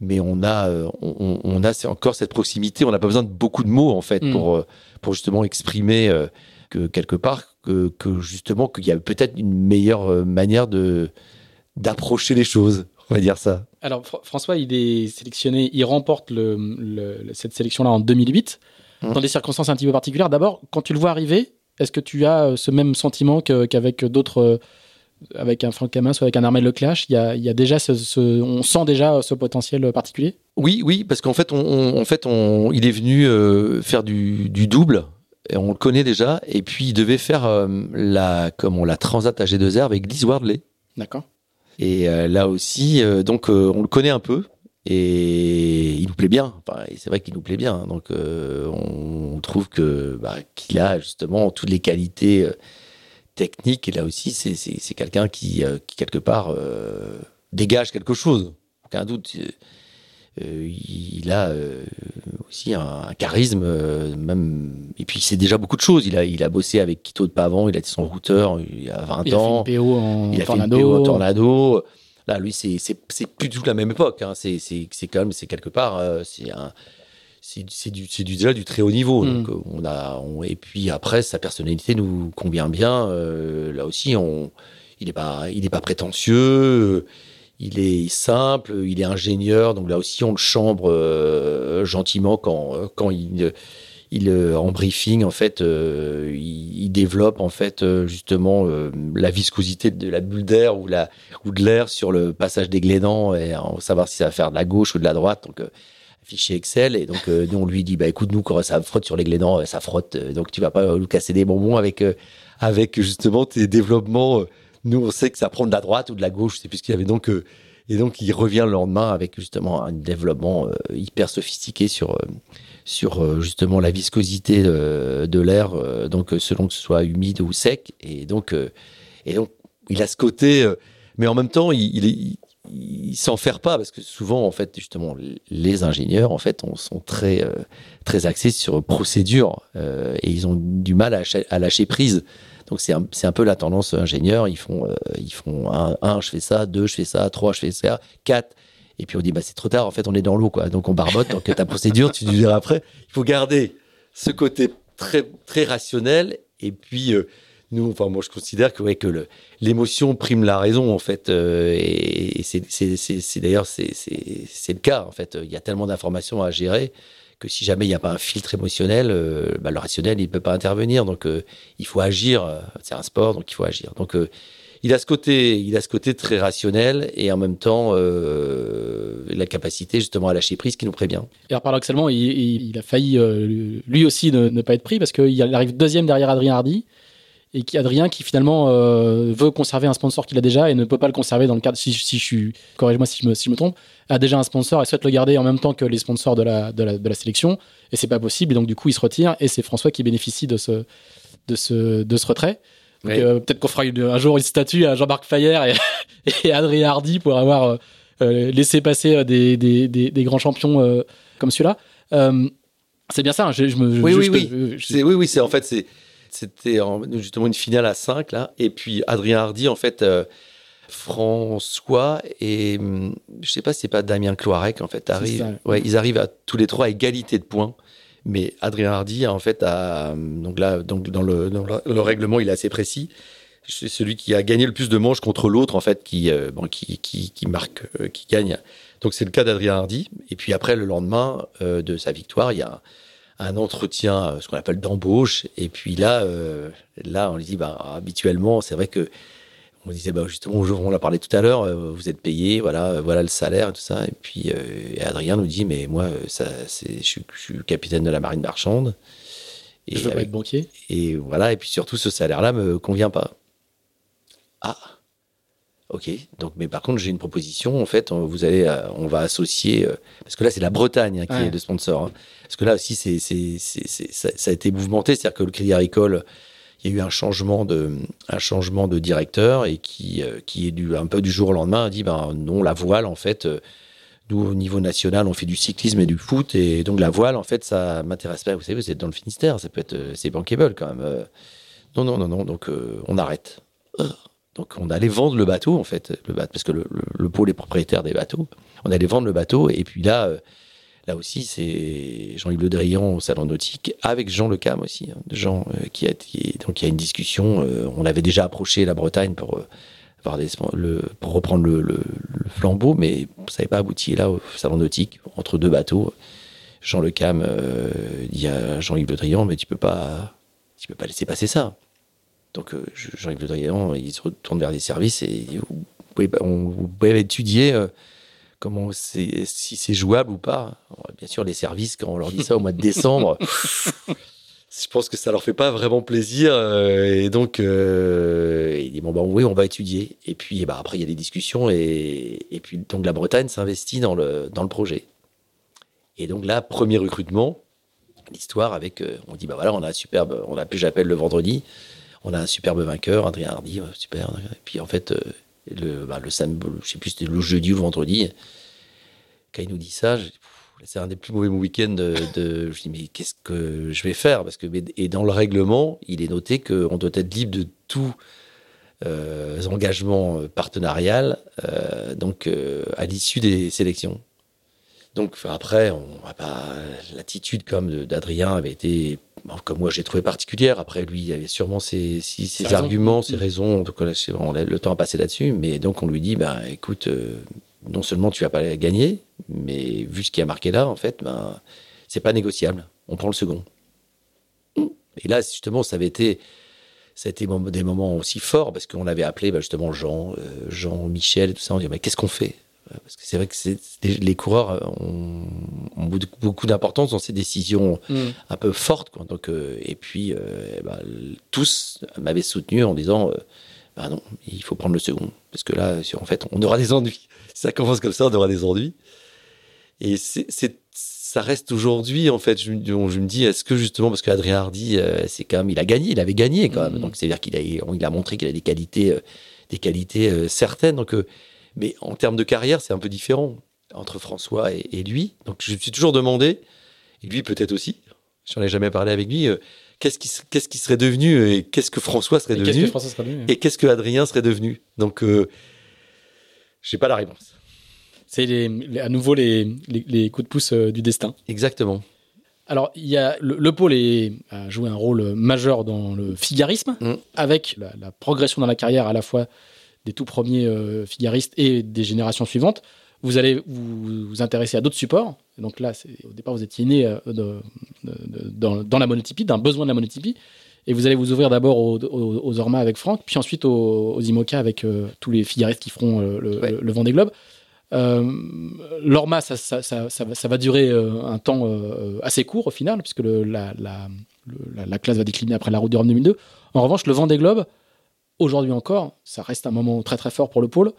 mais on a, on, on a c'est encore cette proximité. On n'a pas besoin de beaucoup de mots en fait hmm. pour pour justement exprimer euh, que quelque part que, que justement qu'il y a peut-être une meilleure euh, manière de d'approcher les choses, on va dire ça. Alors François, il est sélectionné, il remporte le, cette sélection-là en 2008, mmh. dans des circonstances un petit peu particulières. D'abord, quand tu le vois arriver, est-ce que tu as euh, ce même sentiment qu'avec d'autres avec un Franck Camin, soit avec un Armel Leclash, il y a, il y a déjà ce, on sent déjà ce potentiel particulier? Oui, oui, parce qu'en fait, on, en fait on, il est venu faire du, du, double, et on le connaît déjà, et puis il devait faire la, comme on la Transat AG2R avec Liz Wardley. D'accord. Et là aussi, donc on le connaît un peu, et il nous plaît bien. Enfin, c'est vrai qu'il nous plaît bien. Donc, euh, on trouve que bah, qu'il a justement toutes les qualités euh, techniques. Et là aussi, c'est quelqu'un qui, euh, qui, quelque part, dégage quelque chose. Aucun doute. Il a aussi un, charisme, même. Et puis, c'est déjà beaucoup de choses. Il a, il a bossé avec Quito de Pavon. Il a été son routeur il y a 20 il ans. A fait une PO en il a tornado. fait une PO en tornado. Là, lui, c'est c'est plus du tout la même époque. Hein. C'est quand même c'est quelque part euh, c'est un c'est du c'est du déjà du très haut niveau. Mm. Donc on a et puis après sa personnalité nous convient bien. Euh, là aussi, on il est pas il est pas prétentieux. Il est simple, il est ingénieur, donc là aussi on le chambre euh, gentiment quand quand il il euh, en briefing en fait euh, il, développe en fait euh, justement la viscosité de la bulle d'air ou la ou de l'air sur le passage des glénans et savoir si ça va faire de la gauche ou de la droite donc fichier Excel et donc nous on lui dit bah écoute nous quand ça frotte sur les glénans ça frotte donc tu vas pas nous casser des bonbons avec avec justement tes développements nous on sait que ça prend de la droite ou de la gauche c'est puisqu'il y avait donc et donc il revient le lendemain avec justement un développement hyper sophistiqué sur sur euh, justement la viscosité de, l'air, euh, donc euh, selon que ce soit humide ou sec. Et donc, et donc il a ce côté, mais en même temps, il, il, il pas parce que souvent, en fait, justement, les ingénieurs, en fait, on, sont très, très axés sur procédure et ils ont du mal à, lâcher prise. Donc c'est un, un, peu la tendance ingénieur. Ils font, ils font un, je fais ça, deux, je fais ça, trois, je fais ça, quatre. Et puis on dit, bah, c'est trop tard, en fait, on est dans l'eau, quoi. Donc on barbote, donc ta procédure, tu diras après. Il faut garder ce côté très, très rationnel. Et puis, euh, nous, enfin, moi, je considère que, ouais, que l'émotion prime la raison, en fait. Euh, et, c'est d'ailleurs, c'est le cas, en fait. Il y a tellement d'informations à gérer que si jamais il n'y a pas un filtre émotionnel, euh, bah, le rationnel, il ne peut pas intervenir. Donc, il faut agir. C'est un sport, donc il faut agir. Donc, il a ce côté, il a ce côté très rationnel et en même temps euh, la capacité justement à lâcher prise qui nous prévient. Et paradoxalement, il, a failli euh, lui aussi ne, pas être pris parce qu'il arrive deuxième derrière Adrien Hardy et qui Adrien qui finalement euh, veut conserver un sponsor qu'il a déjà et ne peut pas le conserver dans le cadre si, si je suis corrige-moi si je me si je me trompe a déjà un sponsor et souhaite le garder en même temps que les sponsors de la de la, de la sélection et c'est pas possible et donc du coup il se retire et c'est François qui bénéficie de ce de ce de ce retrait. Euh, peut-être qu'on fera un jour une statue à Jean-Marc Fayer et, et, Adrien Hardy pour avoir euh, laissé passer des, des, des, grands champions comme celui-là. c'est bien ça. Hein, je, me, oui, oui, oui, oui, oui, c'est en fait c'est c'était justement une finale à 5 là et puis Adrien Hardy en fait François et hum, je sais pas si c'est pas Damien Cloarec en fait arrive ouais ils arrivent à tous les trois à égalité de points mais Adrien Hardy, en fait, a, donc là, donc dans le, le, règlement, il est assez précis. C'est celui qui a gagné le plus de manches contre l'autre, en fait, qui, euh, bon, qui, qui, qui, marque, euh, qui gagne. Donc c'est le cas d'Adrien Hardy. Et puis après, le lendemain euh, de sa victoire, il y a un, entretien, ce qu'on appelle d'embauche. Et puis là, là, on lui dit, bah, habituellement, c'est vrai que on disait bah justement on l'a parlé tout à l'heure euh, vous êtes payé voilà euh, voilà le salaire et tout ça et puis euh, Adrien nous dit mais moi ça je suis, capitaine de la marine marchande. Et je veux pas être banquier. et voilà et puis surtout ce salaire là me convient pas. Ah ok donc mais par contre j'ai une proposition en fait vous allez on va associer parce que là c'est la Bretagne hein, qui est le sponsor hein. parce que là aussi c'est c'est ça, ça a été mouvementé c'est à dire que le Crédit Agricole il y a eu un changement de, un changement de directeur et qui, euh, qui est du, un peu du jour au lendemain a dit ben non, la voile, en fait, euh, nous, au niveau national, on fait du cyclisme et du foot et donc la voile, en fait, ça m'intéresse pas. Vous savez, vous êtes dans le Finistère, ça peut être, euh, c'est bankable quand même. Non, non, non, non, donc on arrête. Donc on allait vendre le bateau, en fait, le bateau, parce que le, le, le pôle est propriétaire des bateaux. On allait vendre le bateau et puis là, Là aussi, c'est Jean-Yves Le Drian au Salon Nautique, avec Jean Le Cam aussi. Hein, Jean, euh, qui, a, donc il y a une discussion. Euh, on avait déjà approché la Bretagne pour, euh, pour reprendre le, flambeau, mais ça n'avait pas abouti là au Salon Nautique, entre deux bateaux. Jean Le Cam dit à Jean-Yves Le Drian, mais tu peux pas, tu peux pas laisser passer ça. Donc Jean-Yves Le Drian, il se retourne vers les services et vous pouvez, vous pouvez étudier comment c'est, si c'est jouable ou pas. bien sûr, les services, quand on leur dit ça au mois de décembre, je pense que ça leur fait pas vraiment plaisir. Euh, et donc, euh, il dit bon, bah, oui, on va étudier. Et puis, bah, après, il y a des discussions. Et, et puis, donc, la Bretagne s'investit dans le, dans le projet. Et donc, là, premier recrutement, l'histoire avec, euh, on dit, bah voilà, on a un superbe, on a plus j'appelle le vendredi, on a un superbe vainqueur, Adrien Hardy, super. Et puis, en fait, le, bah, samedi, je sais plus, c'était le jeudi ou le vendredi, quand il nous dit ça, c'est un des plus mauvais week-ends de, de, je dis mais qu'est-ce que je vais faire? Parce que et dans le règlement il est noté qu'on doit être libre de tout euh, engagement partenarial euh, donc euh, à l'issue des sélections donc après on pas l'attitude comme d'Adrien avait été comme moi j'ai trouvé particulière après lui il avait sûrement ses, ses, arguments ses mm. raisons donc là, on a le temps à passer là-dessus mais donc on lui dit bah écoute euh, non seulement tu vas pas gagner, mais vu ce qui a marqué là, en fait, ben, c'est pas négociable. On prend le second. Et là, justement, ça avait été, ça a été des moments aussi forts parce qu'on avait appelé ben, justement Jean, euh, Jean, Michel, et tout ça. On dit mais qu'est-ce qu'on fait? Parce que c'est vrai que les coureurs ont, beaucoup d'importance dans ces décisions mm. un peu fortes. Quoi. Donc, euh, et puis, euh, ben, tous m'avaient soutenu en disant. bah non, il faut prendre le second. Parce que là, en fait, on aura des ennuis ça commence comme ça, on aura des ennuis. Et c'est, ça reste aujourd'hui, en fait, je, je me dis, est-ce que justement, parce qu'Adrien Hardy, euh, c'est quand même, il a gagné, il avait gagné quand même. Mmh. Donc, c'est-à-dire qu'il a, il a montré qu'il a des qualités, euh, des qualités euh, certaines. Donc, mais en termes de carrière, c'est un peu différent entre François et, lui. Donc, je me suis toujours demandé, et lui peut-être aussi, j'en ai jamais parlé avec lui, qu'est-ce qui, qu'est-ce qui serait devenu et qu'est-ce que François serait devenu, et qu'est-ce que Adrien serait devenu. Donc, j'ai pas la réponse. C'est à nouveau les, les, coups de pouce euh, du destin. Exactement. Alors, il y a, le, pôle a joué un rôle majeur dans le figarisme, mm. avec la, progression dans la carrière à la fois des tout premiers euh, figaristes et des générations suivantes. Vous allez vous, vous intéresser à d'autres supports. donc là, au départ, vous étiez né euh, dans, dans, la monotypie, d'un besoin de la monotypie. Et vous allez vous ouvrir d'abord aux, aux, Orma avec Franck, puis ensuite aux, IMOCA avec euh, tous les figaristes qui feront euh, le, le, Vendée Globe. Euh, L'Orma, ça, ça, ça, ça, va durer un temps assez court au final, puisque le, la, la, la, classe va décliner après la route du Rhum 2002. En revanche, le Vendée Globe, aujourd'hui encore, ça reste un moment très très fort pour le pôle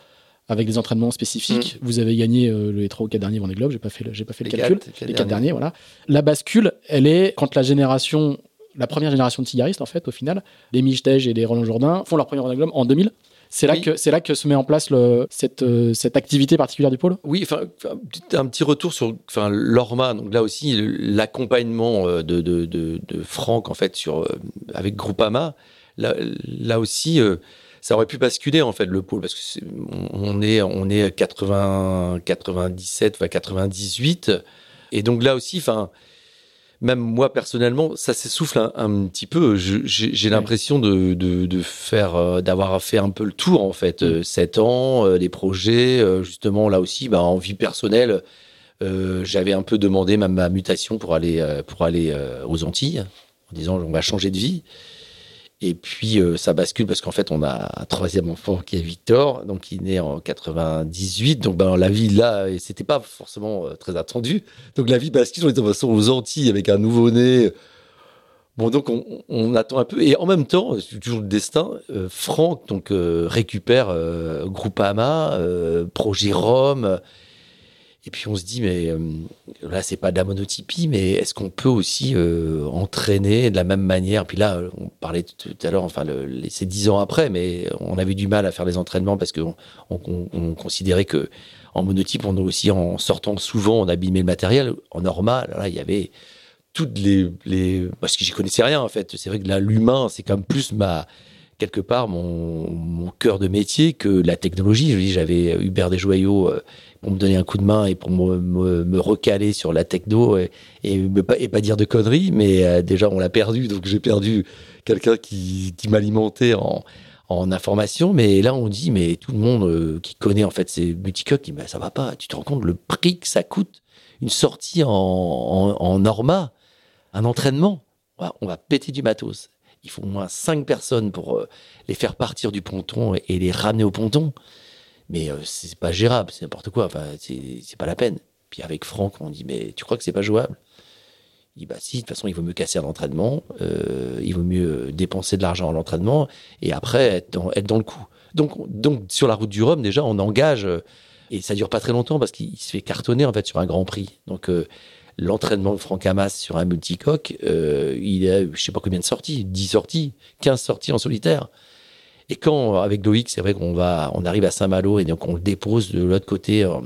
avec des entraînements spécifiques. Mm. Vous avez gagné les trois ou quatre derniers Vendée Globe, j'ai pas fait le, j'ai pas fait le calcul. les quatre derniers, voilà. La bascule, elle est quand la génération la première génération de cigaristes, en fait, au final, les Michtej et les Roland Jourdain font leur premier Vendée Globe en 2000. C'est là, que, c'est là que se met en place le, cette, euh, cette activité particulière du pôle? Oui, enfin, un petit retour sur enfin, l'Orma. Donc là aussi, l'accompagnement euh, de, de, de, de, Franck, en fait, sur, euh, avec Groupama, là, là aussi, ça aurait pu basculer, en fait, le pôle, parce que on est, on est 80, 97, enfin 98. Et donc là aussi, enfin, même moi personnellement, ça s'essouffle un, petit peu. J'ai l'impression de, de, faire, euh, d'avoir fait un peu le tour en fait. Mm. Euh, sept ans, euh, des projets, justement là aussi, bah, en vie personnelle, j'avais un peu demandé ma, ma, mutation pour aller pour aller aux Antilles, en disant on va changer de vie. Et puis euh, ça bascule parce qu'en fait on a un troisième enfant qui est Victor, donc il est né en 98. Donc ben, la vie là, c'était pas forcément euh, très attendu. Donc la vie bascule, on est de aux Antilles avec un nouveau-né. Bon donc on, attend un peu et en même temps, c'est toujours le destin. Euh, Franck donc récupère Groupama, Projet Rome et puis on se dit, mais euh, là, c'est pas de la monotypie, mais est-ce qu'on peut aussi euh, entraîner de la même manière? Puis là, on parlait tout à l'heure, enfin, c'est dix ans après, mais on avait du mal à faire les entraînements parce qu'on on, considérait que en monotype, on aussi, en sortant souvent, on abîmait le matériel. En normal, là, il y avait toutes les, parce que j'y connaissais rien en fait. C'est vrai que là, l'humain, c'est comme plus ma quelque part mon, mon cœur de métier que la technologie. Je dis, j'avais Hubert Desjoyaux euh, pour me donner un coup de main et pour me, recaler sur la techno et, et, pas, et, pas, dire de conneries, mais euh, déjà on l'a perdu, donc j'ai perdu quelqu'un qui, qui m'alimentait en, en information. Mais là on dit, mais tout le monde euh, qui connaît en fait ces multicoques dit, bah, ça va pas, tu te rends compte le prix que ça coûte? Une sortie en, en, en Norma, un entraînement, on va péter du matos. il faut au moins cinq personnes pour euh, les faire partir du ponton et, les ramener au ponton. Mais c'est pas gérable, c'est n'importe quoi. Enfin, c'est pas la peine. Puis avec Franck, on dit mais tu crois que c'est pas jouable? Il dit bah si, de toute façon, il vaut mieux casser un entraînement, il vaut mieux dépenser de l'argent à l'entraînement et après être dans, être dans le coup. Donc, donc sur la route du Rhum, déjà, on engage et ça dure pas très longtemps parce qu'il se fait cartonner en fait sur un Grand Prix. Donc euh, l'entraînement de Franck Hamas sur un multicoque, euh, il a je sais pas combien de sorties, 10 sorties, 15 sorties en solitaire. Et quand avec Loïc, c'est vrai qu'on va, on arrive à Saint-Malo et donc on le dépose de l'autre côté en,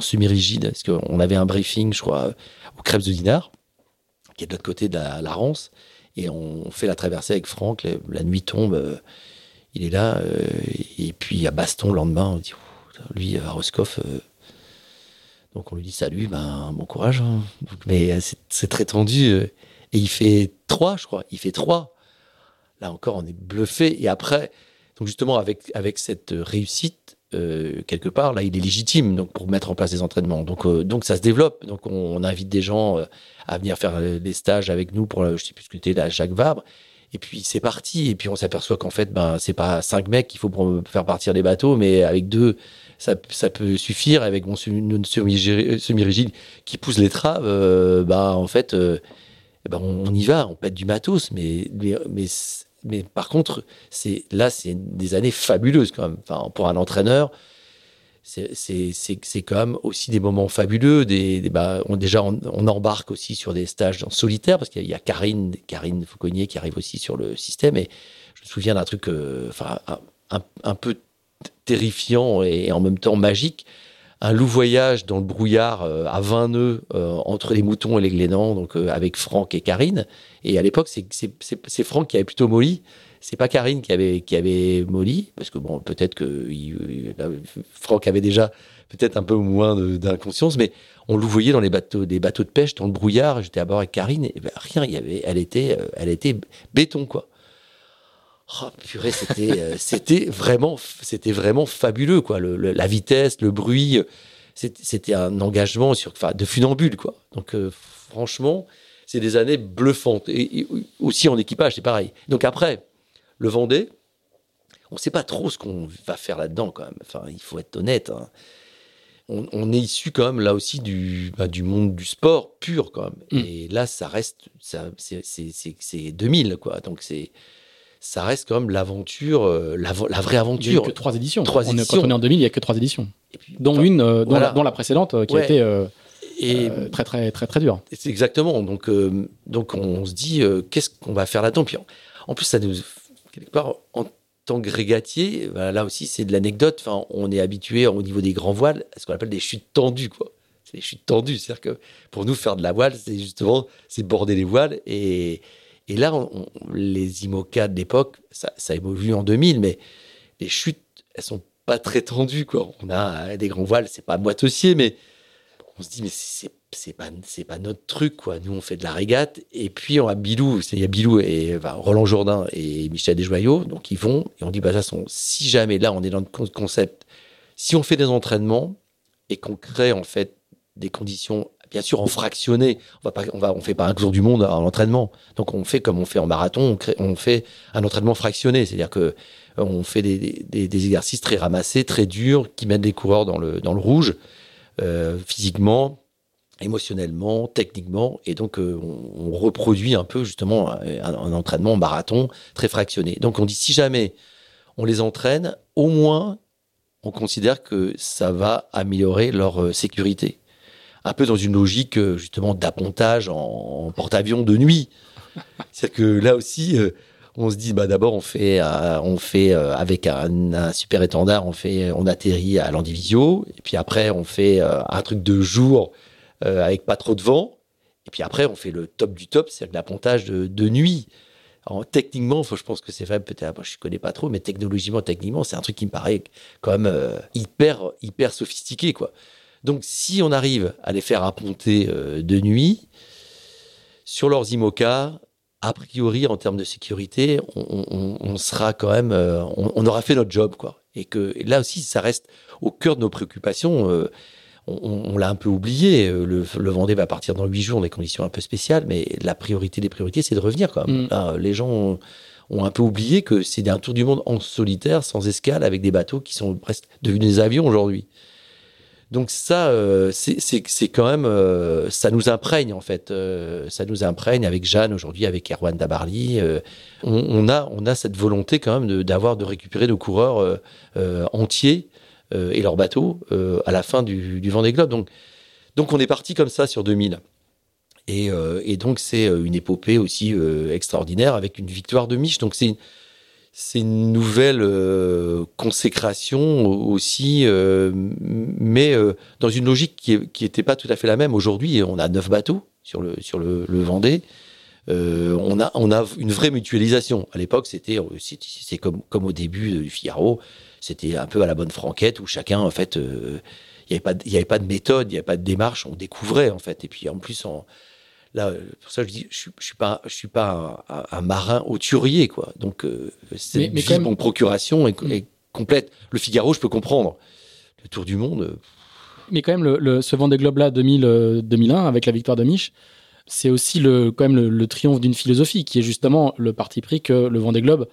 semi-rigide parce qu'on avait un briefing, je crois, au Crêpes de Dinard, qui est de l'autre côté de la, Rance, et on fait la traversée avec Franck. La, nuit tombe, euh, il est là, et puis à Baston le lendemain, on dit lui, à Roscoff, euh, donc on lui dit salut, ben bon courage. Hein. mais euh, c'est très tendu. Euh, et il fait trois, je crois. Il fait trois. Là encore, on est bluffé. Et après, donc justement, avec, avec cette réussite, quelque part, là, il est légitime donc, pour mettre en place des entraînements. Donc, donc ça se développe. Donc on, invite des gens à venir faire des stages avec nous pour, je sais plus ce que c'était, la Jacques Vabre. Et puis c'est parti. Et puis on s'aperçoit qu'en fait, ben c'est pas cinq mecs qu'il faut pour faire partir des bateaux, mais avec deux, ça, ça peut suffire. Avec mon semi-rigide qui pousse euh, ben en fait, euh, ben on, y va, on pète du matos, mais mais, mais, par contre, c'est là, c'est des années fabuleuses quand même. Enfin, pour un entraîneur, c'est quand même aussi des moments fabuleux. Des, bah, on, déjà, on, embarque aussi sur des stages en solitaire, parce qu'il y, a Karine, Karine Fauconnier qui arrive aussi sur le système. Et je me souviens d'un truc euh, enfin un, peu terrifiant et en même temps magique. Un loup voyage dans le brouillard euh, à 20 nœuds euh, entre les moutons et les glénans, donc avec Franck et Karine. Et à l'époque, c'est Franck qui avait plutôt molli c'est pas Karine qui avait qui avait molli parce que bon peut-être que Franck avait déjà peut-être un peu moins d'inconscience mais on le voyait dans les bateaux des bateaux de pêche dans le brouillard. J'étais à bord avec Karine et ben, rien il y avait elle était euh, elle était béton quoi oh, purée c'était euh, c'était vraiment c'était vraiment fabuleux quoi la vitesse le bruit c'était un engagement sur enfin de funambule quoi donc euh, franchement c'est des années bluffantes et aussi en équipage c'est pareil donc après le Vendée, on ne sait pas trop ce qu'on va faire là-dedans quand même. Enfin, il faut être honnête. Hein. On, est issu quand même là aussi du, bah, du monde du sport pur quand même. Mm. Et là, ça reste, c'est 2000 quoi. Donc c'est ça reste quand même l'aventure, euh, la, vraie aventure. Il n'y a que trois éditions. Trois Quand on est en 2000, il n'y a que trois éditions. Et puis, dont une, euh, dont, la, précédente, euh, qui a été et très très très très dure. C'est exactement. Donc donc on se dit qu'est-ce qu'on va faire là-dedans? Puis en, plus ça nous quelque part, en tant que régatier, là aussi, c'est de l'anecdote. Enfin, on est habitué au niveau des grands voiles à ce qu'on appelle des chutes tendues, quoi. C'est des chutes tendues. C'est-à-dire que pour nous, faire de la voile, c'est justement, c'est border les voiles. Et, et là, les IMOCA de l'époque, ça, ça évolue en 2000, mais les chutes, elles sont pas très tendues, quoi. On a des grands voiles, c'est pas moitessier, mais on se dit, mais c'est c'est pas pas notre truc quoi. Nous on fait de la régate et puis on a Bilou, il y a Bilou et Roland Jourdain et Michel Desjoyaux, donc ils vont et on dit bah toute façon si jamais là on est dans le concept, si on fait des entraînements et qu'on crée en fait des conditions bien sûr en fractionné, on va pas on va on fait pas un tour du monde en entraînement. Donc on fait comme on fait en marathon, on, on fait un entraînement fractionné, c'est-à-dire que on fait des, des, exercices très ramassés, très durs, qui mettent les coureurs dans le, dans le rouge, euh, physiquement, émotionnellement, techniquement, et donc euh, on, reproduit un peu justement un, entraînement marathon très fractionné. Donc on dit si jamais on les entraîne, au moins on considère que ça va améliorer leur euh, sécurité. Un peu dans une logique euh, justement d'appontage en, porte-avions de nuit. C'est-à-dire que là aussi, on se dit bah d'abord on fait on fait avec un, super étendard, on fait on atterrit à l'Andivisio, et puis après on fait un truc de jour euh, avec pas trop de vent. Et puis après, on fait le top du top, c'est l'appontage de, de nuit. Techniquement, je pense que c'est vrai, peut-être, je connais pas trop, mais technologiquement, techniquement, c'est un truc qui me paraît quand même euh, hyper, hyper sophistiqué, quoi. Donc, si on arrive à les faire apponter euh, de nuit, sur leurs IMOCA, a priori, en termes de sécurité, on, sera quand même, on, aura fait notre job, quoi. Et que là aussi, ça reste au cœur de nos préoccupations on, l'a un peu oublié. Euh, le, le, Vendée va partir dans huit jours, dans des conditions un peu spéciales, mais la priorité des priorités, c'est de revenir. Quand même. Mm. les gens ont un peu oublié que c'est un tour du monde en solitaire, sans escale, avec des bateaux qui sont presque devenus des avions aujourd'hui. Donc ça, euh, c'est quand même, euh, ça nous imprègne en fait, euh, ça nous imprègne avec Jeanne aujourd'hui, avec Erwan Dabarly. On, a, on a cette volonté quand même d'avoir de, récupérer nos coureurs entiers et leurs bateaux à la fin du, du Vendée Globe. Donc, donc on est parti comme ça sur 2000. Et, et donc c'est une épopée aussi extraordinaire avec une victoire de Mich. Donc c'est c'est une nouvelle euh, consécration aussi, euh, mais euh, dans une logique qui n'était pas tout à fait la même. Aujourd'hui, on a neuf bateaux sur le, sur le, Vendée. on, a, on a une vraie mutualisation. À l'époque, c'était comme, comme au début du Figaro, c'était un peu à la bonne franquette où chacun, en fait, il n'y avait, avait pas de méthode, il n'y avait pas de démarche, on découvrait, en fait. Et puis, en plus, en, Là, pour ça, je dis, je, je suis pas, je suis pas un, marin auturier, quoi. Donc, euh, cette mais, vie, procuration est, est, complète. Le Figaro, je peux comprendre. Le Tour du Monde. Euh, mais quand même, le, le, ce Vendée Globe là 2000, 2001 euh, avec la victoire de Mich, c'est aussi le, quand même le, triomphe d'une philosophie qui est justement le parti pris que le Vendée Globe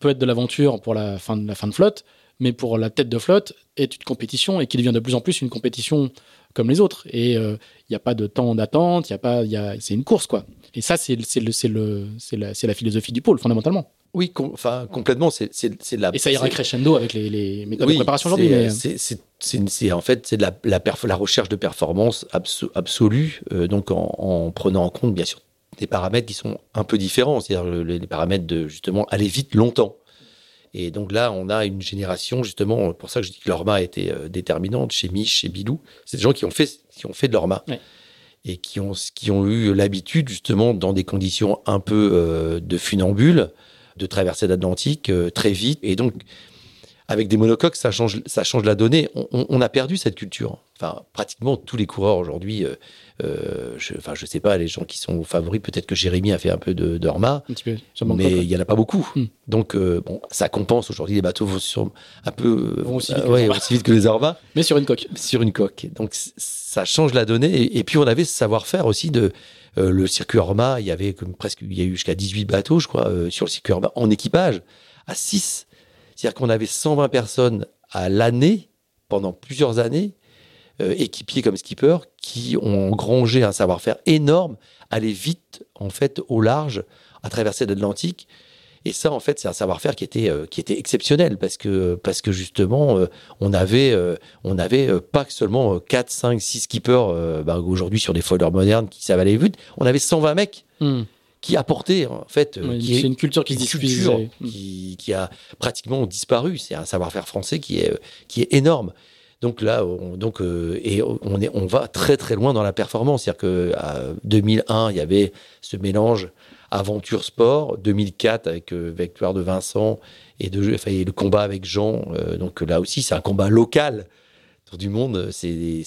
peut être de l'aventure pour la fin de la fin de flotte, mais pour la tête de flotte est une compétition et qui devient de plus en plus une compétition comme les autres. Et il euh, n'y a pas de temps d'attente, il y a pas, y a, c'est une course, quoi. Et ça, c'est, c'est, le, c'est, le, c'est, la, c'est la philosophie du pôle, fondamentalement. Oui, enfin, complètement. C'est, c'est, c'est la, et ça ira crescendo avec les, les méthodes de préparation aujourd'hui. Mais... C'est, c'est, c'est, en fait, c'est de la, la, la recherche de performance absolue, euh, donc en, en, prenant en compte, bien sûr, des paramètres qui sont un peu différents, c'est-à-dire les paramètres de justement aller vite longtemps. Et donc là, on a une génération, justement, pour ça que je dis que l'ORMA a été euh, déterminante chez Mich, chez Bilou. C'est des gens qui ont fait, qui ont fait de l'ORMA. Et qui ont, qui ont eu l'habitude, justement, dans des conditions un peu euh, de funambule, de traverser l'Atlantique euh, très vite. Et donc, avec des monocoques, ça change, ça change la donnée. On, a perdu cette culture. Enfin, pratiquement tous les coureurs aujourd'hui euh, je, enfin, je sais pas, les gens qui sont favoris, peut-être que Jérémy a fait un peu de, de mais il y en a pas beaucoup. Hmm. Donc, euh, bon, ça compense. Aujourd'hui, les bateaux vont sur un peu vont aussi, vite, que les Orma. Mais sur une coque. Sur une coque. Donc, ça change la donnée. Et, puis, on avait ce savoir-faire aussi de euh, le circuit Orma. Il y avait comme presque, il y a eu jusqu'à 18 bateaux, je crois, sur le circuit Orma en équipage à 6. C'est-à-dire qu'on avait 120 personnes à l'année pendant plusieurs années euh, équipiers comme skipper qui ont engrangé un savoir-faire énorme, aller vite en fait au large, à traverser l'Atlantique. Et ça, en fait, c'est un savoir-faire qui était euh, qui était exceptionnel parce que parce que justement, euh, on avait on avait pas seulement 4, 5, 6 skippers bah, aujourd'hui sur des foilers modernes qui savent aller vite. On avait 120 mecs. Hmm. qui apportaient en fait c'est une culture qui se qui, qui a pratiquement disparu c'est un savoir-faire français qui est qui est énorme donc là, on, donc, euh, et on, est, on va très très loin dans la performance. C'est-à-dire qu'en 2001, il y avait ce mélange aventure sport. 2004 avec euh, victoire de Vincent et, de, enfin, le combat avec Jean. Euh, donc là aussi, c'est un combat local. Tour du monde, c'est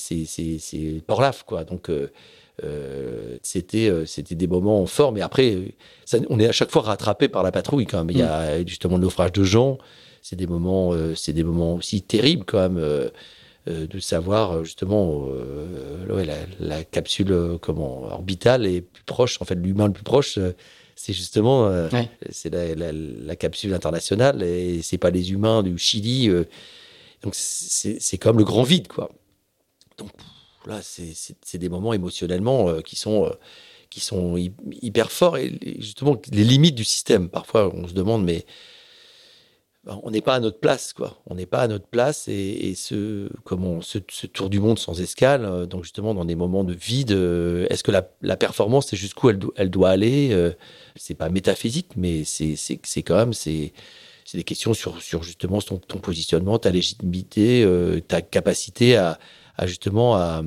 Port-Laf, quoi. Donc euh, c'était c'était des moments forts. Mais après, ça, on est à chaque fois rattrapé par la patrouille quand même. Il y a mm. justement le naufrage de Jean. C'est des moments, c'est des moments aussi terribles quand même. Euh, de savoir euh, justement euh, la, la, capsule comment orbitale est plus proche, en fait l'humain le plus proche, c'est justement c'est la, la, capsule internationale et c'est pas les humains du Chili. donc c'est comme le grand vide quoi. Donc là c'est des moments émotionnellement qui sont qui sont hyper forts et justement les limites du système. Parfois on se demande mais on n'est pas à notre place, quoi. On n'est pas à notre place et, ce, ce, tour du monde sans escale, euh, donc justement dans des moments de vide, euh, est-ce que la, performance, c'est jusqu'où elle, doit aller euh, C'est pas métaphysique, mais c'est quand même c'est des questions sur, justement ton, positionnement, ta légitimité, ta capacité à, justement à,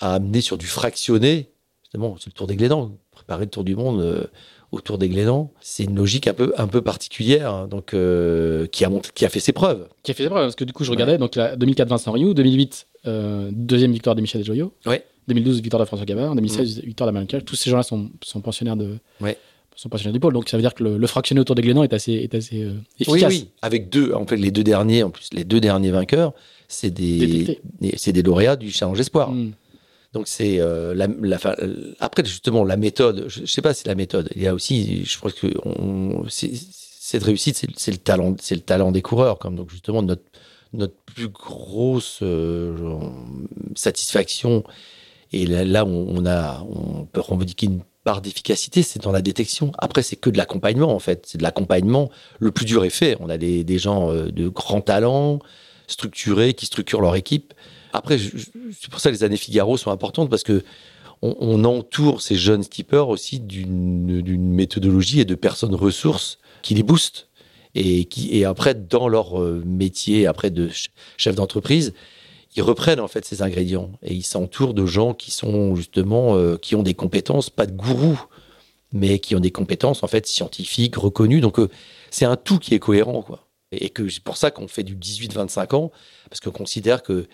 amener sur du fractionné, justement, c'est le Tour des Glénans, préparer le Tour du monde autour des Glénans. C'est une logique un peu, un peu particulière, hein, donc, euh, qui, a, qui a fait ses preuves. Qui a fait ses preuves, parce que du coup, je regardais, donc la 2004 Vincent Rioux, 2008, euh, deuxième victoire de Michel Desjoyaux, ouais. 2012, victoire de François Gabard, 2016, mm. victoire d'Américain. Tous ces gens-là sont, sont pensionnaires de. sont pensionnaires du pôle, donc ça veut dire que le, fractionné autour des Glénans est assez, est assez euh, efficace. Oui, oui, avec deux, en fait, les deux derniers, en plus, les deux derniers vainqueurs, c'est des, des lauréats du Challenge Espoir. Mm. Donc c'est euh, la, la, après justement la méthode. Je, ne sais pas si la méthode. Il y a aussi, je crois que cette réussite, c'est le talent, c'est le talent des coureurs. Comme donc justement notre notre plus grosse euh, satisfaction et là, où on a, on peut revendiquer une part d'efficacité, c'est dans la détection. Après, c'est que de l'accompagnement en fait. C'est de l'accompagnement. Le plus dur est fait. On a des, des gens euh, de grands talents, structurés, qui structurent leur équipe. Après, c'est pour ça que les années Figaro sont importantes parce que on, entoure ces jeunes skippers aussi d'une méthodologie et de personnes ressources qui les boostent. Et qui et après dans leur euh, métier après de chef d'entreprise ils reprennent en fait ces ingrédients. Et ils s'entourent de gens qui sont justement euh, qui ont des compétences pas de gourous mais qui ont des compétences en fait scientifiques reconnues. Donc euh, c'est un tout qui est cohérent quoi. Et c'est pour ça qu'on fait du 18-25 ans parce qu'on considère que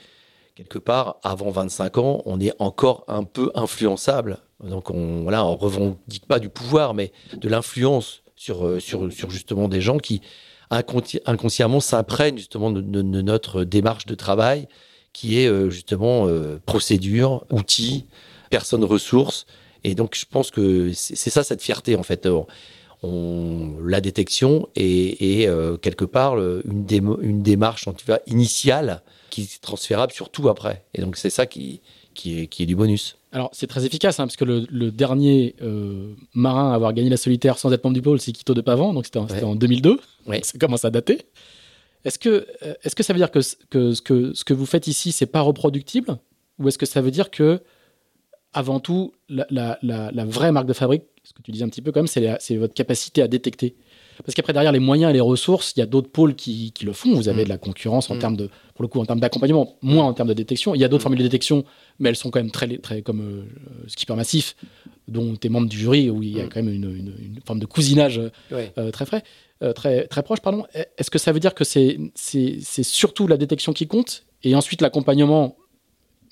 quelque part, avant 25 ans, on est encore un peu influençable. Donc, on voilà, on revendique pas du pouvoir, mais de l'influence sur, euh, sur, sur justement des gens qui inconsciemment s'imprègnent justement de, notre démarche de travail, qui est euh, justement euh, procédure, outils, personnes ressources. Et donc, je pense que c'est ça cette fierté en fait. On, la détection et, quelque part une, une démarche en tout cas initiale qui est transférable sur tout après. Et donc c'est ça qui, qui, est, qui est du bonus. Alors c'est très efficace, hein, parce que le, dernier euh, marin à avoir gagné la solitaire sans être membre du pôle, c'est Quito de Pavan, donc c'était en, 2002. Ouais. Ça commence à dater. Est-ce que, euh, est que ça veut dire que, que, ce que ce que vous faites ici, c'est pas reproductible? Ou est-ce que ça veut dire que, avant tout, la, la, la, vraie marque de fabrique, ce que tu disais un petit peu quand même, c'est votre capacité à détecter? Parce qu'après, derrière les moyens et les ressources, il y a d'autres pôles qui, le font. Vous avez mm. de la concurrence en mm. termes de, pour le coup, en termes d'accompagnement, moins en termes de détection. Il y a d'autres mm. formules de détection, mais elles sont quand même très, très comme euh, Skipper Massif, dont tu es membre du jury, où il y a quand même une, forme de cousinage euh, très frais. Euh, très, très proche, pardon. Est-ce que ça veut dire que c'est surtout la détection qui compte? Et ensuite l'accompagnement,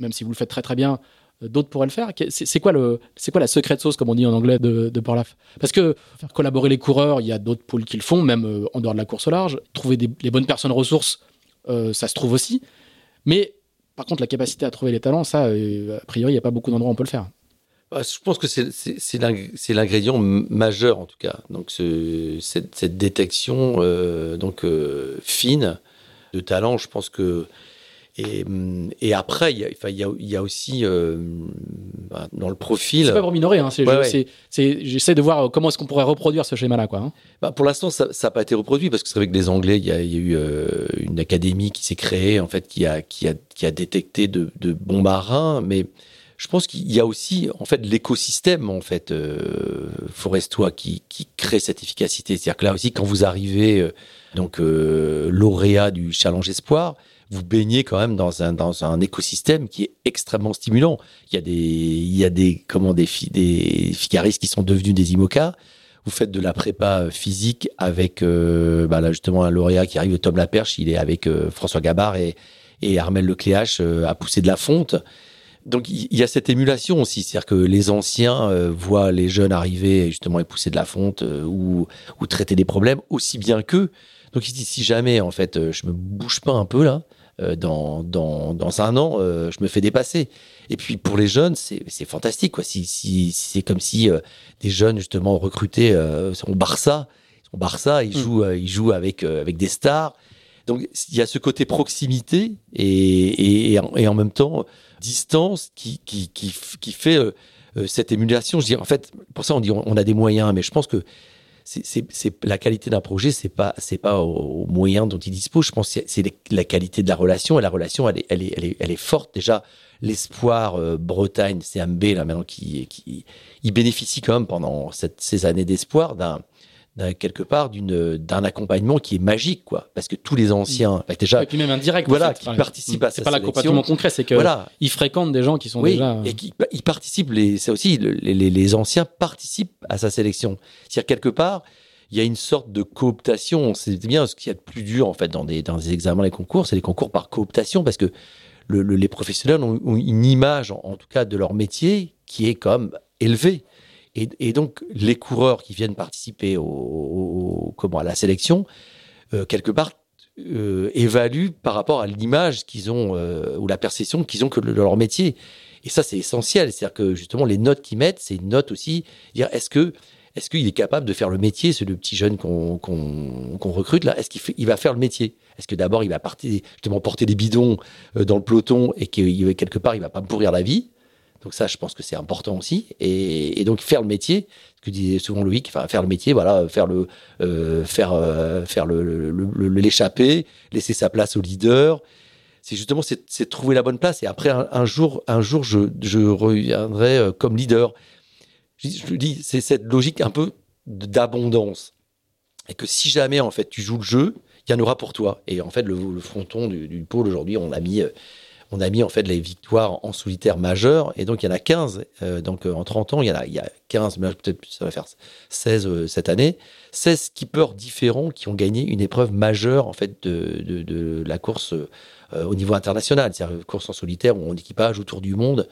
même si vous le faites très très bien, d'autres pourraient le faire. C'est quoi, le, quoi la secret sauce, comme on dit en anglais, de, de Parce que faire collaborer les coureurs, il y a d'autres pôles qui le font, même euh, en dehors de la course au large. Trouver les bonnes personnes ressources, euh, ça se trouve aussi. Mais par contre, la capacité à trouver les talents, ça, euh, a priori, il n'y a pas beaucoup d'endroits où on peut le faire. Bah, je pense que c'est l'ingrédient majeur, en tout cas. Donc, cette, cette, détection donc, fine de talent, je pense que et, et après, il y, a, il y a aussi euh, bah, dans le profil. C'est pas pour minorer, hein, j'essaie de voir comment est-ce qu'on pourrait reproduire ce schéma-là. Quoi, hein. bah, pour l'instant, ça n'a pas été reproduit parce que c'est vrai que les Anglais, il y a, y a, eu euh, une académie qui s'est créée, en fait, qui a, qui a, qui a détecté de, de bons marins, mais je pense qu'il y a aussi en fait l'écosystème en fait euh, forestois qui, qui crée cette efficacité. C'est-à-dire que là aussi, quand vous arrivez euh, donc lauréat du Challenge Espoir, vous baignez quand même dans un, dans un écosystème qui est extrêmement stimulant. Il y a des, il y a des, comment, des, figaristes qui sont devenus des IMOCA. Vous faites de la prépa physique avec, euh, bah justement, un lauréat qui arrive, Tom Laperche, il est avec euh, François Gabard et, Armel Lecléache euh, à pousser de la fonte. Donc il y a cette émulation aussi, c'est-à-dire que les anciens voient les jeunes arriver justement et pousser de la fonte ou, traiter des problèmes aussi bien qu'eux. Donc il dit si jamais en fait je me bouge pas un peu là, euh, dans, dans, dans, un an, euh, je me fais dépasser. Et puis pour les jeunes, c'est fantastique. Quoi. Si, si, c'est comme si euh, des jeunes justement recrutés au Barça, au Barça, ils mm. jouent, ils jouent avec avec des stars. Donc il y a ce côté proximité et, et, et, en, même temps distance qui, qui, qui, qui fait cette émulation. Je dis, en fait, pour ça on dit on a des moyens, mais je pense que c'est la qualité d'un projet, c'est pas c'est pas aux moyens dont il dispose. Je pense que c'est la qualité de la relation et la relation elle est elle est elle est, elle est forte déjà. L'espoir euh, Bretagne CMB là maintenant qui qui il bénéficie quand même pendant cette, ces années d'espoir d'un quelque part d'une d'un accompagnement qui est magique quoi. Parce que tous les anciens mm. déjà et puis même indirect voilà qui participent à c'est pas l'accompagnement concret c'est que voilà. ils fréquentent des gens qui sont oui, déjà et qui ils participent les c'est aussi les, les, les, anciens participent à sa sélection. C'est-à-dire quelque part il y a une sorte de cooptation. C'est bien ce qu'il y a de plus dur en fait dans des dans des examens les concours c'est les concours par cooptation parce que le, les professionnels ont, une image en, en tout cas de leur métier qui est comme élevée et, donc, les coureurs qui viennent participer au, comment, à la sélection, euh, quelque part, euh, évaluent par rapport à l'image qu'ils ont euh, ou la perception qu'ils ont que de leur métier. Et ça, c'est essentiel. C'est-à-dire que justement, les notes qu'ils mettent, c'est une note aussi. Dire est-ce que est-ce qu'il est capable de faire le métier, le petit jeune qu'on recrute là? Est-ce qu'il il va faire le métier? Est-ce que d'abord il va partir, justement porter des bidons dans le peloton et que quelque part il va pas me pourrir la vie? Donc ça, je pense que c'est important aussi. Et, donc faire le métier, ce que disait souvent Loïc, faire le métier, voilà, faire le, euh, faire, euh, faire le, l'échapper, laisser sa place au leader. C'est justement c'est trouver la bonne place. Et après un, jour, un jour, je, je reviendrai euh, comme leader. Je, je dis, c'est cette logique un peu d'abondance. Et que si jamais en fait tu joues le jeu, il y en aura pour toi. Et en fait, le, fronton du, du pôle aujourd'hui, on a mis on a mis en fait les victoires en solitaire majeures, et donc il y en a 15. Euh, donc euh, en 30 ans, il y en a, il y a 15, mais peut-être ça va faire 16 euh, cette année. 16 skippers différents qui ont gagné une épreuve majeure en fait de, la course au niveau international, c'est-à-dire course en solitaire où on équipage autour du monde.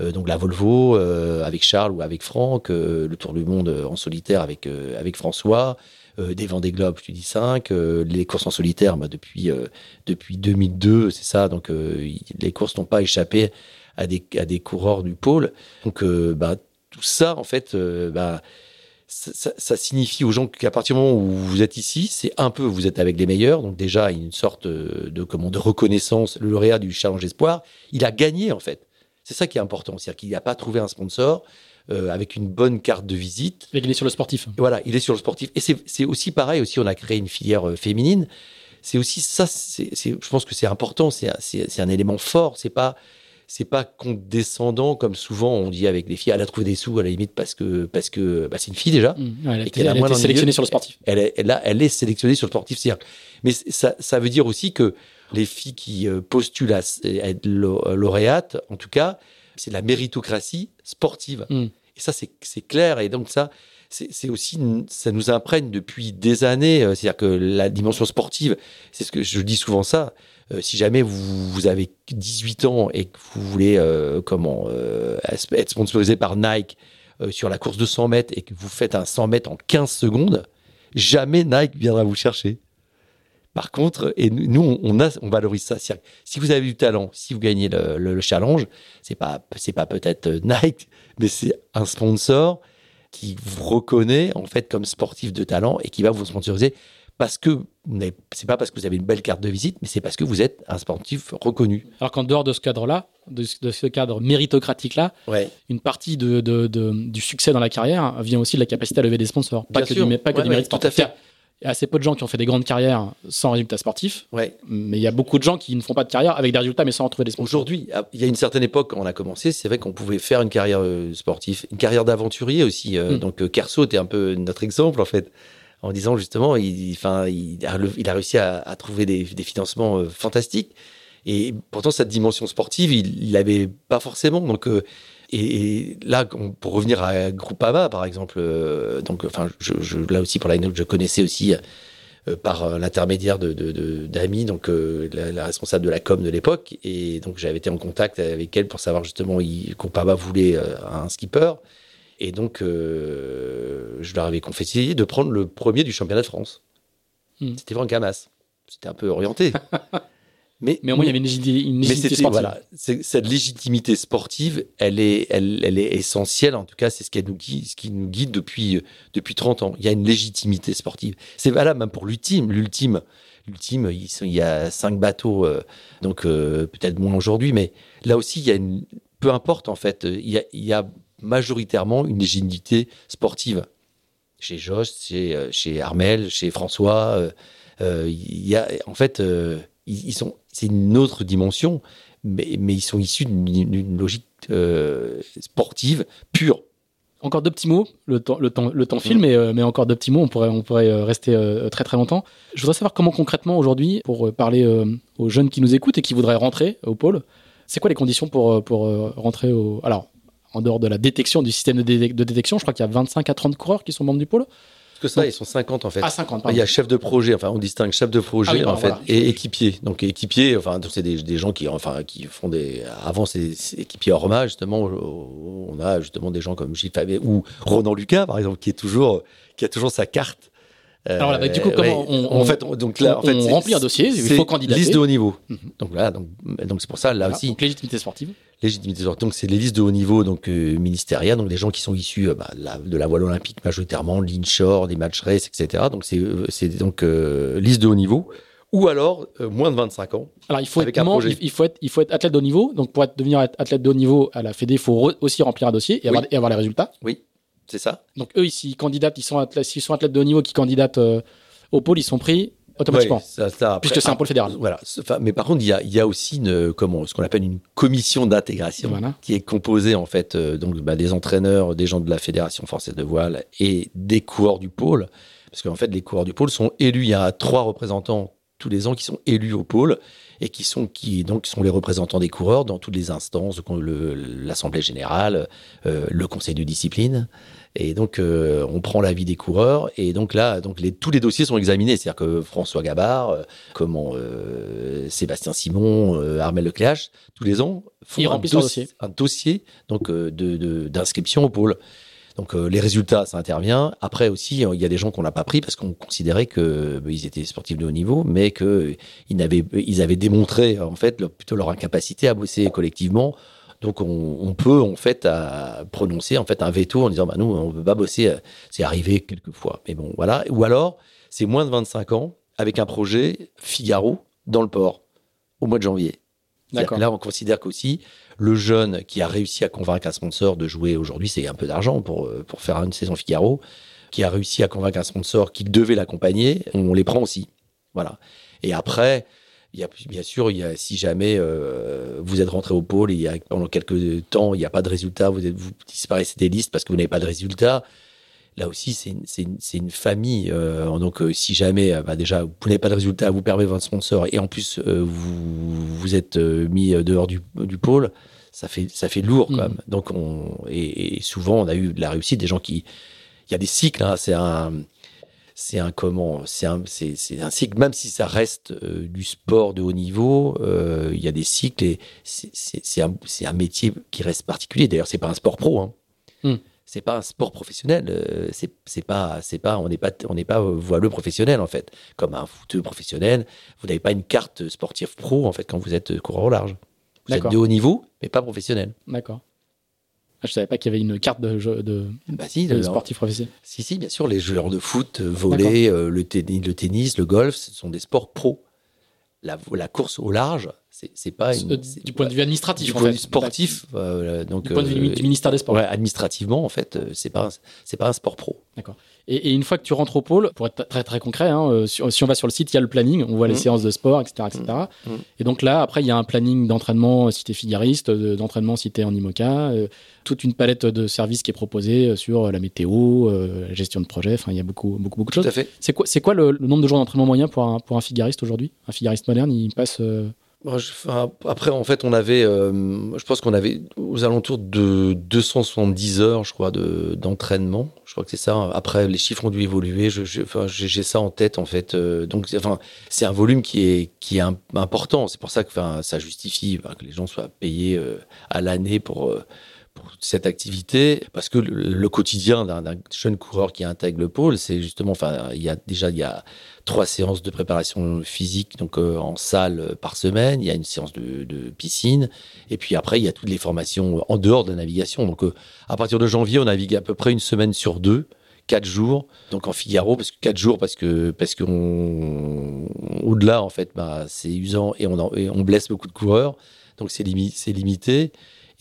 donc la Volvo avec Charles ou avec Franck, le Tour du Monde en solitaire avec, avec François, euh, des Vendée Globe, je te dis 5, euh, les courses en solitaire, bah, depuis, euh, depuis 2002, c'est ça, donc les courses n'ont pas échappé à des, à des coureurs du pôle. Donc bah, tout ça, en fait, bah, ça, signifie aux gens qu'à partir du moment où vous êtes ici, c'est un peu, vous êtes avec les meilleurs, donc déjà une sorte de, comment, de reconnaissance, le lauréat du Challenge Espoir, il a gagné en fait. C'est ça qui est important, c'est-à-dire qu'il n'a pas trouvé un sponsor, euh, avec une bonne carte de visite. il est sur le sportif. Voilà, il est sur le sportif. Et c'est aussi pareil, aussi on a créé une filière euh, féminine. C'est aussi ça, je pense que c'est important, c'est un élément fort. C'est pas c'est pas condescendant comme souvent on dit avec les filles. Elle a trouvé des sous à la limite parce que parce que bah, c'est une fille déjà. Mmh. elle a, été, elle sélectionnée sur le sportif. Elle est, elle est sélectionnée sur le sportif. Mais ça, ça veut dire aussi que les filles qui euh, postulent à être lauréates, en tout cas, c'est la méritocratie sportive. Mm. Et ça, c'est clair. Et donc, ça, c'est aussi, ça nous imprègne depuis des années. Euh, c'est-à-dire que la dimension sportive, c'est ce que je dis souvent ça. Euh, si jamais vous, vous, avez 18 ans et que vous voulez euh, comment être sponsorisé par Nike sur la course de 100 mètres et que vous faites un 100 mètres en 15 secondes, jamais Nike viendra vous chercher. Par contre, et nous, on, a, on valorise ça. Si vous avez du talent, si vous gagnez le, challenge, c'est pas, c'est pas peut-être euh, Nike, mais c'est un sponsor qui vous reconnaît en fait comme sportif de talent et qui va vous sponsoriser parce que c'est pas parce que vous avez une belle carte de visite, mais c'est parce que vous êtes un sportif reconnu. Alors qu'en dehors de ce cadre-là, de, ce cadre méritocratique-là, une partie de, du succès dans la carrière vient aussi de la capacité à lever des sponsors, pas que, du, pas que du mérite. Tout à fait. Il y a assez peu de gens qui ont fait des grandes carrières sans résultats sportifs. Ouais. Mais il y a beaucoup de gens qui ne font pas de carrière avec des résultats mais sans trouver des sponsors. Aujourd'hui, ah, il y a une certaine époque quand on a commencé, c'est vrai qu'on pouvait faire une carrière euh, sportive, une carrière d'aventurier aussi. Euh, hmm. Donc euh, Kerso était un peu notre exemple en fait, en disant justement, il, enfin, il, a, il a réussi à, à trouver des, des financements fantastiques. Et pourtant, cette dimension sportive, il l'avait pas forcément. Donc, et, là, pour revenir à Groupama, par exemple, euh, donc, enfin, je, là aussi pour l'anecdote, je connaissais aussi euh, par euh, l'intermédiaire de, d'amis, donc la, responsable de la com de l'époque, et donc j'avais été en contact avec elle pour savoir justement il, Groupama voulait un skipper, et donc je leur avais confessé de prendre le premier du championnat de France. Hmm. C'était Franck Hamas. C'était un peu orienté. Mais, mais au moins, il y avait une, légitimité sportive. Voilà, cette légitimité sportive, elle est, elle, elle est essentielle. En tout cas, c'est ce, qui nous guide, ce qui nous guide depuis, depuis 30 ans. Il y a une légitimité sportive. C'est valable même pour l'ultime. L'ultime, l'ultime, il, y a cinq bateaux, euh, donc euh, peut-être moins aujourd'hui, mais là aussi, il y a une, peu importe en fait, il y a, il y a majoritairement une légitimité sportive. Chez Josh, chez, euh, chez Armel, chez François, il y a en fait ils, sont, c'est une autre dimension, mais, mais ils sont issus d'une logique euh, sportive pure. Encore deux petits mots, le temps, le temps, le temps file, mm. mais, euh, mais encore deux petits mots, on pourrait, on pourrait euh, rester très très longtemps. Je voudrais savoir comment concrètement aujourd'hui, pour parler aux jeunes qui nous écoutent et qui voudraient rentrer au pôle, c'est quoi les conditions pour, pour rentrer au... Alors, en dehors de la détection, du système de, de détection, je crois qu'il y a 25 à 30 coureurs qui sont membres du pôle que ça, ils sont 50 en fait. Ah, 50, Il y a chef de projet, enfin on distingue chef de projet ah en fait et équipier. Donc équipier, enfin c'est des, des, gens qui, enfin qui font des. Avant c'est équipier Orma justement, on a justement des gens comme Gilles Fabé ou Ronan Lucas par exemple qui est toujours, qui a toujours sa carte Alors là, bah, du coup, comment on, en fait, donc là, en fait, on remplit un dossier, il faut candidater. Liste de haut niveau. Mhm. Donc là, donc donc c'est pour ça là aussi. Donc légitimité sportive. Légitimité sportive. Donc c'est les listes de haut niveau, donc euh, ministérielles, donc des gens qui sont issus euh, bah, la, de la voile olympique majoritairement, l'inshore, des match race, etc. Donc c'est c'est donc liste de haut niveau ou alors moins de 25 ans. Alors il faut être il, faut être il faut être athlète de haut niveau. Donc pour être, devenir athlète de haut niveau à la Fédé, il faut aussi remplir un dossier et, avoir, et avoir les résultats. Oui, c'est ça? Donc eux, s'ils candidatent, ils sont athlètes, s'ils sont athlètes de haut niveau qui candidatent euh, au pôle, ils sont pris automatiquement. ça, ça, puisque c'est un pôle fédéral. Voilà. mais par contre, il y a, il y a aussi une, comment, ce qu'on appelle une commission d'intégration qui est composée en fait euh, donc bah, des entraîneurs, des gens de la fédération française de voile et des coureurs du pôle. Parce qu'en fait, les coureurs du pôle sont élus. Il y a trois représentants tous les ans qui sont élus au pôle et qui sont qui donc sont les représentants des coureurs dans toutes les instances, l'assemblée générale, euh, le conseil de discipline. Et donc euh, on prend l'avis des coureurs et donc là donc les, tous les dossiers sont examinés, c'est-à-dire que François Gabard, euh, comment Sébastien Simon, Armel Lecléache, tous les ans font un, dossier. un dossier donc de d'inscription au pôle. Donc euh, les résultats, ça intervient. Après aussi, il y a des gens qu'on n'a pas pris parce qu'on considérait que bah, ils étaient sportifs de haut niveau, mais que ils avaient, ils avaient démontré en fait plutôt leur incapacité à bosser collectivement. Donc on, on, peut en fait à prononcer en fait un veto en disant bah nous on ne peut pas bosser. C'est arrivé quelquefois, mais bon voilà. Ou alors c'est moins de 25 ans avec un projet Figaro dans le port au mois de janvier. Là, on considère qu'aussi, le jeune qui a réussi à convaincre un sponsor de jouer aujourd'hui, c'est un peu d'argent pour, euh, pour faire une saison Figaro, qui a réussi à convaincre un sponsor qu'il devait l'accompagner, on les prend aussi. Voilà. Et après, il y a, bien sûr, il y a, si jamais euh, vous êtes rentré au pôle il y a, pendant quelques temps, il n'y a pas de résultat, vous, êtes, disparaissez des listes parce que vous n'avez pas de résultat, là aussi, c'est une, une, famille. Euh, donc, si jamais, bah, déjà, vous n'avez pas de résultat, vous perdez votre sponsor, et en plus, vous, vous êtes mis dehors du, du, pôle, ça fait, ça fait lourd quand mmh. même. Donc, on, et, souvent, on a eu de la réussite, des gens qui. Il y a des cycles, hein, c'est un. C'est un comment C'est un, c'est, un cycle, même si ça reste du sport de haut niveau, il y a des cycles et c'est, un, un métier qui reste particulier. D'ailleurs, c'est pas un sport pro. Hein. Mmh c'est pas un sport professionnel. Euh, c'est pas, c'est pas, on n'est pas, on n'est pas voileux professionnel en fait. Comme un footeux professionnel, vous n'avez pas une carte sportive pro en fait quand vous êtes coureur au large. Vous êtes de haut niveau, mais pas professionnel. D'accord. Ah, je savais pas qu'il y avait une carte de, jeu, de, bah si, de sportif professionnel. Si, si, bien sûr, les joueurs de foot, euh, volley, euh, le, tennis, le tennis, le golf, ce sont des sports pro. La, la course au large, c'est pas une, du point de vue administratif, du point de vue sportif. Euh, donc, du point de vue du ministère des Sports. Ouais, administrativement, en fait, euh, c'est pas c'est pas un sport pro. D'accord. Et, et, une fois que tu rentres au pôle, pour être très très concret, hein, euh, si, on va sur le site, il y a le planning, on voit les mmh. séances de sport, etc., etc. Mmh. Mmh. Et donc là, après, il y a un planning d'entraînement si t'es figariste, d'entraînement si t'es en IMOCA, toute une palette de services qui est proposée sur la météo, la gestion de projet. Enfin, il y a beaucoup beaucoup beaucoup de choses. Tout à fait. C'est quoi c'est quoi le, le, nombre de jours d'entraînement moyen pour un pour un figariste aujourd'hui? Un figariste moderne, il passe après, en fait, on avait, euh, je pense qu'on avait aux alentours de 270 heures, je crois, d'entraînement. je crois que c'est ça. Après, les chiffres ont dû évoluer. j'ai ça en tête, en fait. Euh, donc, enfin, c'est un volume qui est qui est important. C'est pour ça que, ça justifie que les gens soient payés euh, à l'année pour pour cette activité, parce que le, quotidien d'un jeune coureur qui intègre le pôle, c'est justement, enfin, il y a déjà il y a trois séances de préparation physique donc euh, en salle euh, par semaine, il y a une séance de, piscine, et puis après il y a toutes les formations en dehors de la navigation. Donc euh, à partir de janvier, on navigue à peu près une semaine sur deux quatre jours. Donc en Figaro parce que quatre jours parce que parce qu'on au-delà en fait bah, c'est usant et on, on blesse beaucoup de coureurs. Donc c'est limité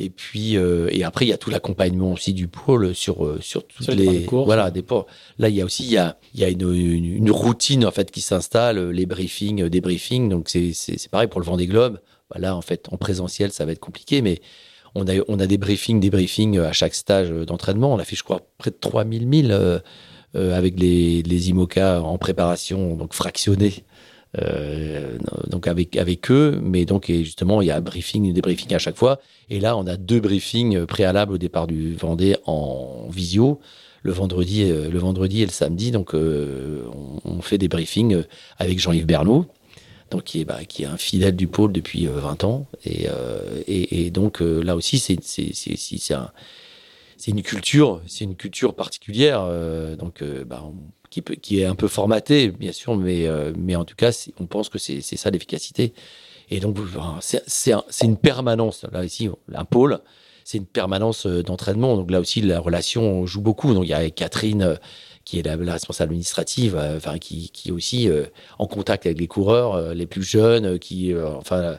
et puis, euh, et après, il y a tout l'accompagnement aussi du pôle sur, euh, sur toutes les, voilà, des ports. Là, il y a aussi, il y a, il y a une, une, routine, en fait, qui s'installe, les briefings, des briefings. Donc, c'est, c'est, pareil pour le Vendée Globe. Voilà, en fait, en présentiel, ça va être compliqué, mais on a, on a des briefings, des briefings à chaque stage d'entraînement. On a fait, je crois, près de 3000 milles, euh, avec les, les IMOCA en préparation, donc fractionnés euh, donc avec avec eux, mais donc et justement il y a briefing, des briefings à chaque fois. Et là, on a deux briefings préalables au départ du Vendée en visio, le vendredi, euh, le vendredi et le samedi. Donc euh, on, fait des briefings avec Jean-Yves Bernot, donc qui est bah, qui est un fidèle du pôle depuis 20 ans. Et et, et, donc là aussi c'est c'est c'est c'est un c'est une culture, une culture particulière. donc, bah, qui, est un peu formaté, bien sûr, mais, mais en tout cas, on pense que c'est ça l'efficacité. Et donc, c'est une permanence. Là, ici, un pôle, c'est une permanence d'entraînement. Donc là aussi, la relation joue beaucoup. Donc il y a Catherine qui est la, responsable administrative, enfin qui, qui est aussi en contact avec les coureurs, les plus jeunes, qui, enfin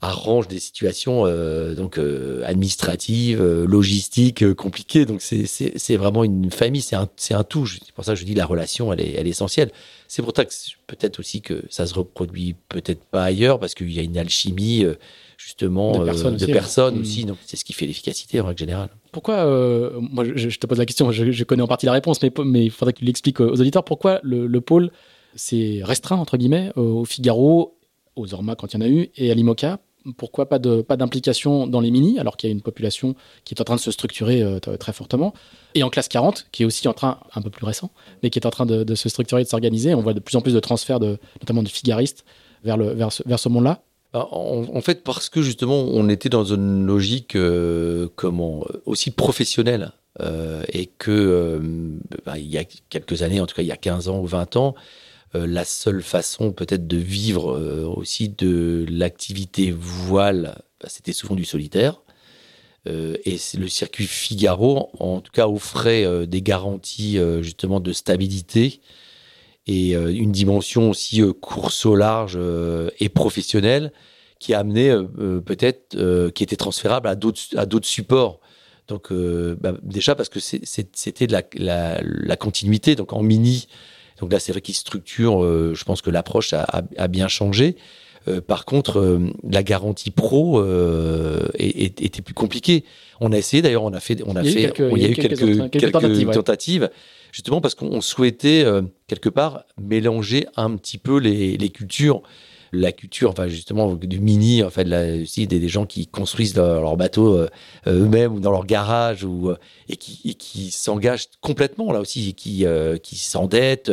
arrange des situations euh, donc euh, administratives, euh, logistiques compliquées. Donc c'est vraiment une famille, c'est un, un tout. C'est pour ça que je dis la relation, elle est, elle est essentielle. C'est pour ça que peut-être aussi que ça se reproduit peut-être pas ailleurs parce qu'il y a une alchimie justement de personnes, aussi. Mm. Donc c'est ce qui fait l'efficacité en règle générale. Pourquoi, moi je, te pose la question, je, connais en partie la réponse, mais, mais il faudrait que tu l'expliques aux auditeurs, pourquoi le, le pôle c'est restreint entre guillemets au Figaro, aux Orma quand il y en a eu, et à l'IMOCA pourquoi pas de pas d'implication dans les mini alors qu'il y a une population qui est en train de se structurer euh, très fortement. Et en classe 40 qui est aussi en train un peu plus récent mais qui est en train de, se structurer de s'organiser on voit de plus en plus de transferts de notamment de figaristes vers le vers ce, vers ce monde là bah, en, fait parce que justement on était dans une logique euh, comment aussi professionnelle euh, et que bah, il y a quelques années en tout cas il y a 15 ans ou 20 ans euh, la seule façon peut-être de vivre euh, aussi de l'activité voile, bah, c'était souvent du solitaire. Euh, et le circuit Figaro, en tout cas, offrait des garanties justement de stabilité et une dimension aussi course au large et professionnelle qui a amené peut-être, qui était transférable à d'autres supports. Donc bah, déjà parce que c'était la, la, la, continuité. Donc en mini, donc là, c'est vrai qu'il structure, euh, je pense que l'approche a, bien changé. Euh, par contre, euh, la garantie pro était plus compliquée. On a essayé, d'ailleurs, on a fait, on a, fait, il y a eu quelques, quelques, tentatives, justement parce qu'on souhaitait quelque part mélanger un petit peu les, les cultures la culture, enfin justement du mini, en fait, là, aussi des, gens qui construisent leur, bateau euh, eux-mêmes ou dans leur garage ou euh, et qui, qui s'engagent complètement là aussi, et qui euh, qui s'endettent.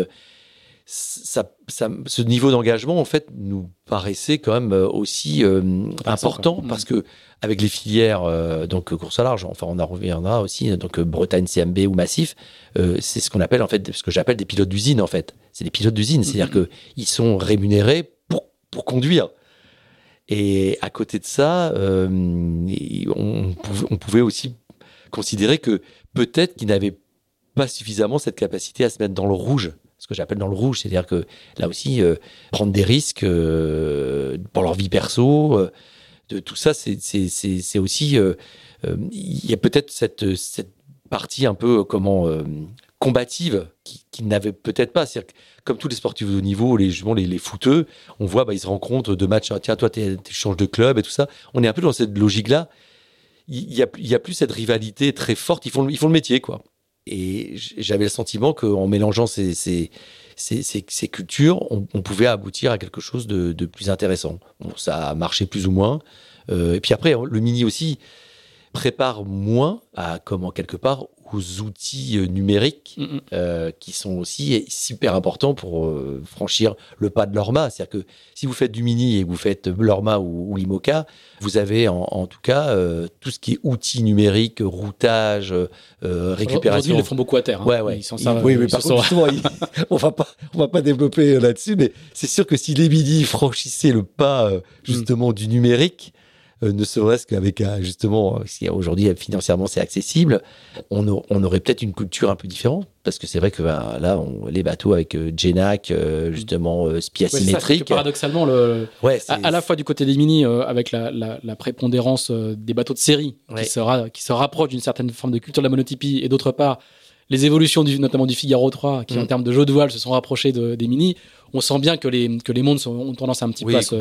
Ça, ça, ce niveau d'engagement, en fait, nous paraissait quand même aussi important parce que avec les filières donc course à large, enfin on en reviendra aussi donc Bretagne CMB ou Massif, c'est ce qu'on appelle en fait ce que j'appelle des pilotes d'usine en fait. C'est des pilotes d'usine, c'est-à-dire mm-hmm. que ils sont rémunérés pour conduire. Et à côté de ça, euh, on, pouvait, aussi considérer que peut-être qu'ils n'avaient pas suffisamment cette capacité à se mettre dans le rouge, ce que j'appelle dans le rouge, c'est-à-dire que là aussi, euh, prendre des risques euh, pour leur vie perso, de tout ça, c'est aussi, il y a peut-être cette, cette partie un peu comment combative qui, qui n'avait peut-être pas. C'est comme tous les sportifs de haut niveau, les les, les footeux, on voit, bah, ils se rencontrent de matchs. Tiens, toi, tu changes de club et tout ça. On est un peu dans cette logique-là. Il y a, plus cette rivalité très forte. Ils font, ils font le métier, quoi. Et j'avais le sentiment qu'en mélangeant ces, ces, ces, cultures, on, pouvait aboutir à quelque chose de, plus intéressant. Bon, ça a marché plus ou moins. Euh, et puis après, le mini aussi prépare moins à comment quelque part aux outils euh, numériques mm, mm. euh, qui sont aussi super importants pour euh, franchir le pas de l'ORMA. C'est-à-dire que si vous faites du mini et que vous faites l'ORMA ou, l'IMOCA, vous avez en, tout cas tout ce qui est outils numériques, routage, récupération. Ils le font beaucoup à terre. Hein. Ouais, ouais. Ils sont ça, oui, mais par contre, on va pas, on va pas développer là-dessus, mais c'est sûr que si les mini franchissaient le pas mm. justement du numérique, ne serait-ce qu'avec justement, si aujourd'hui financièrement c'est accessible, on, aurait peut-être une culture un peu différente. Parce que c'est vrai que ben, là, on, les bateaux avec euh, Genac, euh, justement, euh, spi asymétrique. paradoxalement, le, ouais, à, la fois du côté des mini, avec la, prépondérance des bateaux de série, qui, sera, qui se rapproche d'une certaine forme de culture de la monotypie, et d'autre part, les évolutions du, notamment du Figaro 3, qui en mm. termes de jeu de voile se sont rapprochés des mini, on sent bien que les, que les mondes sont, ont tendance un petit peu à se,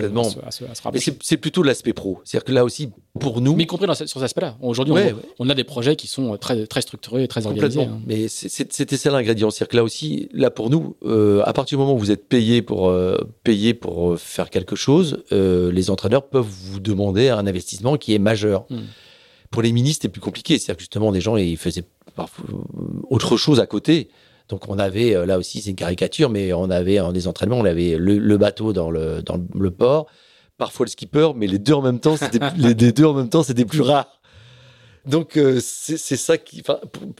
rapprocher. C'est plutôt l'aspect pro. C'est-à-dire que là aussi, pour nous. Mais y compris dans, sur cet aspect-là. Aujourd'hui, on, a des projets qui sont très, très structurés, très organisés. Hein. Mais c'était ça l'ingrédient. C'est-à-dire que là aussi, là pour nous, euh, à partir du moment où vous êtes payé pour, euh, payé pour euh, faire quelque chose, les entraîneurs peuvent vous demander un investissement qui est majeur. Hmm. Pour les ministres, c'était plus compliqué. C'est-à-dire que justement, des gens, ils faisaient autre chose à côté. Donc on avait, euh, là aussi c'est une caricature, mais on avait en des entraînements, on avait le, bateau dans le, dans le port, parfois le skipper, mais les deux en même temps, c'était les, deux en même temps, c'était plus rare. Donc euh, c'est ça qui,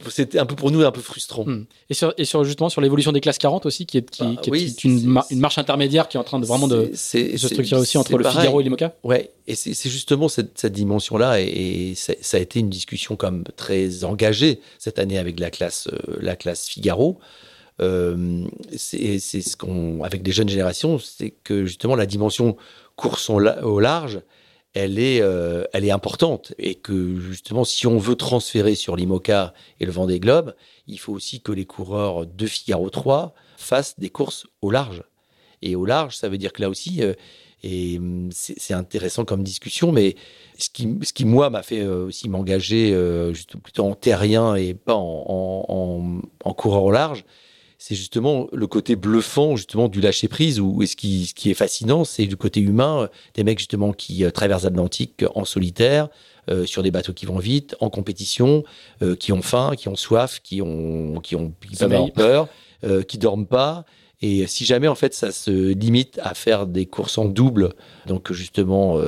c'était un peu pour nous un peu frustrant. Hmm. Et, sur, et sur justement sur l'évolution des classes 40 aussi, qui est, qui, bah est, une, une, marche intermédiaire qui est en train de vraiment de, se structurer aussi entre le Figaro et l'Imoca. Ouais, et c'est justement cette, cette dimension-là, et, ça a été une discussion comme très engagée cette année avec la classe, euh, la classe Figaro. Euh, c'est ce qu'on, avec des jeunes générations, c'est que justement la dimension course au large, elle est, euh, elle est importante et que justement, si on veut transférer sur l'IMOCA et le Vendée Globe, il faut aussi que les coureurs de Figaro 3 fassent des courses au large. Et au large, ça veut dire que là aussi, euh, et hum, c'est intéressant comme discussion, mais ce qui, ce qui moi, m'a fait euh, aussi m'engager plutôt en terrien et pas en, en, en coureur au large, c'est justement le côté bluffant justement du lâcher prise ou ce qui, ce qui est fascinant, c'est du côté humain euh, des mecs justement qui euh, traversent l'Atlantique en solitaire. Euh, sur des bateaux qui vont vite, en compétition, qui ont faim, qui ont soif, qui ont, qui ont, qui peuvent peur, qui dorment pas. Et si jamais en fait ça se limite à faire des courses en double, donc justement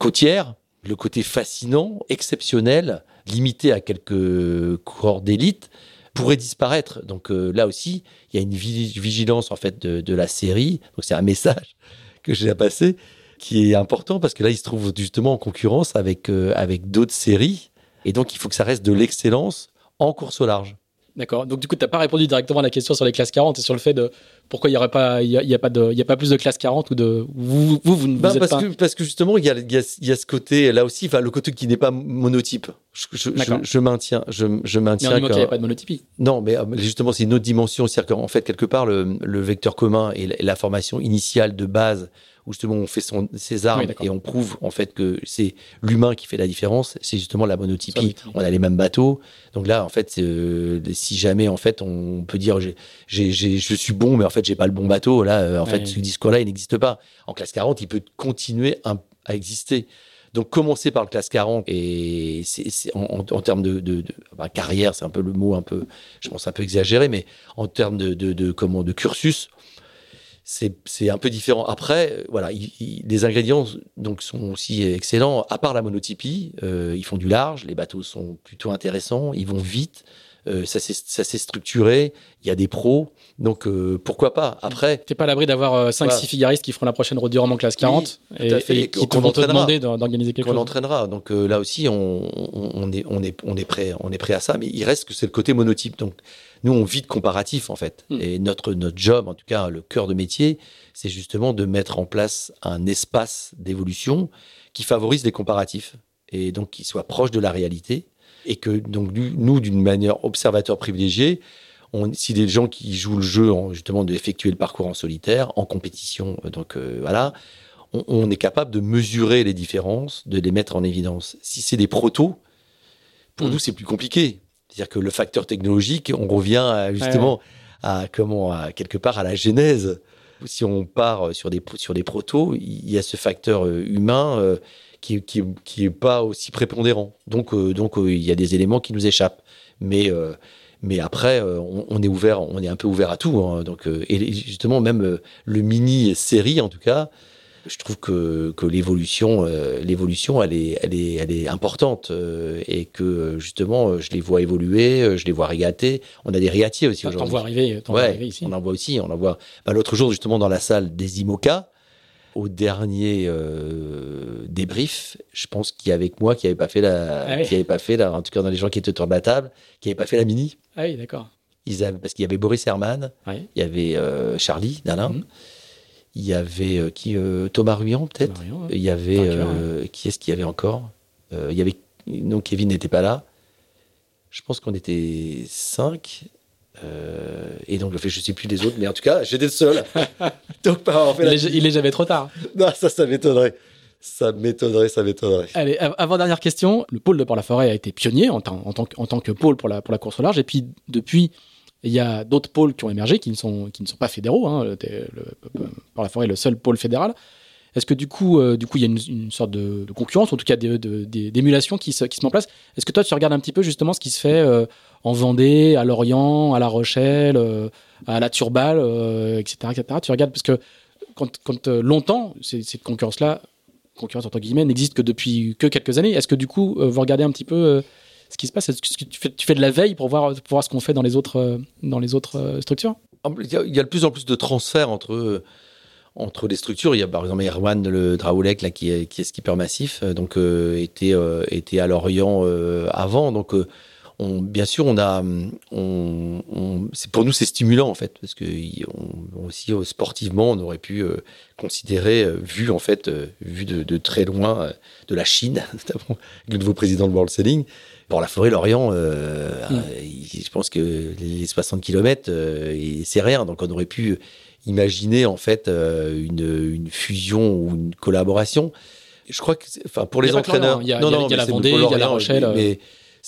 côtières, le côté fascinant, exceptionnel, limité à quelques coureurs d'élite, pourrait disparaître. Donc euh, là aussi, il y a une vigilance en fait de, la série. Donc c'est un message que j'ai à passer qui est important parce que là, il se trouve justement en concurrence avec euh, avec d'autres séries et donc il faut que ça reste de l'excellence en course au large. D'accord. Donc du coup, tu n'as pas répondu directement à la question sur les classes 40 et sur le fait de pourquoi il n'y aurait pas, il y a, pas de, il y a pas plus de classes 40 ou de vous, vous, vous, bah, parce que parce que justement, il y a, y, a, y a ce côté là aussi, enfin le côté qui n'est pas monotype. Je, je, je, maintiens, je, je maintiens. Mais il n'y a pas de monotypie. Non, mais euh, justement, c'est une autre dimension, c'est-à-dire qu'en fait quelque part le, le vecteur commun et la formation initiale de base où justement on fait son, ses armes et on prouve en fait que c'est l'humain qui fait la différence, c'est justement la monotypie. On a les mêmes bateaux. Donc là, en fait, euh, si jamais en fait on peut dire j'ai, j'ai, je suis bon, mais en fait j'ai pas le bon bateau, là, euh, en fait ce discours-là il n'existe pas. En classe 40, il peut continuer à, exister. Donc commencer par le classe 40 et c'est, en, en, termes de, de, de bah, carrière, c'est un peu le mot un peu, je pense un peu exagéré, mais en termes de, de, de comment de cursus, c'est un peu différent. Après, euh, voilà, les ingrédients donc sont aussi excellents. À part la monotypie, euh, ils font du large, les bateaux sont plutôt intéressants, ils vont vite, euh, ça s'est structuré, il y a des pros, donc euh, pourquoi pas? Après, t'es pas à l'abri d'avoir 5-6 figaristes qui feront la prochaine Road du Rhum en classe 40 et, qui te vont te demander d'organiser quelque chose. On entraînera. Donc là aussi, on, on, est, on, est, on, est prêt, on est prêt à ça, mais il reste que c'est le côté monotype. Donc nous, on vit de comparatif, en fait. Hmm. Et notre, notre job, en tout cas, le cœur de métier, c'est justement de mettre en place un espace d'évolution qui favorise les comparatifs et donc qui soit proche de la réalité. Et que, donc, nous, d'une manière observateur privilégié, on, si des gens qui jouent le jeu, en, justement, d'effectuer le parcours en solitaire, en compétition, euh, donc euh, voilà, on, est capable de mesurer les différences, de les mettre en évidence. Si c'est des protos, pour hmm. nous, c'est plus compliqué c'est-à-dire que le facteur technologique, on revient justement à comment, à, quelque part à la genèse. Si on part sur des sur des protos, il y a ce facteur euh, humain euh, qui, qui, qui est pas aussi prépondérant. Donc euh, donc il y a des éléments qui nous échappent. Mais mais après, on, est ouvert, on est un peu ouvert à tout. Hein. donc, et justement, même le mini série, en tout cas, je trouve que, que l'évolution, euh, l'évolution, elle est, elle est, elle est importante euh, et que justement, je les vois évoluer, je les vois régater. On a des régatiers aussi aujourd'hui. T'en vois arriver, ouais, arriver ici. On en voit aussi, on en voit. Bah, L'autre jour, justement, dans la salle des IMOCA, au dernier euh, débrief, je pense qu'il y avait avec moi qui avait pas fait la, ah qui avait pas fait la, en tout cas dans les gens qui étaient autour de la table, qui avait pas fait la mini. Ah oui, d'accord. Ils avaient, parce qu'il y avait Boris Herman, il y avait Charlie Dalin. Mhm. Il y avait euh, qui euh, Thomas Ruyant peut-être. Il y avait euh, qui est-ce qu'il y avait encore? Il y avait non Kevin n'était pas là. Je pense qu'on était cinq. Et donc, je ne sais plus les autres, mais en tout cas, j'étais le seul. donc, en fait, il, est, jamais trop tard. Non, ça, ça m'étonnerait. Ça m'étonnerait, ça m'étonnerait. Allez, avant dernière question, le pôle de Port-la-Forêt a été pionnier en, tant, en, tant, en tant que pôle pour la, pour la course au large, et puis depuis il y a d'autres pôles qui ont émergé qui ne sont, qui ne sont pas fédéraux. Hein, par la forêt, le seul pôle fédéral. Est-ce que du coup, euh, du coup, il y a une, sorte de, concurrence, en tout cas d'émulation qui se, qui se met en place? Est-ce que toi, tu regardes un petit peu justement ce qui se fait euh, en Vendée, à Lorient, à La Rochelle, euh, à la Turballe, etc., etc. Tu regardes parce que quand, quand longtemps, cette concurrence-là concurrence entre guillemets, n'existe que depuis que quelques années. Est-ce que du coup, vous regardez un petit peu ce qui se passe? Est-ce que tu fais, de la veille pour voir, pour voir ce qu'on fait dans les autres, dans les autres structures? Il y, a, de plus en plus de transferts entre entre les structures. Il y a par exemple Erwan le Draoulek là qui est, qui est skipper massif, donc était était à Lorient avant, donc on, bien sûr, on a, on, c'est pour nous c'est stimulant en fait parce que on, aussi euh, sportivement on aurait pu euh, considérer, euh, vu en fait, vu de, très loin de la Chine, notamment le nouveau président de World Sailing, pour la forêt Lorient, mm. je pense que les 60 km c'est rien, donc on aurait pu imaginer en fait une, une fusion ou une collaboration. Je crois que, enfin, pour les entraîneurs, il y a, non, non, il y a la Vendée, il y a la Rochelle. Mais,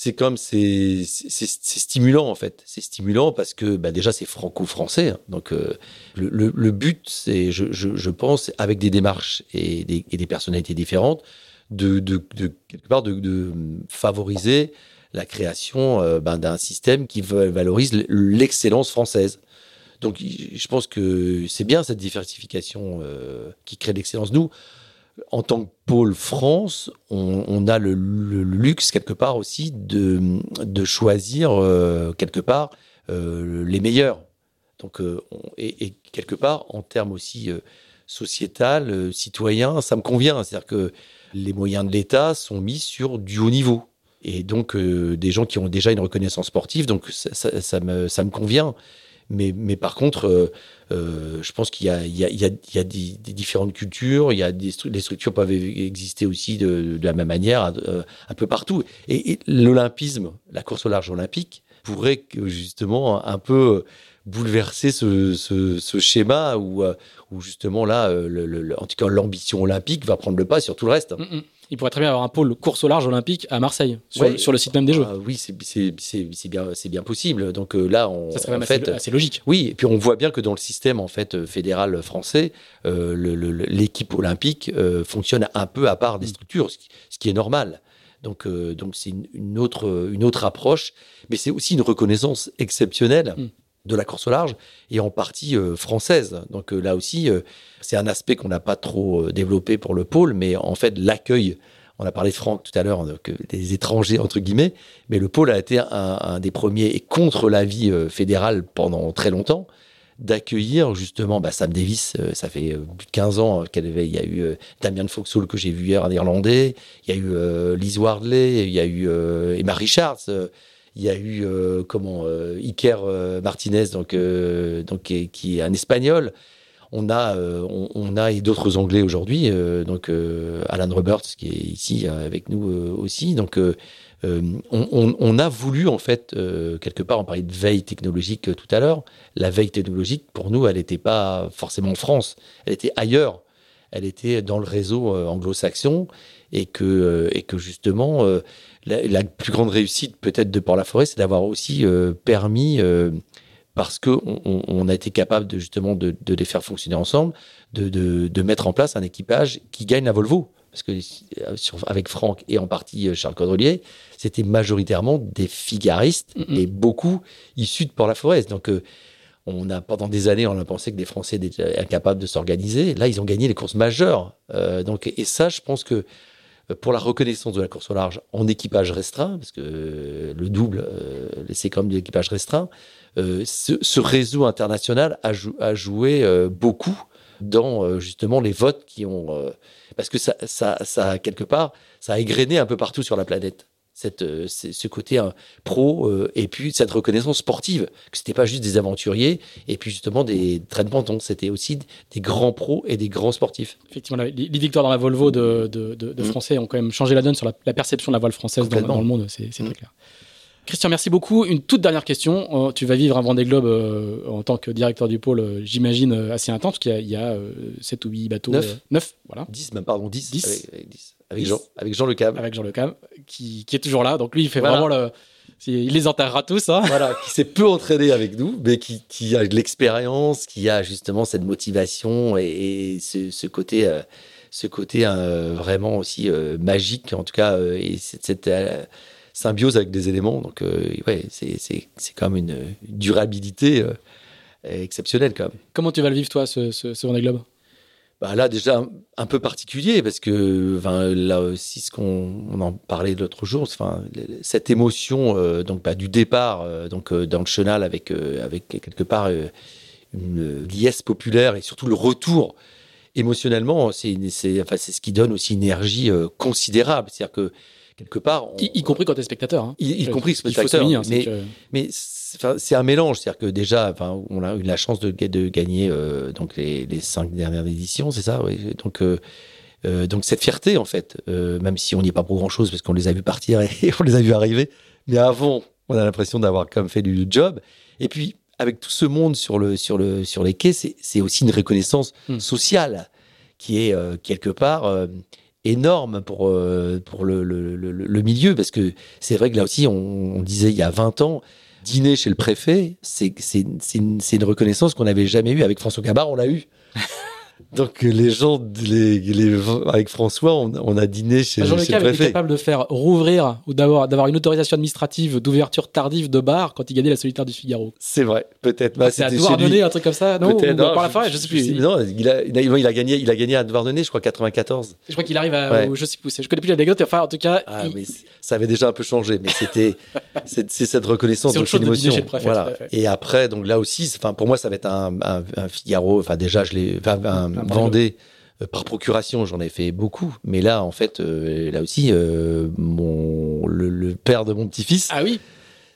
c'est comme c'est stimulant en fait. C'est stimulant parce que bah, déjà c'est franco-français. Hein. donc euh, le, le, but, c'est, je, je, pense, avec des démarches et des, et des personnalités différentes, de, de, de quelque part de, de, favoriser la création euh, ben, d'un système qui valorise l'excellence française. Donc je pense que c'est bien cette diversification euh, qui crée l'excellence. Nous, en tant que pôle France, on, a le, luxe quelque part aussi de, de choisir euh, quelque part euh, les meilleurs. Donc, euh, et, quelque part, en termes aussi sociétal, citoyen, ça me convient. C'est-à-dire que les moyens de l'État sont mis sur du haut niveau. Et donc, des gens qui ont déjà une reconnaissance sportive, donc ça, me, ça me convient. Mais, par contre, euh, je pense qu'il y a, des, différentes cultures, il y a des les structures peuvent exister aussi de, de la même manière euh, un peu partout. Et, l'olympisme, la course au large olympique, pourrait justement un peu bouleverser ce, ce, ce schéma où, euh, où justement là, le, en tout cas l'ambition olympique va prendre le pas sur tout le reste. Mm, mm il pourrait très bien avoir un pôle course au large olympique à Marseille, sur, le site même des Jeux. Ah oui, c'est bien, bien possible. Donc euh, là, on, ça serait en fait, assez, logique. Oui, et puis on voit bien que dans le système en fait euh, fédéral français, euh, l'équipe olympique fonctionne un peu à part des mm. structures, ce qui, est normal. Donc, donc c'est une, autre, une autre approche, mais c'est aussi une reconnaissance exceptionnelle. Mm de la course au large et en partie euh, française. Donc euh, là aussi, euh, c'est un aspect qu'on n'a pas trop développé pour le pôle, mais en fait, l'accueil, on a parlé de Franck tout à l'heure, des étrangers, entre guillemets, mais le pôle a été un, des premiers, et contre l'avis fédéral pendant très longtemps, d'accueillir justement bah, Sam Davis, ça fait plus de 15 ans qu'elle avait, il y a eu Damien Foxhall que j'ai vu hier, un Irlandais, il y a eu Liz Wardley, il y a eu Emma Richards, il y a eu euh, comment euh, Iker euh, Martinez, donc, donc qui est, un Espagnol. On a, on, a et d'autres Anglais aujourd'hui, donc Alan Roberts qui est ici avec nous aussi. Donc on, a voulu en fait quelque part, on parlait de veille technologique tout à l'heure. La veille technologique pour nous, elle n'était pas forcément en France, elle était ailleurs. Elle était dans le réseau anglo-saxon et que et que justement la, plus grande réussite peut-être de Port-la-Forêt, c'est d'avoir aussi euh, permis, euh, parce qu'on on, a été capable de, justement de, les faire fonctionner ensemble, de, mettre en place un équipage qui gagne la Volvo. Parce que euh, avec Franck et en partie Charles Caudrelier, c'était majoritairement des figaristes et beaucoup issus de Port-la-Forêt. Donc, on a pendant des années, on a pensé que les Français étaient incapables de s'organiser. Là, ils ont gagné les courses majeures. donc, et ça, je pense que pour la reconnaissance de la course au large en équipage restreint, parce que le double, euh, c'est comme de l'équipage restreint, euh, ce, réseau international a, joué euh, beaucoup dans justement les votes qui ont... parce que ça, ça, ça, quelque part, ça a égrené un peu partout sur la planète cette, euh, ce côté pro euh, et puis cette reconnaissance sportive que c'était pas juste des aventuriers et puis justement des trains de c'était aussi des grands pros et des grands sportifs effectivement les, victoires dans la Volvo de, de, mm. français ont quand même changé la donne sur la, perception de la voile française dans, le monde c'est très mm. clair Christian, merci beaucoup. Une toute dernière question. Euh, tu vas vivre un Vendée Globe en tant que directeur du pôle, j'imagine, assez intense, parce qu'il y a, 7 ou 8 bateaux. 9. voilà. 10, même, pardon, 10. 10. Avec, Jean, avec Jean Le Cam. Avec Jean Le Cam, qui, qui, est toujours là. Donc lui, il fait vraiment le. Il les enterrera tous. Hein. Voilà, qui s'est peu entraîné avec nous, mais qui, qui a de l'expérience, qui a justement cette motivation et, ce, ce, côté, euh, ce côté euh, vraiment aussi euh, magique, en tout cas, et cette, cette symbiose avec des éléments. Donc, ouais, c'est quand même une durabilité exceptionnelle quand même. Comment tu vas le vivre, toi, ce, ce, ce Vendée Globe? Bah là déjà un, peu particulier parce que enfin, là aussi ce qu'on on en parlait l'autre jour enfin cette émotion euh, donc bah, du départ euh, donc euh, dans le chenal avec avec quelque part une liesse populaire et surtout le retour émotionnellement c'est c'est enfin c'est ce qui donne aussi une énergie considérable c'est-à-dire que quelque part y, compris quand tu es spectateur hein. y, compris spectateur mais mais c'est un mélange, c'est-à-dire que déjà, enfin, on a eu la chance de, de gagner euh, donc les, les, cinq dernières éditions, c'est ça, oui. Donc, euh, euh, donc cette fierté en fait, même si on n'y est pas pour grand-chose parce qu'on les a vus partir et, on les a vus arriver, mais avant, on a l'impression d'avoir comme fait du job. Et puis avec tout ce monde sur le sur le sur les quais, c'est aussi une reconnaissance hmm. sociale qui est quelque part énorme pour, pour le, le, le, milieu, parce que c'est vrai que là aussi, on, on, disait il y a 20 ans, dîner chez le préfet, c'est une, reconnaissance qu'on n'avait jamais eue. Avec François Cabar, on l'a eu. Donc les gens, les, les, avec François, on, a dîné chez, Jean chez le préfet. capable de faire rouvrir ou d'avoir d'avoir une autorisation administrative d'ouverture tardive de bar quand il gagnait la solitaire du Figaro. C'est vrai, peut-être. Bah, c'est à Douarnenez, un truc comme ça, non, ou Par la forêt, je sais plus. non, il a, il a, gagné, il a gagné à Douarnenez, je crois 94. Je crois qu'il arrive à, je sais plus, je connais plus l'anecdote. Enfin, en tout cas, ah, mais ça avait déjà un peu changé, mais c'était, c'est cette reconnaissance, c'est une émotion. voilà. Et après, donc là aussi, enfin pour moi, ça va être un, un, Figaro. Enfin déjà, je l'ai, un Vendée euh, par procuration, j'en ai fait beaucoup, mais là, en fait, euh, là aussi, euh, mon le, père de mon petit-fils, ah oui,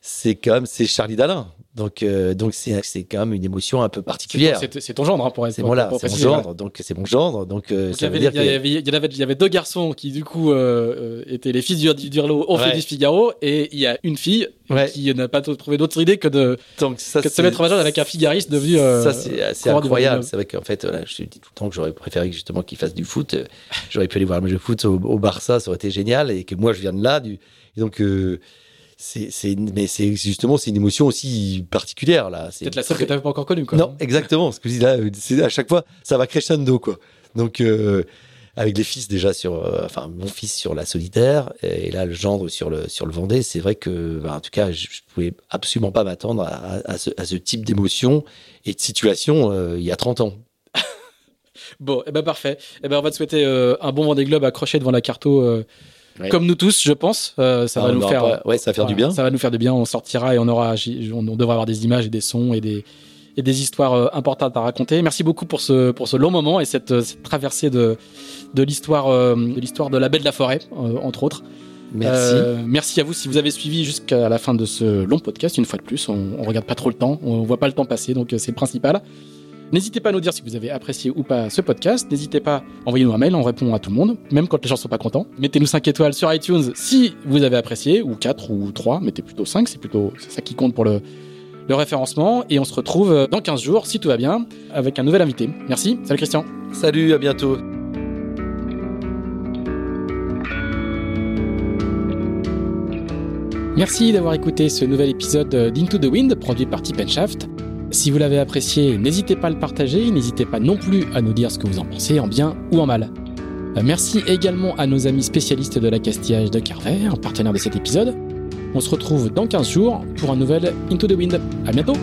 c'est quand même c'est Charlie Dalin. Donc, donc c'est c'est quand même une émotion un peu particulière. C'est ton gendre hein, pour être. C'est voilà, c'est mon gendre. Donc c'est mon gendre. Donc, il y, avait, il y avait deux garçons qui du coup étaient les fils du Durlo au fait du Figaro, et il y a une fille qui n'a pas trouvé d'autre idée que de, Donc, ça, que de se mettre en avec un figariste devenu. Euh, ça, c'est incroyable. C'est vrai qu'en fait, je dis tout le temps que j'aurais préféré justement qu'il fasse du foot. J'aurais pu aller voir le match de foot au, Barça, ça aurait été génial. Et que moi, je viens de là. Du, et donc. C'est mais c'est justement c'est une émotion aussi particulière là c'est peut-être la seule que tu n'avais pas encore connue quoi non exactement ce que je là à chaque fois ça va crescendo quoi donc euh, avec les fils déjà sur, euh, enfin mon fils sur la solitaire et là le gendre sur le sur le Vendée. C'est vrai que, bah, en tout cas, je, ne pouvais absolument pas m'attendre à, à, ce, à, ce, type d'émotion et de situation euh, il y a 30 ans. bon, et eh ben parfait. Et eh ben on va te souhaiter un bon Vendée Globe accroché devant la carto. Comme nous tous, je pense, ça va nous faire, ouais, ça va faire du bien. Ça va nous faire du bien. On sortira et on aura, on, on devrait avoir des images et des sons et des, et des histoires euh, importantes à raconter. Merci beaucoup pour ce, pour ce long moment et cette, euh, cette traversée de, de l'histoire euh, de l'histoire de la baie de la forêt, entre autres. Merci. merci à vous si vous avez suivi jusqu'à la fin de ce long podcast. Une fois de plus, on, on regarde pas trop le temps, on voit pas le temps passer, donc c'est le principal. N'hésitez pas à nous dire si vous avez apprécié ou pas ce podcast. N'hésitez pas à envoyer nous un mail, on répond à tout le monde, même quand les gens sont pas contents. Mettez-nous 5 étoiles sur iTunes si vous avez apprécié, ou 4 ou 3, mettez plutôt 5, c'est plutôt ça qui compte pour le, le référencement et on se retrouve dans 15 jours, si tout va bien, avec un nouvel invité. Merci, salut Christian. Salut, à bientôt. Merci d'avoir écouté ce nouvel épisode d'Into the Wind produit par Tip Shaft. Si vous l'avez apprécié, n'hésitez pas à le partager, n'hésitez pas non plus à nous dire ce que vous en pensez, en bien ou en mal. Merci également à nos amis spécialistes de l'accastillage de Carver, partenaire de cet épisode. On se retrouve dans 15 jours pour un nouvel Into the Wind. À bientôt!